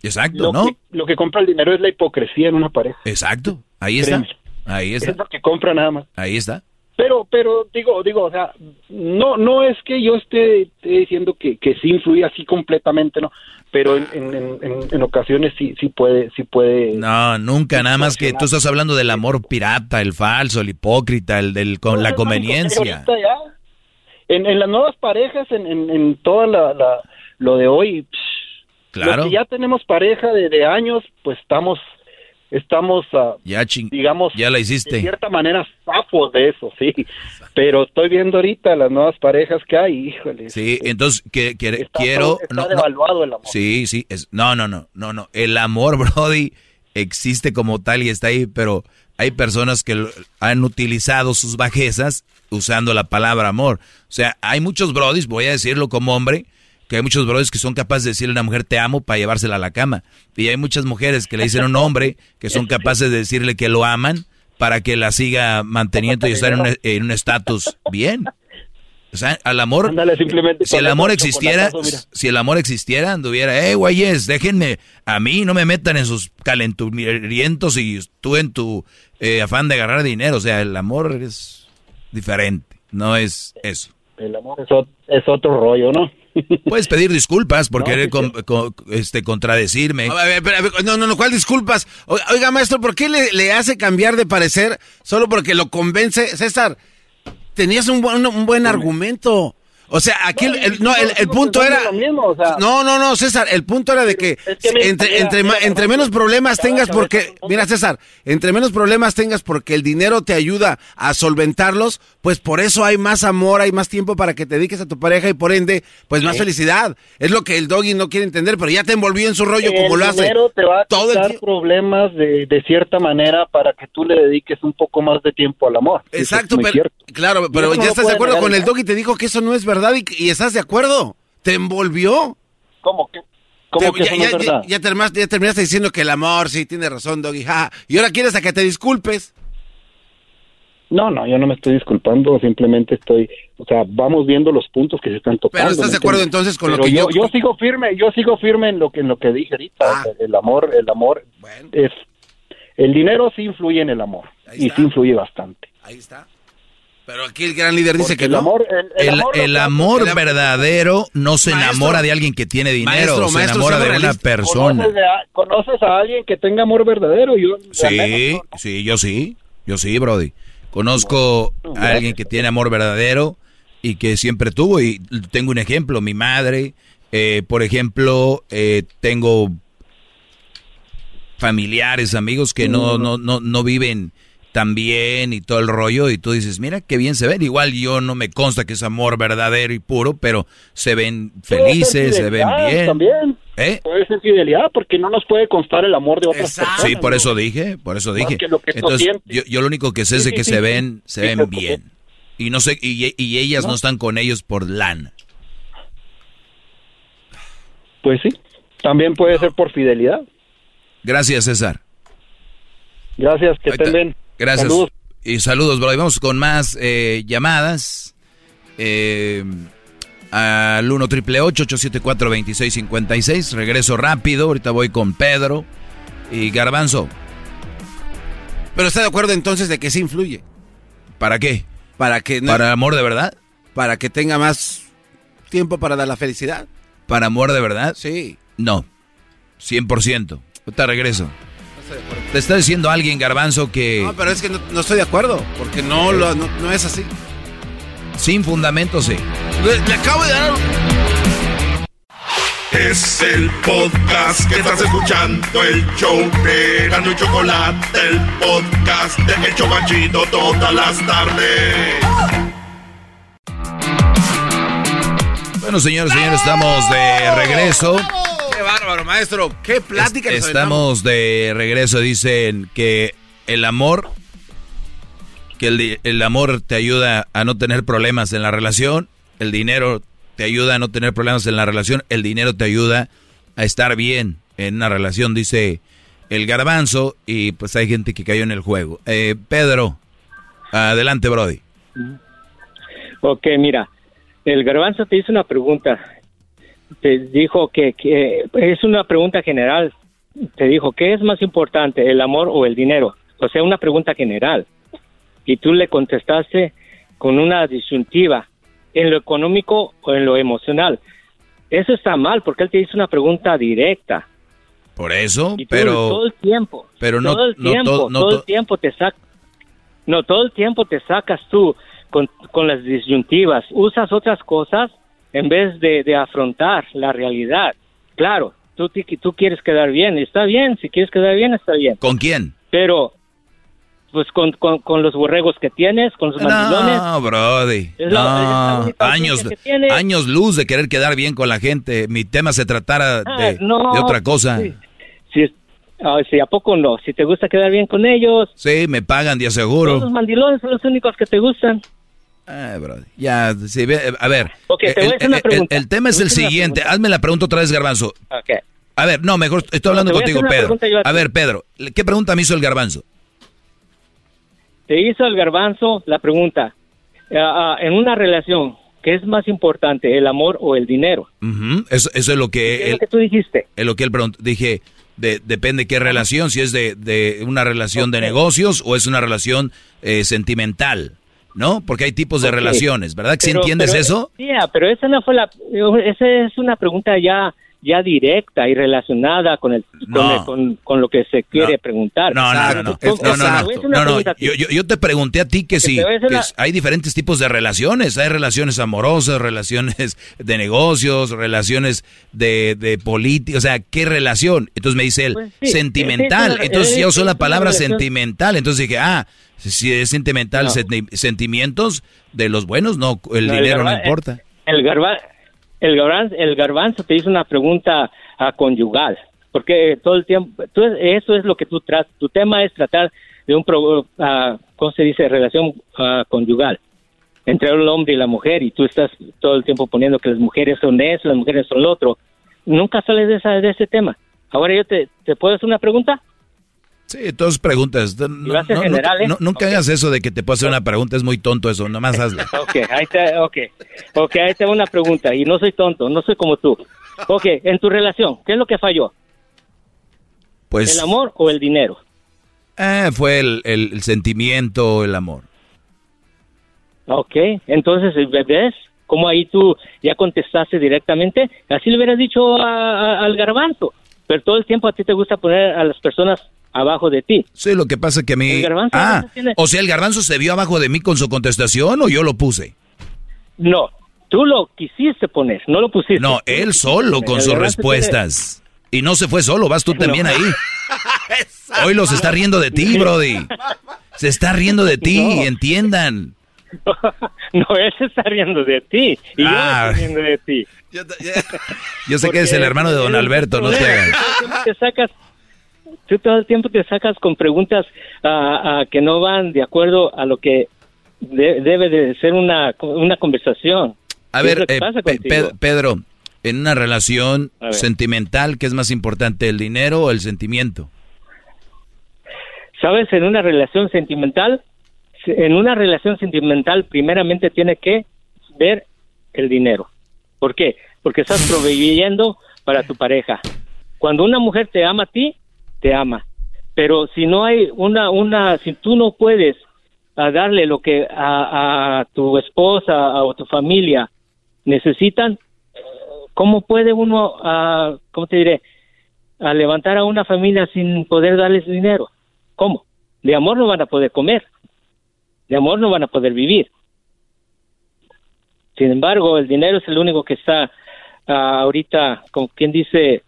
Exacto, lo ¿no? Que, lo que compra el dinero es la hipocresía en una pareja. Exacto, ahí está. Ahí está. Es lo que compra nada más. Ahí está. Pero, pero digo, digo, o sea, no, no es que yo esté, diciendo que, que sí influye así completamente, no, pero en, en, en, ocasiones sí, sí puede, sí puede. No, nunca, nada más que tú estás hablando del amor pirata, el falso, el hipócrita, el del con la conveniencia. En, en las nuevas parejas, en, en, en toda la, la, lo de hoy, claro. ya tenemos pareja de, de años, pues estamos estamos, uh, ya digamos, ya la hiciste. de cierta manera sapos de eso, sí. Pero estoy viendo ahorita las nuevas parejas que hay, híjole. Sí, entonces que, quiero... Está no, devaluado el amor. Sí, sí, es, no, no, no, no, no. El amor, Brody, existe como tal y está ahí, pero hay personas que han utilizado sus bajezas usando la palabra amor. O sea, hay muchos Brodis, voy a decirlo como hombre, que hay muchos brothers que son capaces de decirle a una mujer te amo para llevársela a la cama. Y hay muchas mujeres que le dicen a un hombre que son capaces de decirle que lo aman para que la siga manteniendo y estar en un estatus bien. O sea, al amor, si el amor existiera, si el amor existiera, anduviera, eh, güeyes, déjenme, a mí no me metan en sus calenturientos y tú en tu eh, afán de agarrar dinero. O sea, el amor es diferente, no es eso. El amor es otro rollo, ¿no? Puedes pedir disculpas por querer este, contradecirme. no, no, no, ¿cuál disculpas? Oiga, maestro, ¿por qué le, le, hace cambiar de parecer solo porque lo convence? César, tenías un buen, un buen argumento. O sea, aquí el, no, el, punto era... No, no, no, César, el punto era de que, entre, entre, entre menos problemas tengas porque... Mira, César, entre menos problemas tengas porque el dinero te ayuda a solventarlos, pues por eso hay más amor, hay más tiempo para que te dediques a tu pareja y por ende, pues más felicidad. Es lo que el doggy no quiere entender, pero ya te envolvió en su rollo como lo hace. El dinero te va a todo problemas de, de cierta manera para que tú le dediques un poco más de tiempo al amor. Exacto, pero, claro, pero ya estás de acuerdo con el doggy, te dijo que eso no es verdad y, estás de acuerdo. ¿Te envolvió? ¿Cómo que? ¿Cómo que ya, no es verdad? Ya, terminaste, diciendo que el amor, sí, tiene razón, Doggy. Y ahora quieres a que te disculpes. No, no, yo no me estoy disculpando, simplemente estoy, o sea, vamos viendo los puntos que se están tocando. Pero estás de acuerdo entonces con lo que yo, yo, sigo firme, yo sigo firme en lo que en lo que dije ahorita, ah. el amor, el amor es el dinero sí influye en el amor y sí influye bastante. Ahí está. Pero aquí el gran líder dice que el no. Amor, el, amor, verdadero no se enamora de alguien que tiene dinero, se enamora de una persona. ¿Conoces a, alguien que tenga amor verdadero? Yo, sí, sí, yo sí, yo sí, Brody. Conozco a alguien que tiene amor verdadero y que siempre tuvo, y tengo un ejemplo, mi madre, eh, por ejemplo, eh, tengo familiares, amigos que no, no, no, no viven también y todo el rollo y tú dices, mira qué bien se ven. Igual yo no me consta que es amor verdadero y puro, pero se ven felices, se ven bien. También. ¿Eh? Puede ser fidelidad porque no nos puede constar el amor de otras personas. Sí, por eso dije, por eso dije. Entonces, yo, yo, lo único que sé es que se ven, se ven bien. Y no sé, y, y ellas no. están con ellos por lana. Pues sí, también puede ser por fidelidad. Gracias, César. Gracias, que estén bien. Gracias. Saludos. Y saludos, bro. Y vamos con más eh, llamadas. Eh, al 1 triple 874 2656. Regreso rápido. Ahorita voy con Pedro y Garbanzo. Pero está de acuerdo entonces de que sí influye. ¿Para qué? Para que ¿Para amor de verdad? Para que tenga más tiempo para dar la felicidad. ¿Para amor de verdad? Sí. No. 100%. Ahorita regreso. Te está diciendo alguien, Garbanzo, que... No, pero es que no, estoy de acuerdo, porque no, lo, no, es así. Sin fundamento, sí. Le, acabo de dar... Es el podcast que estás escuchando, el show de y Chocolate, el podcast de El Chocachito todas las tardes. Bueno, señores, señores, estamos de regreso maestro. Qué plática. estamos de regreso. Dicen que el amor, que el, amor te ayuda a no tener problemas en la relación. El dinero te ayuda a no tener problemas en la relación. El dinero te ayuda a estar bien en una relación, dice el garbanzo. Y pues hay gente que cayó en el juego. Eh, Pedro, adelante, Brody. Ok, mira. El garbanzo te hizo una pregunta te dijo que, es una pregunta general. Te dijo, ¿qué es más importante, el amor o el dinero? O sea, una pregunta general. Y tú le contestaste con una disyuntiva, en lo económico o en lo emocional. Eso está mal porque él te hizo una pregunta directa. Por eso, pero todo el tiempo, pero no todo el tiempo, no, todo el tiempo te sacas, no todo el tiempo te sacas tú con, con las disyuntivas, usas otras cosas en vez de, afrontar la realidad. Claro, tú, tú quieres quedar bien, está bien, si quieres quedar bien, está bien. ¿Con quién? Pero, pues con, con, los borregos que tienes, con los mandilones. No, Brody. no, años, años luz de querer quedar bien con la gente. Mi tema se tratara ah, de, otra cosa. Sí. Si, ¿A poco no? Si te gusta quedar bien con ellos. Sí, me pagan de aseguro. Los mandilones son los únicos que te gustan. Ah, Ya, a ver. el, tema es el siguiente. Hazme la pregunta otra vez, Garbanzo. A ver, no, mejor estoy hablando contigo, Pedro. A, ver, Pedro, ¿qué pregunta me hizo el Garbanzo? Te hizo el Garbanzo la pregunta. Ah, ah, en una relación, ¿qué es más importante, el amor o el dinero? eso, es lo que... es lo que tú dijiste? Es lo que él preguntó. Dije, de, depende qué relación, si es de, de una relación de negocios o es una relación eh, sentimental. ¿No? Porque hay tipos de relaciones, ¿verdad? ¿Sí entiendes eso? Sí, pero esa no fue la, esa es una pregunta ya ya directa y relacionada con el, con, lo que se quiere preguntar. No, no, no, no, no, Yo, te pregunté a ti que, si hay diferentes tipos de relaciones, hay relaciones amorosas, relaciones de negocios, relaciones de, de política, o sea, ¿qué relación? Entonces me dice él, pues sentimental. entonces yo usó la palabra sentimental, entonces dije, ah, si es sentimental, sentimientos de los buenos, no, el dinero no importa. El, el, garbanzo, el garbanzo te hizo una pregunta a conyugal, porque todo el tiempo, eso es lo que tú tratas, tu tema es tratar de un, uh, ¿cómo se dice?, relación conyugal entre el hombre y la mujer, y tú estás todo el tiempo poniendo que las mujeres son eso, las mujeres son lo otro. Nunca sales de, esa, de ese tema. Ahora yo te, te puedo hacer una pregunta. Sí, todas preguntas. No, no, nunca hagas eso de que te puedo hacer una pregunta, es muy tonto eso, nomás hazlo. ok, ahí te, okay. ok, ahí te una pregunta, y no soy tonto, no soy como tú. Ok, en tu relación, ¿qué es lo que falló? Pues... ¿El amor o el dinero? Eh, fue el, el, sentimiento, el amor. Ok, entonces, ¿ves? Como ahí tú ya contestaste directamente, así le hubieras dicho al garbanzo. Pero todo el tiempo a ti te gusta poner a las personas abajo de ti. Sí, lo que pasa es que a mí... ah, o sea, ¿el garbanzo se vio abajo de mí con su contestación o yo lo puse? No, tú lo quisiste poner, no lo pusiste. No, él solo con sus respuestas. Y no se fue solo, vas tú también ahí. Hoy los está riendo de ti, Brody. Se está riendo de ti, entiendan. No, él se está riendo de ti. Y yo ah. estoy riendo de ti. Yo, sé que es el hermano de don Alberto, no te Te sacas tú todo el tiempo te sacas con preguntas uh, que no van de acuerdo a lo que debe de ser una, una conversación. A ver, eh, Pedro, en una relación sentimental, ¿qué es más importante, el dinero o el sentimiento? Sabes, en una relación sentimental, en una relación sentimental, primeramente tiene que ver el dinero. ¿Por qué? Porque estás proveyendo para tu pareja. Cuando una mujer te ama a ti, te ama. Pero si no hay una, una, si tú no puedes darle lo que a, tu esposa o tu familia necesitan, ¿cómo puede uno, a, cómo te diré, a levantar a una familia sin poder darles dinero? ¿Cómo? De amor no van a poder comer, de amor no van a poder vivir. Sin embargo, el dinero es el único que está ah, ahorita, como quien dice,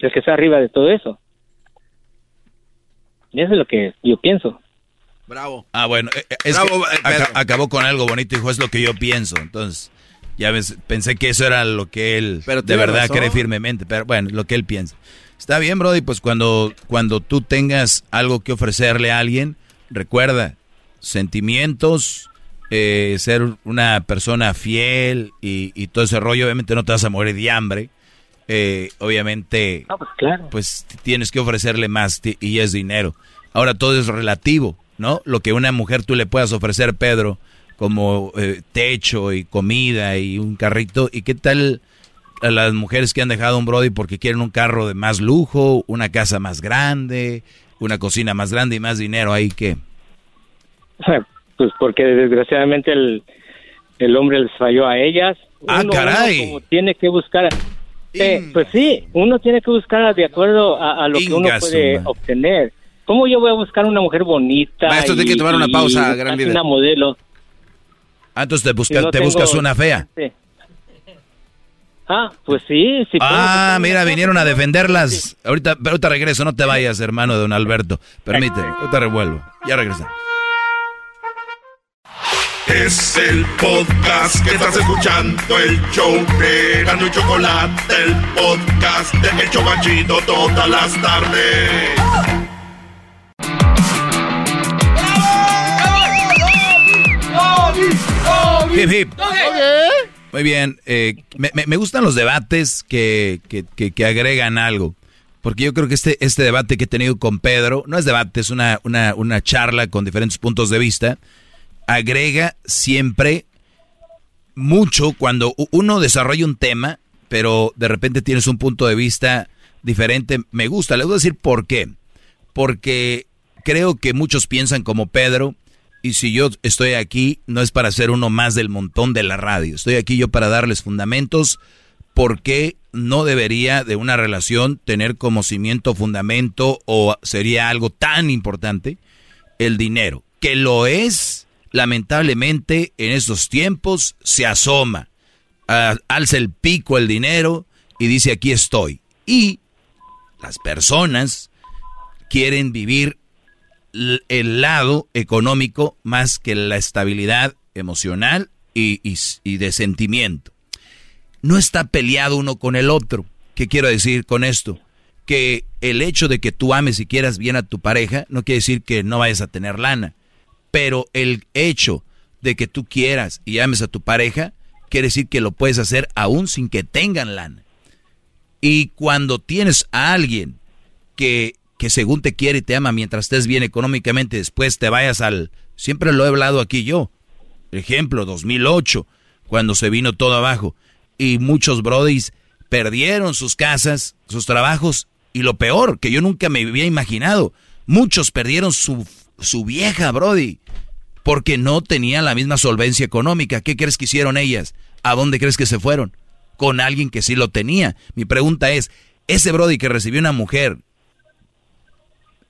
el que está arriba de todo eso. Y eso es lo que yo pienso. Bravo. Ah, bueno, eh, eh, es acabó con algo bonito, dijo, es lo que yo pienso. Entonces, ya ves, pensé que eso era lo que él de verdad cree firmemente, pero bueno, lo que él piensa. Está bien, Brody, pues cuando, cuando tú tengas algo que ofrecerle a alguien, recuerda, sentimientos, eh, ser una persona fiel y, todo ese rollo, obviamente no te vas a morir de hambre. Obviamente, pues, claro. pues tienes que ofrecerle más y es dinero. Ahora todo es relativo. ¿no? Lo que una mujer tú le puedas ofrecer, Pedro, como eh, techo y comida y un carrito. ¿Y qué tal a las mujeres que han dejado un Brody porque quieren un carro de más lujo, una casa más grande, una cocina más grande y más dinero? ¿Ahí qué? Pues porque desgraciadamente el, el hombre les falló a ellas. Ah, caray. tiene que buscar... Eh, pues sí, uno tiene que buscar de acuerdo a, lo que uno puede obtener. ¿Cómo yo voy a buscar una mujer bonita? Maestro, tiene que tomar una pausa, gran vida. Una modelo. Ah, entonces te, te buscas una fea. Sí. Ah, pues sí. sí ah, mira, vinieron a defenderlas. Ahorita, ahorita regreso, no te vayas, hermano de don Alberto. Permite, ahorita revuelvo. Ya regresa. Es el podcast que estás escuchando, el show de Gano y Chocolate, el podcast de El Chocachito todas las tardes. Muy bien. Eh, me, gustan los debates que, agregan algo. Porque yo creo que este, este debate que he tenido con Pedro, no es debate, es una, una charla con diferentes puntos de vista, agrega siempre mucho cuando uno desarrolla un tema, pero de repente tienes un punto de vista diferente. Me gusta, le voy a decir por qué. Porque creo que muchos piensan como Pedro y si yo estoy aquí, no es para ser uno más del montón de la radio. Estoy aquí yo para darles fundamentos por qué no debería de una relación tener como cimiento, fundamento o sería algo tan importante el dinero. Que lo es, lamentablemente, en estos tiempos se asoma, alza el pico el dinero y dice aquí estoy. Y las personas quieren vivir el lado económico más que la estabilidad emocional y, de sentimiento. No está peleado uno con el otro. ¿Qué quiero decir con esto? Que el hecho de que tú ames y quieras bien a tu pareja no quiere decir que no vayas a tener lana. Pero el hecho de que tú quieras y ames a tu pareja quiere decir que lo puedes hacer aún sin que tengan lana. Y cuando tienes a alguien que que según te quiere y te ama mientras estés bien económicamente, después te vayas al... Siempre lo he hablado aquí yo. Ejemplo, 2008, cuando se vino todo abajo. Y muchos brodis perdieron sus casas, sus trabajos. Y lo peor, que yo nunca me había imaginado, muchos perdieron su, su vieja, brody. Porque no tenían la misma solvencia económica. ¿Qué crees que hicieron ellas? ¿A dónde crees que se fueron? Con alguien que sí lo tenía. Mi pregunta es, ese brody que recibió una mujer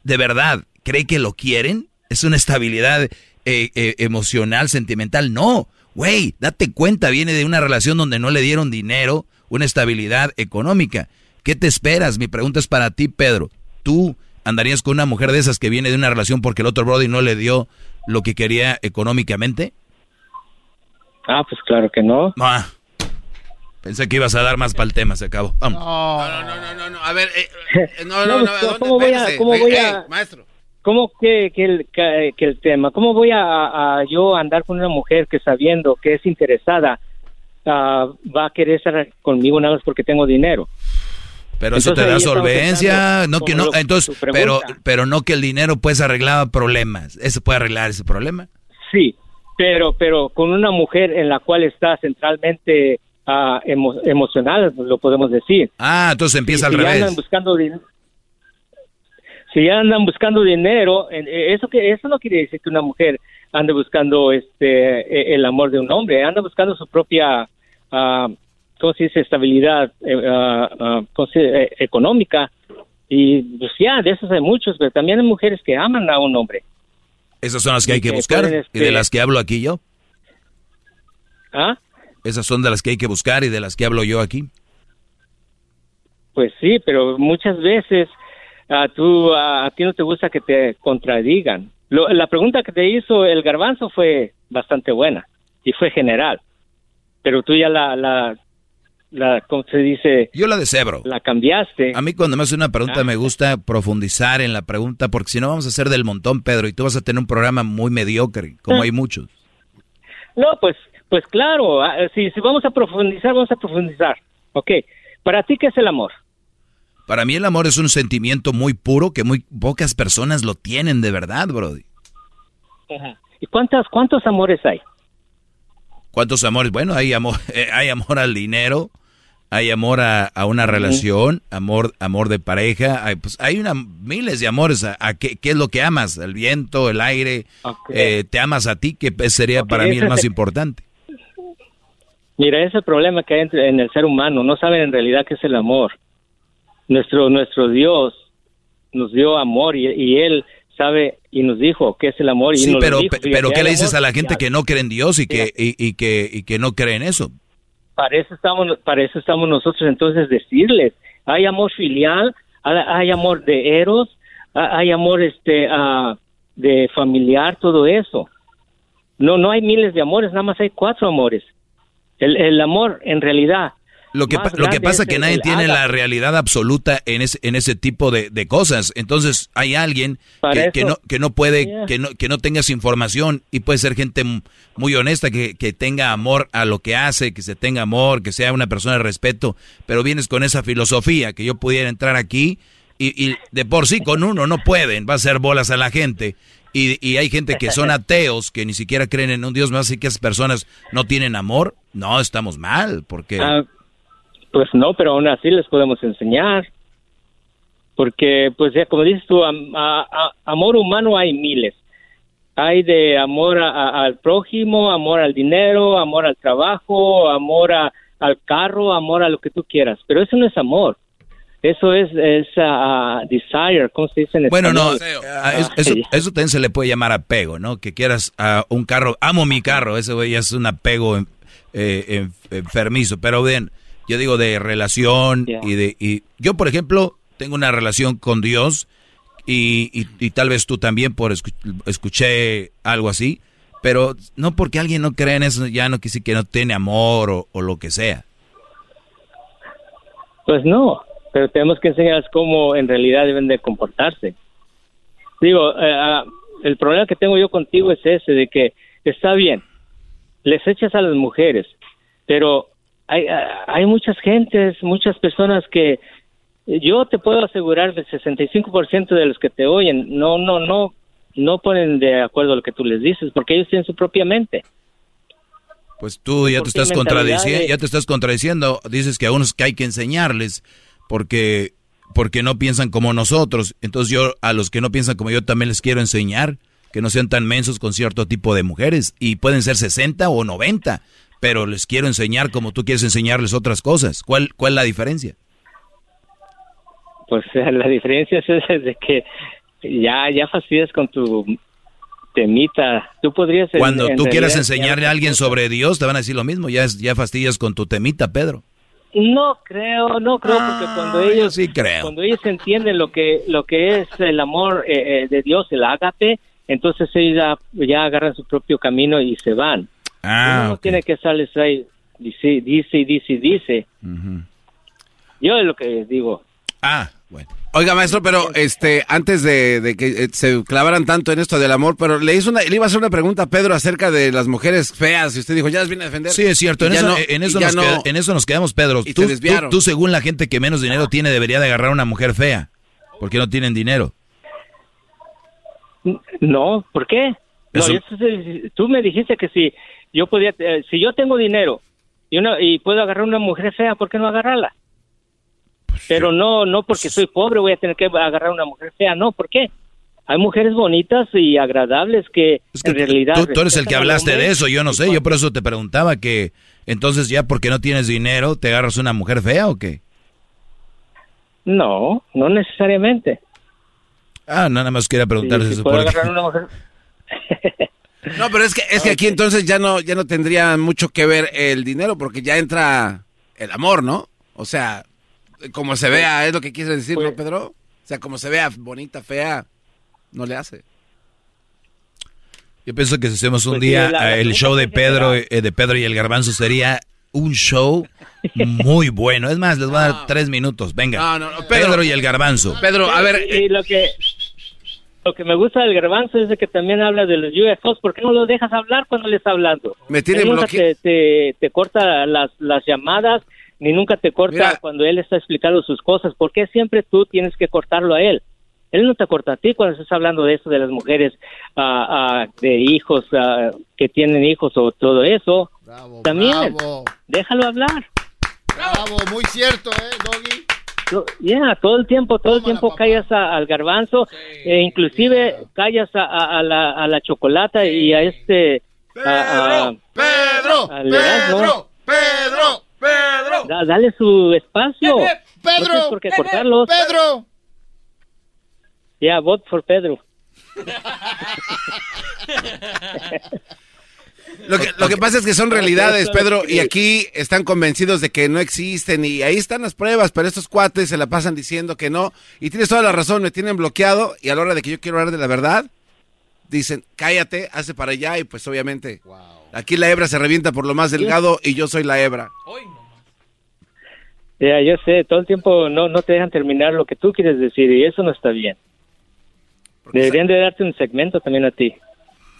de verdad cree que lo quieren? ¿Es una estabilidad eh, eh, emocional, sentimental? No, güey, date cuenta, viene de una relación donde no le dieron dinero, una estabilidad económica. ¿Qué te esperas? Mi pregunta es para ti, Pedro. ¿Tú andarías con una mujer de esas que viene de una relación porque el otro Brody no le dio lo que quería económicamente? Ah, pues claro que no. Ah, Pensé que ibas a dar más para el tema, se acabó. Vamos. No, no, no, no, no, A ver, eh, eh no, no, no, ¿cómo, voy a, ¿cómo voy a, maestro. ¿cómo que, que, el, que, el tema? ¿Cómo voy a, yo andar con una mujer que sabiendo que es interesada ah, va a querer estar conmigo nada más porque tengo dinero? Pero eso te da solvencia, no que no, entonces, pero, pero no que el dinero pues arreglar problemas. ¿Eso puede arreglar ese problema? Sí, pero, pero con una mujer en la cual está centralmente uh, emocional, lo podemos decir. Ah, entonces empieza al revés. Andan buscando si ya andan buscando dinero, eh, eso que eso no quiere decir que una mujer ande buscando este e, el amor de un hombre, anda buscando su propia uh, ¿cómo se dice? estabilidad uh, económica y pues ya, de esos hay muchos, pero también hay mujeres que aman a un hombre. Esas son las que hay que buscar y de este las que hablo aquí yo. ¿Ah? Esas son de las que hay que buscar y de las que hablo yo aquí. Pues sí, pero muchas veces a, tú, a, ti no te gusta que te contradigan. la pregunta que te hizo el garbanzo fue bastante buena y fue general, pero tú ya la, la, la ¿cómo se dice? Yo la desebro. La cambiaste. A mí cuando me hace una pregunta me gusta profundizar en la pregunta porque si no vamos a hacer del montón, Pedro, y tú vas a tener un programa muy mediocre, como hay muchos. No, pues, pues claro, ah, si, si vamos a profundizar, vamos a profundizar. Ok, para ti, ¿qué es el amor? Para mí el amor es un sentimiento muy puro que muy pocas personas lo tienen de verdad, Brody. ¿Y cuántos, cuántos amores hay? ¿Cuántos amores? Bueno, hay amor, eh, hay amor al dinero, hay amor a, una relación, amor, amor de pareja, hay, pues hay una, miles de amores. ¿A, qué, es lo que amas? El viento, el aire, eh, te amas a ti, que sería para mí el más importante. Mira, ese es el problema que hay en el ser humano, no saben en realidad qué es el amor nuestro, nuestro Dios nos dio amor y, Él sabe y nos dijo que es el amor. Y sí, pero, pero ¿qué le dices a la gente que no cree en Dios y que, y, que, y que no cree en eso? Para eso, estamos, para eso estamos nosotros entonces decirles, hay amor filial, hay amor de eros, hay amor este de familiar, todo eso. No, no hay miles de amores, nada más hay cuatro amores. El, el amor en realidad lo que, lo que pasa es que nadie tiene la realidad absoluta en ese, en ese tipo de, cosas. Entonces hay alguien que, no, que no puede, que, no, que no tengas información y puede ser gente muy honesta, que, que tenga amor a lo que hace, que se tenga amor, que sea una persona de respeto, pero vienes con esa filosofía que yo pudiera entrar aquí y, y de por sí con uno no pueden, va a hacer bolas a la gente. Y, y, hay gente que son ateos, que ni siquiera creen en un Dios más, y que esas personas no tienen amor. No, estamos mal, porque... Ah, pues no, pero aún así les podemos enseñar. Porque, pues ya como dices tú, amor humano hay miles. Hay de amor al prójimo, amor al dinero, amor al trabajo, amor al carro, amor a lo que tú quieras. Pero eso no es amor. Eso es, es desire, ¿cómo se dice en Bueno, no, ah, eso, eso, también se le puede llamar apego, ¿no? Que quieras a un carro, amo mi carro, ese güey es un apego eh, enfermizo. Pero bien, yo digo de relación y de... Y yo, por ejemplo, tengo una relación con Dios y, y, tal vez tú también por escuché algo así, pero no porque alguien no cree en eso, ya no quise que no tiene amor o, o, lo que sea. Pues no, pero tenemos que enseñarles cómo en realidad deben de comportarse. Digo, eh, ah, el problema que tengo yo contigo es ese, de que está bien, les echas a las mujeres, pero hay, hay muchas gentes, muchas personas que yo te puedo asegurar del 65% de los que te oyen no, no, no, no ponen de acuerdo a lo que tú les dices porque ellos tienen su propia mente. Pues tú ya te estás contradiciendo, ya te estás contradiciendo, dices que a unos que hay que enseñarles porque porque no piensan como nosotros. Entonces yo a los que no piensan como yo también les quiero enseñar que no sean tan mensos con cierto tipo de mujeres y pueden ser 60 o 90 pero les quiero enseñar como tú quieres enseñarles otras cosas. ¿Cuál, cuál es la diferencia? Pues la diferencia es de que ya, ya fastidias con tu temita. Tú podrías... Cuando tú quieras enseñarle a alguien sobre Dios, te van a decir lo mismo. Ya, ya fastidias con tu temita, Pedro. No creo, no creo, porque cuando ellos sí creo. cuando ellos entienden lo que lo que es el amor eh, eh, de Dios, el ágape, entonces ellos ya agarran su propio camino y se van. Ah, no tiene que estarles ahí, dice, dice, dice, dice. Yo es lo que digo. Ah, bueno. Oiga, maestro, pero este, antes de, que eh, se clavaran tanto en esto del amor, pero le hizo una, le iba a hacer una pregunta a Pedro acerca de las mujeres feas y usted dijo, ya las viene a defender. Sí, es cierto, en, eso, en, eso nos en, eso nos quedamos, Pedro. Tú, tú, según la gente que menos dinero tiene, debería de agarrar a una mujer fea, porque no tienen dinero. No, ¿por qué? No, tú me dijiste que si yo podía, eh, si yo tengo dinero y, una, y puedo agarrar una mujer fea, ¿por qué no agarrarla? Pero no, no porque soy pobre voy a tener que agarrar una mujer fea, no, ¿por qué? Hay mujeres bonitas y agradables que, en realidad... Tú, eres el que hablaste de eso, yo no sé, yo por eso te preguntaba que entonces ya porque no tienes dinero, ¿te agarras una mujer fea o qué? No, no necesariamente. Ah, nada más quería preguntar eso. ¿puedo agarrar una mujer? no, pero es que es que aquí entonces ya no ya no tendría mucho que ver el dinero porque ya entra el amor, ¿no? O sea, como se vea, es lo que quieres decir, ¿no, pues- Pedro? O sea, como se vea bonita, fea, no le hace. Yo pienso que si hacemos un pues día el show de Pedro, eh, de Pedro y el Garbanzo sería un show muy bueno. Es más, les voy a dar tres minutos. Venga. Pedro, y el Garbanzo. Pedro, a ver. Y lo que lo que me gusta del Garbanzo es de que también habla de los UFOs. ¿Por qué no lo dejas hablar cuando le está hablando? Me tiene bloqueado. Te, te, corta las, las llamadas ni nunca te corta cuando él está explicando sus cosas. ¿Por qué siempre tú tienes que cortarlo a él? Él no te corta a ti cuando estás hablando de eso, de las mujeres, uh, de hijos uh, que tienen hijos o todo eso. También, déjalo hablar. Bravo, muy cierto, ¿eh, Doggy? Ya, todo el tiempo, todo el tiempo callas al garbanzo, e inclusive callas a, la, a la chocolata y a este... Pedro, Pedro, Pedro, Pedro, Pedro. dale su espacio. Pedro. No por qué cortarlos. Pedro. Ya, yeah, vote for Pedro. Lo que, lo que pasa es que son realidades, Pedro, y aquí están convencidos de que no existen y ahí están las pruebas, pero estos cuates se la pasan diciendo que no. Y tienes toda la razón, me tienen bloqueado y a la hora de que yo quiero hablar de la verdad, dicen, cállate, hace para allá y pues obviamente aquí la hebra se revienta por lo más delgado y yo soy la hebra. Ya, yo sé, todo el tiempo no, no te dejan terminar lo que tú quieres decir y eso no está bien. Deberían de darte un segmento también a ti.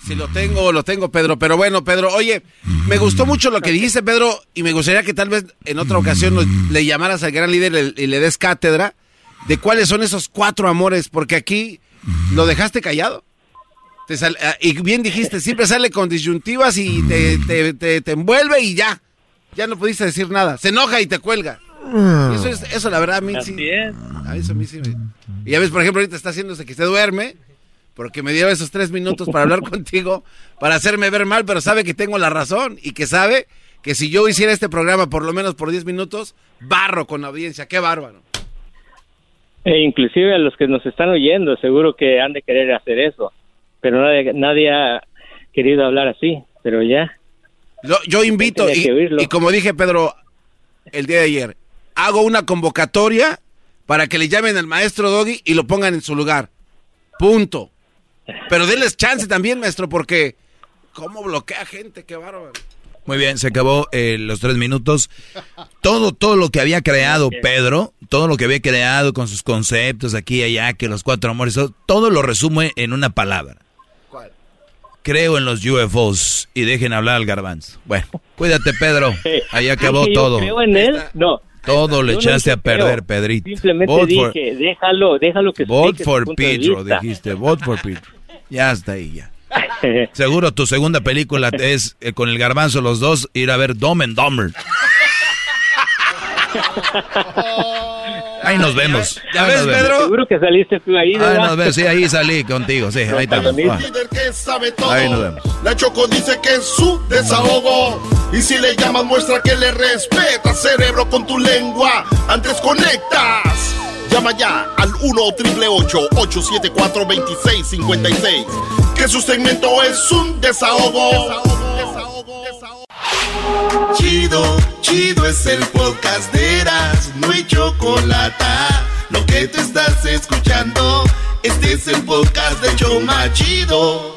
Si lo tengo, lo tengo, Pedro. Pero bueno, Pedro, oye, me gustó mucho lo que dijiste, Pedro, y me gustaría que tal vez en otra ocasión le llamaras al gran líder y le des cátedra de cuáles son esos cuatro amores, porque aquí lo dejaste callado. Ah, y bien dijiste, siempre sale con disyuntivas y te, te, envuelve y ya. Ya no pudiste decir nada. Se enoja y te cuelga. eso, es, eso la verdad a mí sí. A eso a mí sí me... Y ya ves, por ejemplo, ahorita está haciéndose que se duerme porque me dio esos tres minutos para hablar contigo, para hacerme ver mal, pero sabe que tengo la razón y que sabe que si yo hiciera este programa por lo menos por diez minutos, barro con la audiencia. ¡Qué bárbaro! E inclusive a los que nos están oyendo, seguro que han de querer hacer eso pero nadie, ha querido hablar así, pero ya. Yo, invito, y, como dije Pedro el día de ayer, hago una convocatoria para que le llamen al maestro Doggy y lo pongan en su lugar. Punto. Pero denles chance también, maestro, porque ¿cómo bloquea gente? Qué bárbaro. Muy bien, se acabó eh, los tres minutos. Todo, todo lo que había creado Pedro, todo lo que había creado con sus conceptos aquí y allá, que los cuatro amores, todo lo resume en una palabra creo en los UFOs y dejen hablar al garbanzo. Bueno, cuídate, Pedro. Ahí acabó todo. Creo en él? No. Todo le echaste a perder, Pedrito. Simplemente dije, déjalo, déjalo que Vote for Pedro, dijiste. Vote for Pedro. Ya está ahí, ya. Seguro tu segunda película es eh, con el garbanzo los dos ir a ver Dom and Dumber. Ahí nos vemos. ¿Ya ves, Pedro? Seguro que saliste tú ahí, Ahí nos vemos, sí, ahí salí contigo, sí, ahí estamos. Ahí nos vemos. La Choco dice que es su desahogo. Y si le llamas, muestra que le respeta, cerebro, con tu lengua. Antes conectas. Llama ya al 1-888-874-2656. Que su segmento es un desahogo. Desahogo, desahogo, desahogo. Chido, chido es el podcast de Eras, no hay chocolate. Lo que te estás escuchando, este es el podcast de Choma Chido.